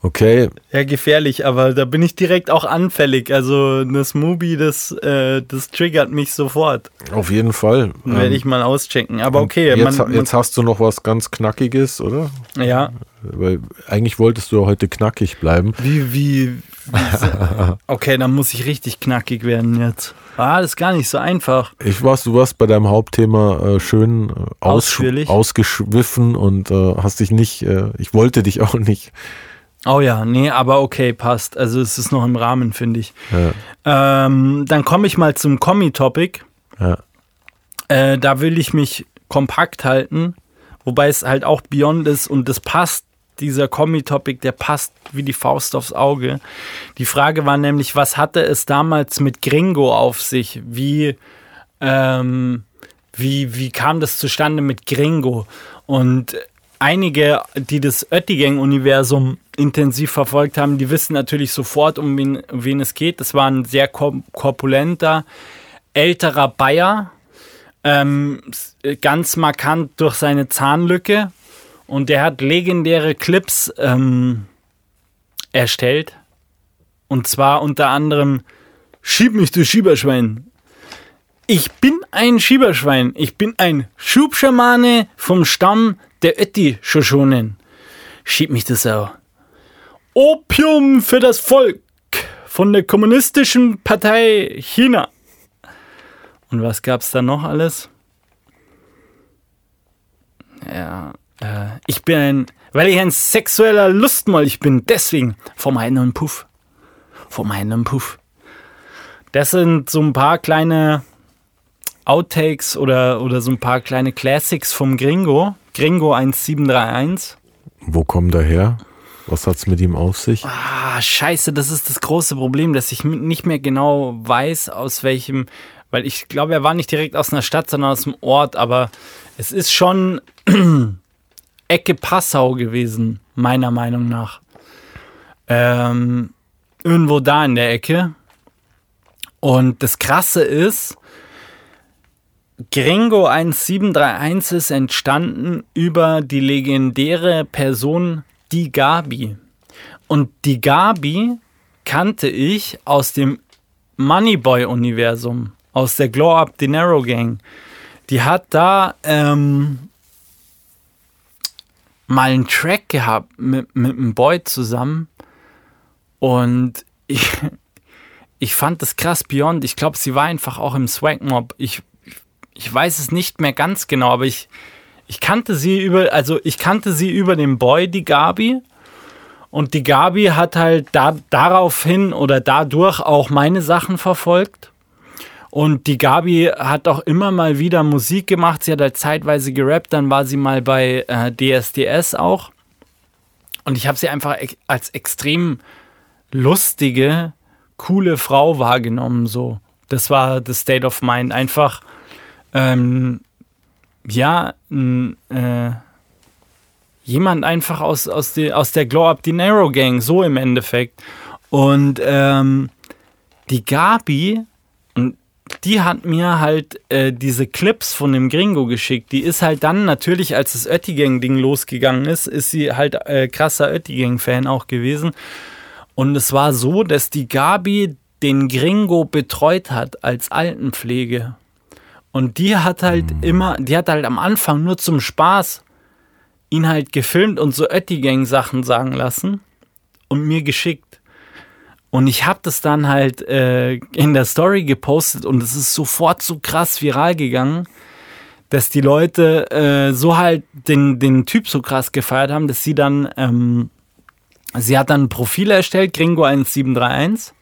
Okay. Ja, gefährlich, aber da bin ich direkt auch anfällig. Also das Mubi, das, äh, das triggert mich sofort. Auf jeden Fall. Werde ähm, ich mal auschecken. Aber okay. Jetzt, man, jetzt hast du noch was ganz Knackiges, oder? Ja. Weil eigentlich wolltest du heute knackig bleiben. Wie, wie, wie Okay, dann muss ich richtig knackig werden jetzt. Ah, das ist gar nicht so einfach. Ich weiß, du warst bei deinem Hauptthema äh, schön äh, aus, ausgeschwiffen und äh, hast dich nicht, äh, ich wollte dich auch nicht. Oh ja, nee, aber okay, passt. Also es ist noch im Rahmen, finde ich. Ja. Ähm, dann komme ich mal zum Kommi-Topic. Ja. Äh, da will ich mich kompakt halten, wobei es halt auch Beyond ist und das passt dieser Kommi-Topic, der passt wie die Faust aufs Auge. Die Frage war nämlich, was hatte es damals mit Gringo auf sich? Wie, ähm, wie, wie kam das zustande mit Gringo? Und einige, die das Oettigang-Universum intensiv verfolgt haben, die wissen natürlich sofort, um wen, um wen es geht. Das war ein sehr korpulenter, älterer Bayer, ähm, ganz markant durch seine Zahnlücke, und der hat legendäre Clips ähm, erstellt. Und zwar unter anderem Schieb mich, du Schieberschwein. Ich bin ein Schieberschwein. Ich bin ein Schubschamane vom Stamm der Ötti-Shoshonen. Schieb mich das auch. Opium für das Volk von der Kommunistischen Partei China. Und was gab's da noch alles? Ja, äh, ich bin ein, weil ich ein sexueller Lustmolch bin, deswegen vom einen Puff. Vom einen Puff. Das sind so ein paar kleine Outtakes oder, oder so ein paar kleine Classics vom Gringo. Gringo 1731. Wo kommen da her? Was hat's mit ihm auf sich? Ah, scheiße, das ist das große Problem, dass ich nicht mehr genau weiß, aus welchem, weil ich glaube, er war nicht direkt aus einer Stadt, sondern aus dem Ort, aber es ist schon Ecke Passau gewesen, meiner Meinung nach. Ähm, irgendwo da in der Ecke. Und das Krasse ist, Gringo 1731 ist entstanden über die legendäre Person Die Gabi. Und Die Gabi kannte ich aus dem Moneyboy-Universum, aus der Glow Up Dinero Gang. Die hat da ähm, mal einen Track gehabt mit, mit einem Boy zusammen. Und ich, ich fand das krass Beyond. Ich glaube, sie war einfach auch im Swag Mob. Ich, ich weiß es nicht mehr ganz genau, aber ich, ich kannte sie über, also ich kannte sie über den Boy, die Gabi. Und die Gabi hat halt da, daraufhin oder dadurch auch meine Sachen verfolgt. Und die Gabi hat auch immer mal wieder Musik gemacht. Sie hat halt zeitweise gerappt, dann war sie mal bei äh, DSDS auch. Und ich habe sie einfach als extrem lustige, coole Frau wahrgenommen. So, das war das State of Mind. Einfach, ähm, ja, äh, jemand einfach aus, aus, die, aus der Glow Up Dinero Gang, so im Endeffekt. Und ähm, die Gabi, die hat mir halt äh, diese Clips von dem Gringo geschickt. Die ist halt dann natürlich, als das Oettigang-Ding losgegangen ist, ist sie halt äh, krasser Oettigang-Fan auch gewesen. Und es war so, dass die Gabi den Gringo betreut hat als Altenpflege. Und die hat halt mhm. immer, die hat halt am Anfang nur zum Spaß ihn halt gefilmt und so Oettigang-Sachen sagen lassen und mir geschickt. Und ich habe das dann halt äh, in der Story gepostet und es ist sofort so krass viral gegangen, dass die Leute äh, so halt den, den Typ so krass gefeiert haben, dass sie dann, ähm, sie hat dann ein Profil erstellt, Gringo1731.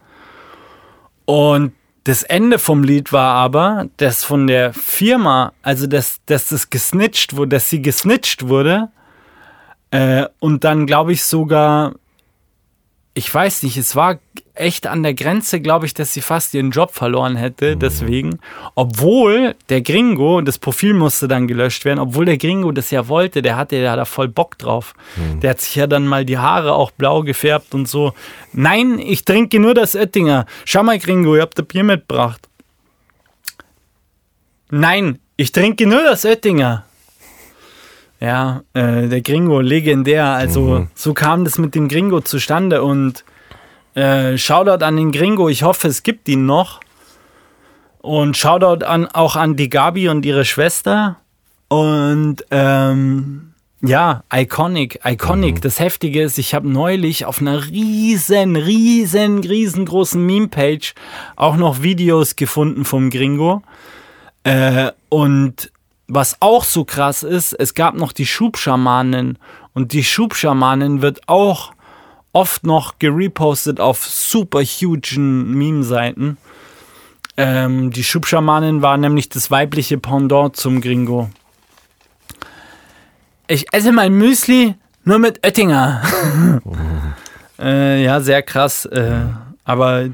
Und das Ende vom Lied war aber, dass von der Firma, also dass, dass das gesnitcht wurde, dass sie gesnitcht wurde äh, und dann glaube ich sogar, ich weiß nicht, es war echt an der Grenze, glaube ich, dass sie fast ihren Job verloren hätte, mhm. deswegen. Obwohl der Gringo, das Profil musste dann gelöscht werden, obwohl der Gringo das ja wollte, der hatte ja da voll Bock drauf. Mhm. Der hat sich ja dann mal die Haare auch blau gefärbt und so. Nein, ich trinke nur das Oettinger. Schau mal, Gringo, ihr habt ein Bier mitgebracht. Nein, ich trinke nur das Oettinger. Ja, äh, der Gringo, legendär. Also mhm. so kam das mit dem Gringo zustande und äh, Shoutout an den Gringo. Ich hoffe, es gibt ihn noch. Und Shoutout an, auch an die Gabi und ihre Schwester. Und ähm, ja, iconic, iconic. Mhm. Das Heftige ist, ich habe neulich auf einer riesen, riesen, riesengroßen Meme-Page auch noch Videos gefunden vom Gringo. Äh, und was auch so krass ist, es gab noch die Schubschamanen und die Schubschamanen wird auch oft noch gerepostet auf super hugen Meme-Seiten. Ähm, die Schubschamanen war nämlich das weibliche Pendant zum Gringo. Ich esse mein Müsli nur mit Oettinger. äh, ja, sehr krass. Äh, aber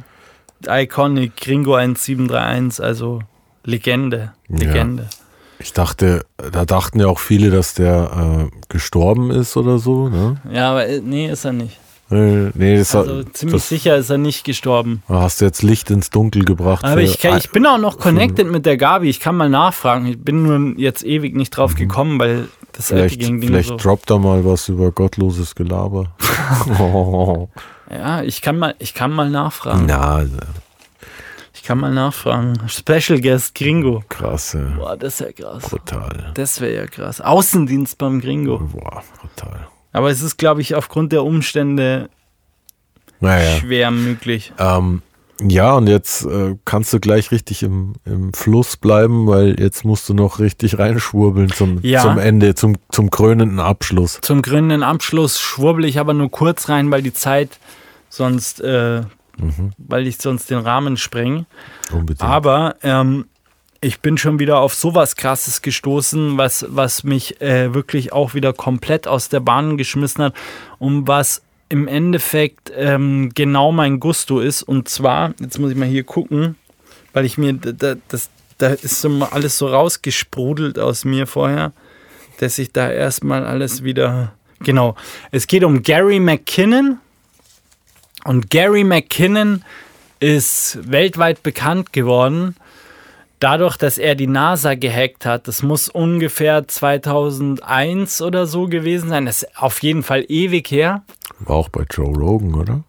iconic, Gringo 1731, also Legende. Legende. Ja. Ich dachte, da dachten ja auch viele, dass der äh, gestorben ist oder so. Ne? Ja, aber äh, nee, ist er nicht. Nee, nee das also ziemlich das, sicher ist er nicht gestorben. Hast du jetzt Licht ins Dunkel gebracht. Aber ich, kann, ich bin auch noch connected mit der Gabi. Ich kann mal nachfragen. Ich bin nur jetzt ewig nicht drauf mhm. gekommen, weil das vielleicht, vielleicht so. droppt da mal was über gottloses Gelaber. Ja, ich kann mal, ich kann mal nachfragen. Na, also, kann mal nachfragen. Special Guest Gringo. Krass, ja. Boah, das wäre krass. Brutal. Das wäre ja krass. Außendienst beim Gringo. Boah, brutal. Aber es ist, glaube ich, aufgrund der Umstände naja. schwer möglich. Ähm, ja, und jetzt äh, kannst du gleich richtig im, im Fluss bleiben, weil jetzt musst du noch richtig reinschwurbeln zum, ja. zum Ende, zum, zum krönenden Abschluss. Zum krönenden Abschluss schwurbel ich aber nur kurz rein, weil die Zeit sonst äh, mhm. weil ich sonst den Rahmen spreng. Unbedingt. Aber ähm, ich bin schon wieder auf sowas Krasses gestoßen, was, was mich äh, wirklich auch wieder komplett aus der Bahn geschmissen hat und was im Endeffekt ähm, genau mein Gusto ist. Und zwar, jetzt muss ich mal hier gucken, weil ich mir, da, das, da ist so alles so rausgesprudelt aus mir vorher. dass ich da erstmal alles wieder. Genau. Es geht um Gary McKinnon. Und Gary McKinnon ist weltweit bekannt geworden dadurch, dass er die NASA gehackt hat. Das muss ungefähr 2001 oder so gewesen sein. Das ist auf jeden Fall ewig her. War auch bei Joe Rogan, oder?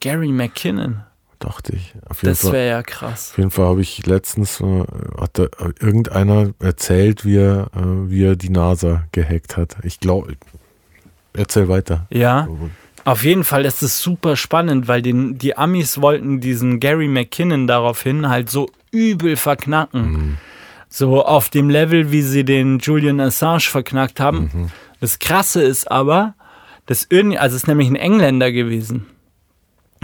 Gary McKinnon. Dachte ich. das wäre ja krass. Auf jeden Fall habe ich letztens, äh, hat da irgendeiner erzählt, wie er, äh, wie er die NASA gehackt hat. Ich glaube, erzähl weiter. Ja. Auf jeden Fall ist es super spannend, weil den, die Amis wollten diesen Gary McKinnon daraufhin halt so übel verknacken. Mhm. So auf dem Level, wie sie den Julian Assange verknackt haben. Mhm. Das Krasse ist aber, dass irgendwie, also es ist nämlich ein Engländer gewesen,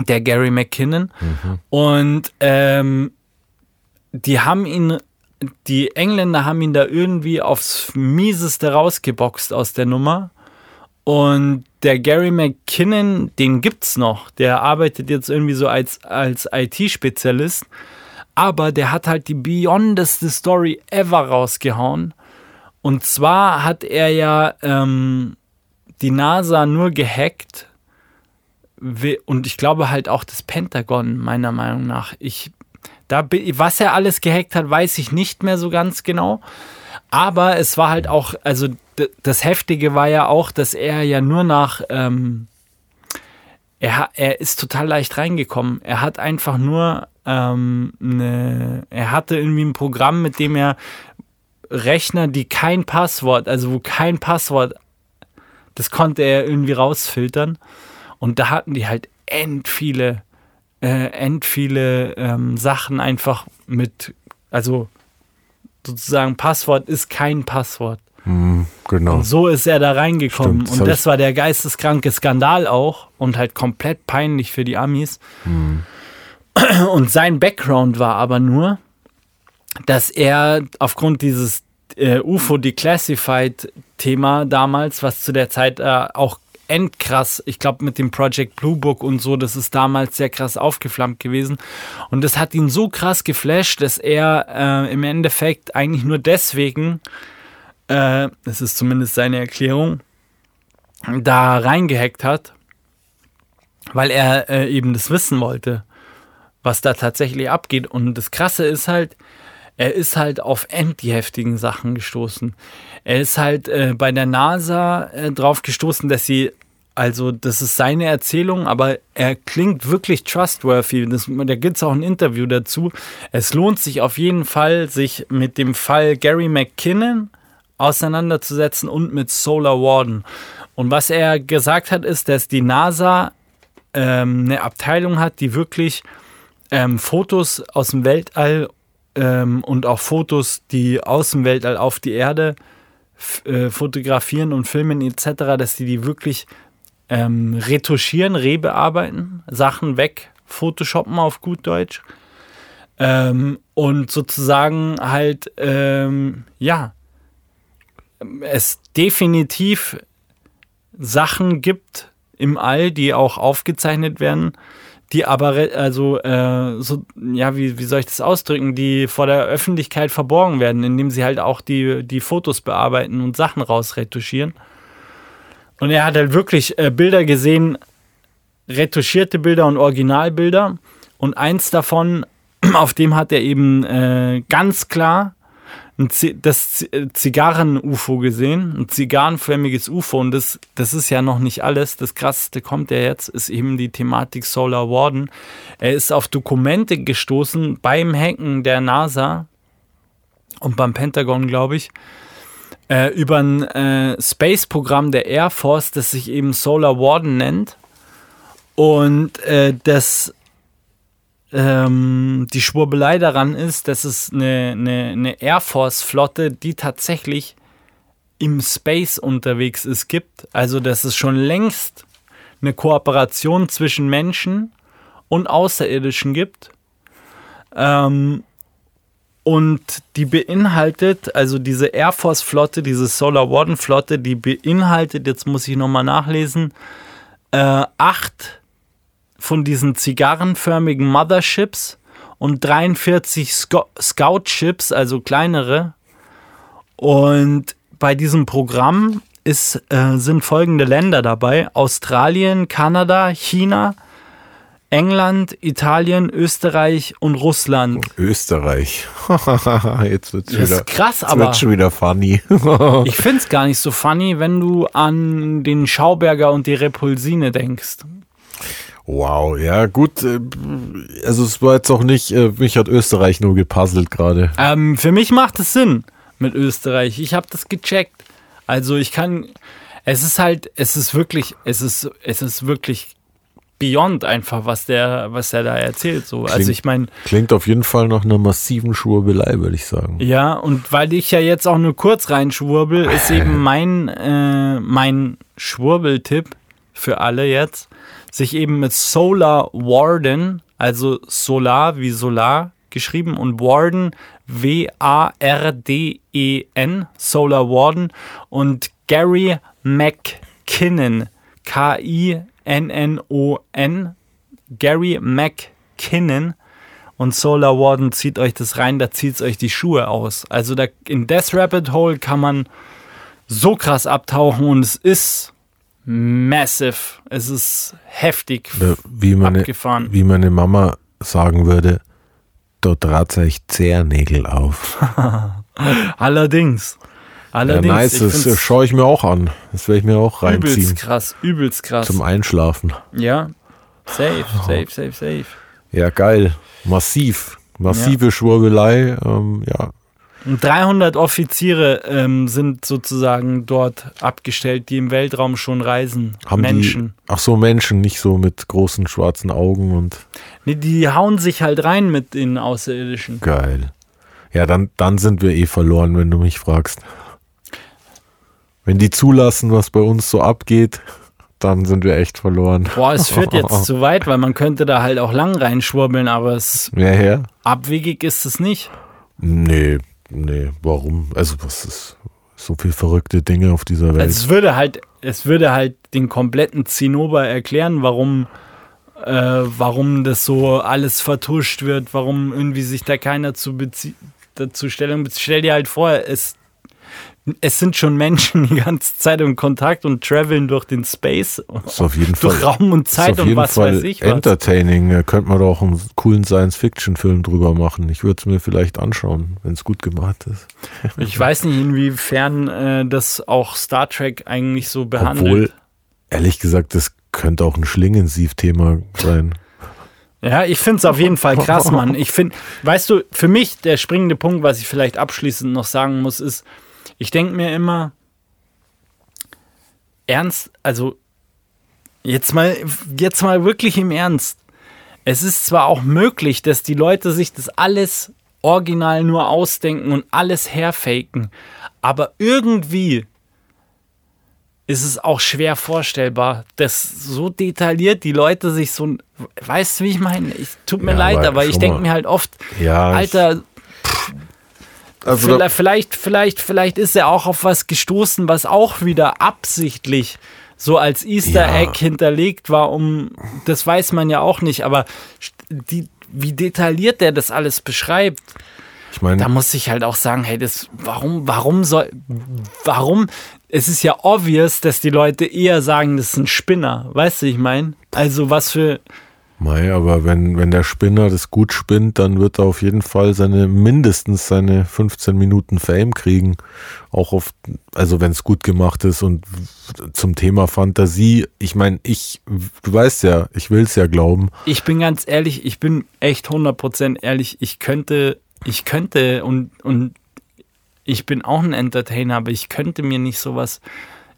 der Gary McKinnon. Mhm. Und ähm, die haben ihn, die Engländer haben ihn da irgendwie aufs Mieseste rausgeboxt aus der Nummer. Und der Gary McKinnon, den gibt's noch. Der arbeitet jetzt irgendwie so als, als IT-Spezialist. Aber der hat halt die beyondeste Story ever rausgehauen. Und zwar hat er ja ähm, die NASA nur gehackt. Und ich glaube halt auch das Pentagon, meiner Meinung nach. Ich, da, was er alles gehackt hat, weiß ich nicht mehr so ganz genau. Aber es war halt auch, also das Heftige war ja auch, dass er ja nur nach, ähm, er, er ist total leicht reingekommen. Er hat einfach nur, ähm, ne, er hatte irgendwie ein Programm, mit dem er Rechner, die kein Passwort, also wo kein Passwort, das konnte er irgendwie rausfiltern. Und da hatten die halt end viele, äh, end viele ähm, Sachen einfach mit, also sozusagen Passwort ist kein Passwort. Mm, genau. Und so ist er da reingekommen. Stimmt, das und das war der geisteskranke Skandal auch und halt komplett peinlich für die Amis. Mm. Und sein Background war aber nur, dass er aufgrund dieses äh, UFO Declassified Thema damals, was zu der Zeit äh, auch endkrass. Ich glaube, mit dem Project Blue Book und so, das ist damals sehr krass aufgeflammt gewesen. Und das hat ihn so krass geflasht, dass er äh, im Endeffekt eigentlich nur deswegen, äh, das ist zumindest seine Erklärung, da reingehackt hat, weil er äh, eben das wissen wollte, was da tatsächlich abgeht. Und das Krasse ist halt, er ist halt auf end die heftigen Sachen gestoßen. Er ist halt äh, bei der NASA äh, drauf gestoßen, dass sie, also das ist seine Erzählung, aber er klingt wirklich trustworthy. Das, da gibt es auch ein Interview dazu. Es lohnt sich auf jeden Fall, sich mit dem Fall Gary McKinnon auseinanderzusetzen und mit Solar Warden. Und was er gesagt hat, ist, dass die NASA ähm, eine Abteilung hat, die wirklich ähm, Fotos aus dem Weltall ähm, und auch Fotos, die aus dem Weltall auf die Erde äh, fotografieren und filmen etc., dass die die wirklich ähm, retuschieren, rebearbeiten, Sachen weg, photoshoppen auf gut Deutsch ähm, und sozusagen halt, ähm, ja, es definitiv Sachen gibt im All, die auch aufgezeichnet werden, die aber, also, äh, so, ja, wie, wie soll ich das ausdrücken, die vor der Öffentlichkeit verborgen werden, indem sie halt auch die, die Fotos bearbeiten und Sachen rausretuschieren. Und er hat halt wirklich äh, Bilder gesehen, retuschierte Bilder und Originalbilder. Und eins davon, auf dem hat er eben äh, ganz klar das äh, Zigarren-UFO gesehen, ein zigarrenförmiges UFO. Und das, das ist ja noch nicht alles. Das krasseste kommt ja jetzt, ist eben die Thematik Solar Warden. Er ist auf Dokumente gestoßen beim Hacken der NASA und beim Pentagon, glaube ich, äh, über ein äh, Space-Programm der Air Force, das sich eben Solar Warden nennt. Und äh, das ähm, die Schwurbelei daran ist, dass es eine, eine, eine Air Force-Flotte, die tatsächlich im Space unterwegs ist, gibt. Also, dass es schon längst eine Kooperation zwischen Menschen und Außerirdischen gibt. Ähm, und die beinhaltet, also diese Air Force-Flotte, diese Solar Warden-Flotte, die beinhaltet, jetzt muss ich nochmal nachlesen, äh, acht von diesen zigarrenförmigen Motherships und 43 Scout-Ships, also kleinere. Und bei diesem Programm ist, äh, sind folgende Länder dabei: Australien, Kanada, China, England, Italien, Österreich und Russland. Österreich. jetzt wird's Das wieder, ist krass, aber wird's schon wieder funny. ich finde es gar nicht so funny, wenn du an den Schauberger und die Repulsine denkst. Wow, ja gut. äh, Also es war jetzt auch nicht, äh, mich hat Österreich nur gepuzzelt gerade. Ähm, für mich macht es Sinn mit Österreich. Ich habe das gecheckt. Also ich kann, es ist halt, es ist wirklich, es ist, es ist wirklich beyond einfach, was der, was der da erzählt. So, also Klingt- ich meine, Klingt auf jeden Fall nach einer massiven Schwurbelei, würde ich sagen. ja, und weil ich ja jetzt auch nur kurz reinschwurbel, ist eben mein, äh, mein Schwurbeltipp für alle jetzt, sich eben mit Solar Warden, also Solar wie Solar geschrieben und Warden W-A-R-D-E-N, Solar Warden und Gary McKinnon, K-I-N-N-O-N, Gary McKinnon und Solar Warden zieht euch das rein, da zieht es euch die Schuhe aus. Also da, in Death Rabbit Hole kann man so krass abtauchen und es ist massive. Es ist heftig Oder Wie meine, abgefahren. wie meine Mama sagen würde, dort trat sich Zehernägel auf. Allerdings. Ja, Allerdings. nice, ich das äh, schaue ich mir auch an. Das werde ich mir auch reinziehen. übelst krass, übelst krass. Zum Einschlafen. Ja. Safe, safe, safe, safe. Ja, geil. Massiv. Massive Schwurbelei. Ähm, ja, 300 Offiziere ähm, sind sozusagen dort abgestellt, die im Weltraum schon reisen. haben Menschen. die. Ach so, Menschen, nicht so mit großen schwarzen Augen und Nee, die hauen sich halt rein mit den Außerirdischen. geil. Ja, dann, dann sind wir eh verloren, wenn du mich fragst. Wenn die zulassen, was bei uns so abgeht, dann sind wir echt verloren. Boah, es führt jetzt zu weit, weil man könnte da halt auch lang reinschwurbeln, aber es Wer her? abwegig ist es nicht. Nee, nee, warum? Also, was ist so viel verrückte Dinge auf dieser Welt? Also es würde halt, es würde halt den kompletten Zinnober erklären, warum, äh, warum das so alles vertuscht wird, warum irgendwie sich da keiner zu dazu Stellung bezieht. Stell dir halt vor, es, es sind schon Menschen die ganze Zeit im Kontakt und traveln durch den Space, ist auf jeden durch Fall. Raum und Zeit und was Fall weiß ich was. entertaining. Da könnte man doch einen coolen Science-Fiction-Film drüber machen. Ich würde es mir vielleicht anschauen, wenn es gut gemacht ist. Ich weiß nicht, inwiefern äh, das auch Star Trek eigentlich so behandelt. Obwohl, ehrlich gesagt, das könnte auch ein Schlingensief-Thema sein. Ja, ich finde es auf jeden Fall krass, Mann. Ich finde, weißt du, für mich der springende Punkt, was ich vielleicht abschließend noch sagen muss, ist, ich denke mir immer, ernst, also jetzt mal, jetzt mal wirklich im Ernst. Es ist zwar auch möglich, dass die Leute sich das alles original nur ausdenken und alles herfaken, aber irgendwie ist es auch schwer vorstellbar, dass so detailliert die Leute sich so, weißt du, wie ich meine? Ich tut mir Ja, leid, aber aber ich denke mir halt oft, Ja, Alter, also vielleicht, vielleicht, vielleicht, vielleicht ist er auch auf was gestoßen, was auch wieder absichtlich so als Easter Ja. Egg hinterlegt war, um, das weiß man ja auch nicht, aber die, wie detailliert der das alles beschreibt, ich meine, da muss ich halt auch sagen, hey, das, warum, warum soll, warum, es ist ja obvious, dass die Leute eher sagen, das ist ein Spinner, weißt du, ich meine? Also was für, Mei, aber wenn, wenn der Spinner das gut spinnt, dann wird er auf jeden Fall seine, mindestens seine 15 Minuten Fame kriegen. Auch auf, also wenn es gut gemacht ist und zum Thema Fantasie, ich meine, ich, du weißt ja, ich will es ja glauben. ich bin ganz ehrlich, ich bin echt 100% ehrlich, ich könnte, ich könnte und, und ich bin auch ein Entertainer, aber ich könnte mir nicht sowas,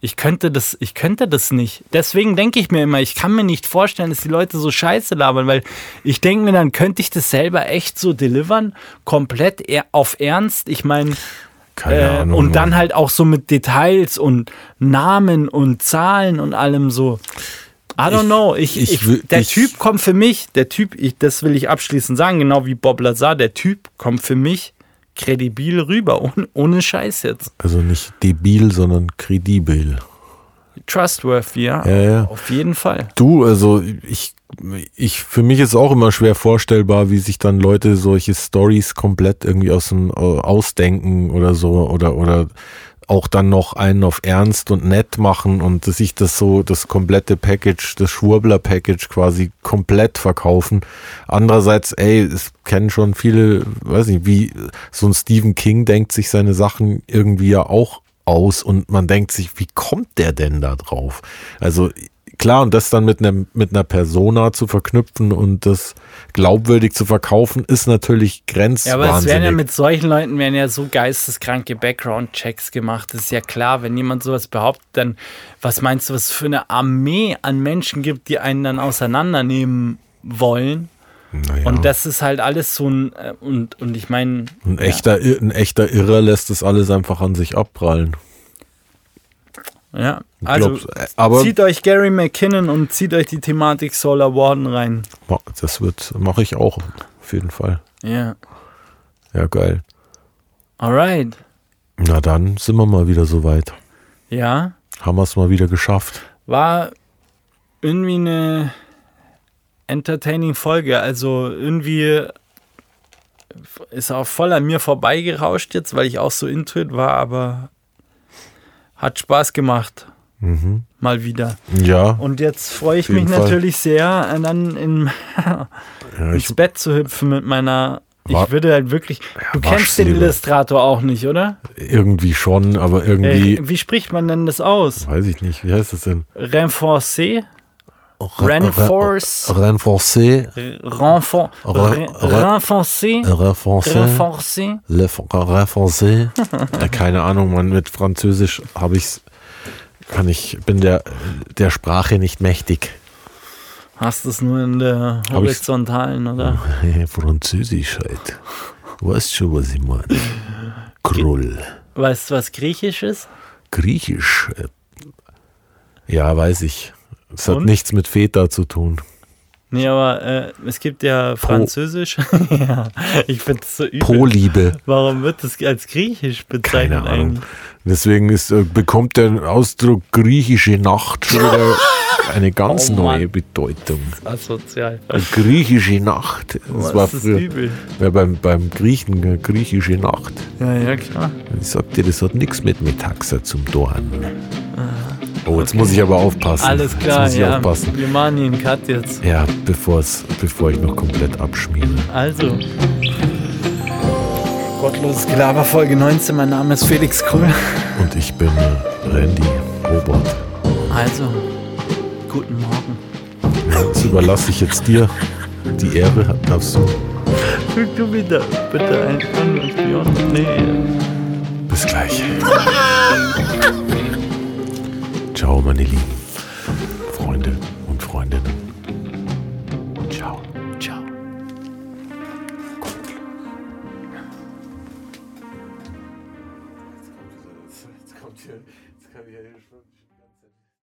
ich könnte das, ich könnte das nicht. Deswegen denke ich mir immer, ich kann mir nicht vorstellen, dass die Leute so scheiße labern, weil ich denke mir, dann könnte ich das selber echt so delivern, komplett auf Ernst. Ich meine, äh, und dann halt auch so mit Details und Namen und Zahlen und allem so. I don't Ich- know. Ich, ich ich, der Typ kommt für mich, der Typ, ich, das will ich abschließend sagen, genau wie Bob Lazar, der Typ kommt für mich kredibil rüber, ohne, ohne Scheiß jetzt. Also nicht debil, sondern kredibel. Trustworthy, ja. Ja, ja. Auf jeden Fall. Du, also ich, ich, für mich ist auch immer schwer vorstellbar, wie sich dann Leute solche Stories komplett irgendwie aus dem ausdenken oder so oder oder auch dann noch einen auf Ernst und nett machen und sich das so, das komplette Package, das Schwurbler-Package quasi komplett verkaufen. Andererseits, ey, es kennen schon viele, weiß nicht, wie so ein Stephen King denkt sich seine Sachen irgendwie ja auch aus und man denkt sich, wie kommt der denn da drauf? Also klar, und das dann mit, einem, mit einer Persona zu verknüpfen und das glaubwürdig zu verkaufen, ist natürlich grenzwahnsinnig. Ja, aber es werden ja mit solchen Leuten werden ja so geisteskranke Background-Checks gemacht. Das ist ja klar, wenn jemand sowas behauptet, dann was meinst du, was es für eine Armee an Menschen gibt, die einen dann auseinandernehmen wollen? Naja. Und das ist halt alles so ein, äh, und, und ich meine. Ein, ja. echter, ein echter Irrer lässt das alles einfach an sich abprallen. Ja, also äh, aber zieht euch Gary McKinnon und zieht euch die Thematik Solar Warden rein. Das wird, mache ich auch, auf jeden Fall. Ja. Ja, geil. Alright. Na dann sind wir mal wieder soweit. Ja. Haben wir es mal wieder geschafft. War irgendwie eine entertaining Folge. Also irgendwie ist auch voll an mir vorbeigerauscht jetzt, weil ich auch so intuit war, aber hat Spaß gemacht. Mhm. Mal wieder. Ja. Und jetzt freue ich mich Fall. natürlich sehr, dann in, ja, ins Bett zu hüpfen mit meiner. Ich würde halt wirklich. Ja, du kennst den Illustrator auch nicht, oder? Irgendwie schon, aber irgendwie. Äh, wie spricht man denn das aus? Weiß ich nicht. Wie heißt das denn? Renforcer? Renforce. Renforcer. Renforcer. Renforcer. Renforcer. Renforcer. Keine Ahnung, man, mit Französisch habe ich's, kann ich, bin der, der Sprache nicht mächtig. Hast du es nur in der horizontalen, oder? Französisch halt. Du weißt schon, was ich meine. Krull. Weißt du, was Griechisch ist? Griechisch? Äh, ja, weiß ich. Es hat nichts mit Feta zu tun. Nee, aber äh, es gibt ja Französisch. ja, ich finde es so übel. Pro-Liebe. Warum wird das als Griechisch bezeichnet Keine Ahnung. Deswegen ist, äh, bekommt der Ausdruck griechische Nacht schon wieder eine ganz oh, neue Bedeutung. Asozial. Griechische Nacht. Das Was war früher ja, beim, beim Griechen äh, griechische Nacht. Ja, ja, klar. Ich sag dir, das hat nichts mit Metaxa zum Dorn. Oh, jetzt okay. muss ich aber aufpassen. Alles klar, jetzt muss ich ja. Aufpassen. Wir machen hier einen Cut jetzt. Ja, bevor ich noch komplett abschmiere. Also. Gottloses Gelaber Folge 19. Mein Name ist Felix Kröll. Und ich bin Randy Robert. Also, guten Morgen. Ja, das überlasse ich jetzt dir. Die Ehre darfst du. Füg du wieder bitte ein an Nee. Bis gleich. Ciao, meine lieben Freunde